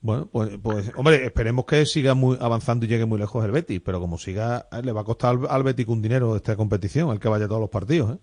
Bueno, pues, pues, hombre, esperemos que siga muy avanzando y llegue muy lejos el Betis, pero como siga, eh, le va a costar al, al Betis un dinero esta competición, el que vaya a todos los partidos,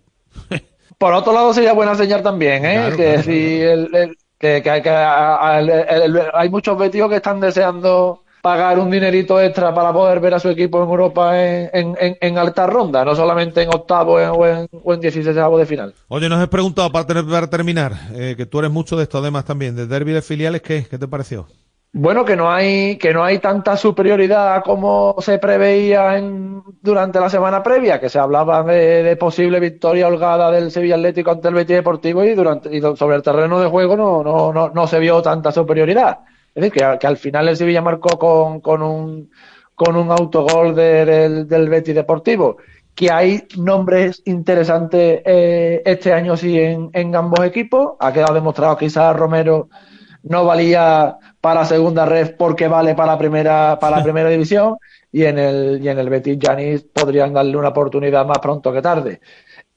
¿eh? Por otro lado, sería buena señal también, ¿eh? Claro, que claro, si el- el- que, que que- hay muchos betíos que están deseando pagar un dinerito extra para poder ver a su equipo en Europa en, en, en- alta ronda, no solamente en octavo o en, o en 16 de final. Oye, nos he preguntado para terminar, eh, que tú eres mucho de esto, además también, de derby de filiales, ¿qué? ¿Qué te pareció? Bueno, que no hay, que no hay tanta superioridad como se preveía en, durante la semana previa, que se hablaba de, de posible victoria holgada del Sevilla Atlético ante el Betis Deportivo y durante y sobre el terreno de juego no, no, no, no se vio tanta superioridad. Es decir, que, al final el Sevilla marcó con, con un con un autogol de- del, del Betis Deportivo. Que hay nombres interesantes eh, este año sí en, en ambos equipos. Ha quedado demostrado Isaac Romero no valía para segunda red porque vale para primera para la primera división y en el y en el Betis Yanis podrían darle una oportunidad más pronto que tarde.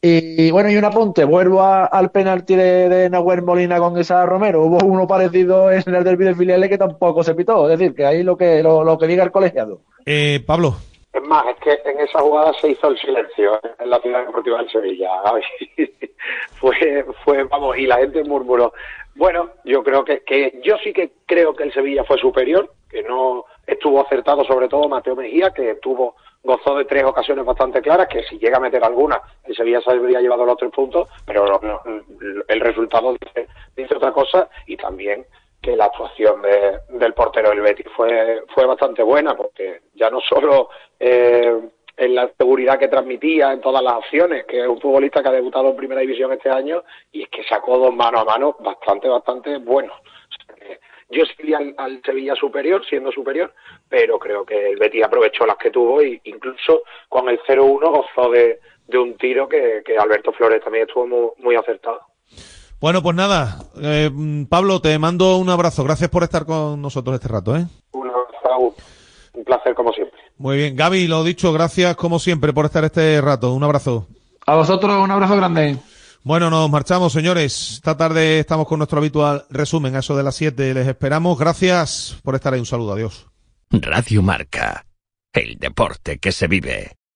Y, bueno, y un apunte, vuelvo a- al penalti de, de Nahuel Molina con esa Romero. Hubo uno parecido en el derbi de filiales que tampoco se pitó. Es decir, que ahí lo que lo, lo que diga el colegiado. Eh, Pablo. Es más, es que en esa jugada se hizo el silencio en la ciudad deportiva del Sevilla. Fue, fue, vamos, y la gente murmuró. Bueno, yo creo que, que, yo sí que creo que el Sevilla fue superior, que no estuvo acertado sobre todo Mateo Mejía, que tuvo, gozó de tres ocasiones bastante claras, que si llega a meter alguna, el Sevilla se habría llevado los tres puntos, pero el resultado dice, dice otra cosa, y también que la actuación de- del portero del Betis fue, fue bastante buena, porque ya no solo eh, en la seguridad que transmitía en todas las acciones, que es un futbolista que ha debutado en primera división este año, y es que sacó dos mano a mano bastante, bastante buenos. Yo sí al, al Sevilla superior, siendo superior, pero creo que el Betis aprovechó las que tuvo y incluso con el 0-1 gozó de, de un tiro que, que Alberto Flores también estuvo muy, muy acertado. Bueno, pues nada, eh, Pablo, te mando un abrazo. Gracias por estar con nosotros este rato, ¿eh? Un abrazo, un placer como siempre. Muy bien, Gaby, lo dicho, gracias como siempre por estar este rato. Un abrazo. A vosotros un abrazo grande. Bueno, nos marchamos, señores. Esta tarde estamos con nuestro habitual resumen, a eso de las 7. Les esperamos. Gracias por estar ahí. Un saludo. Adiós. Radio Marca. El deporte que se vive.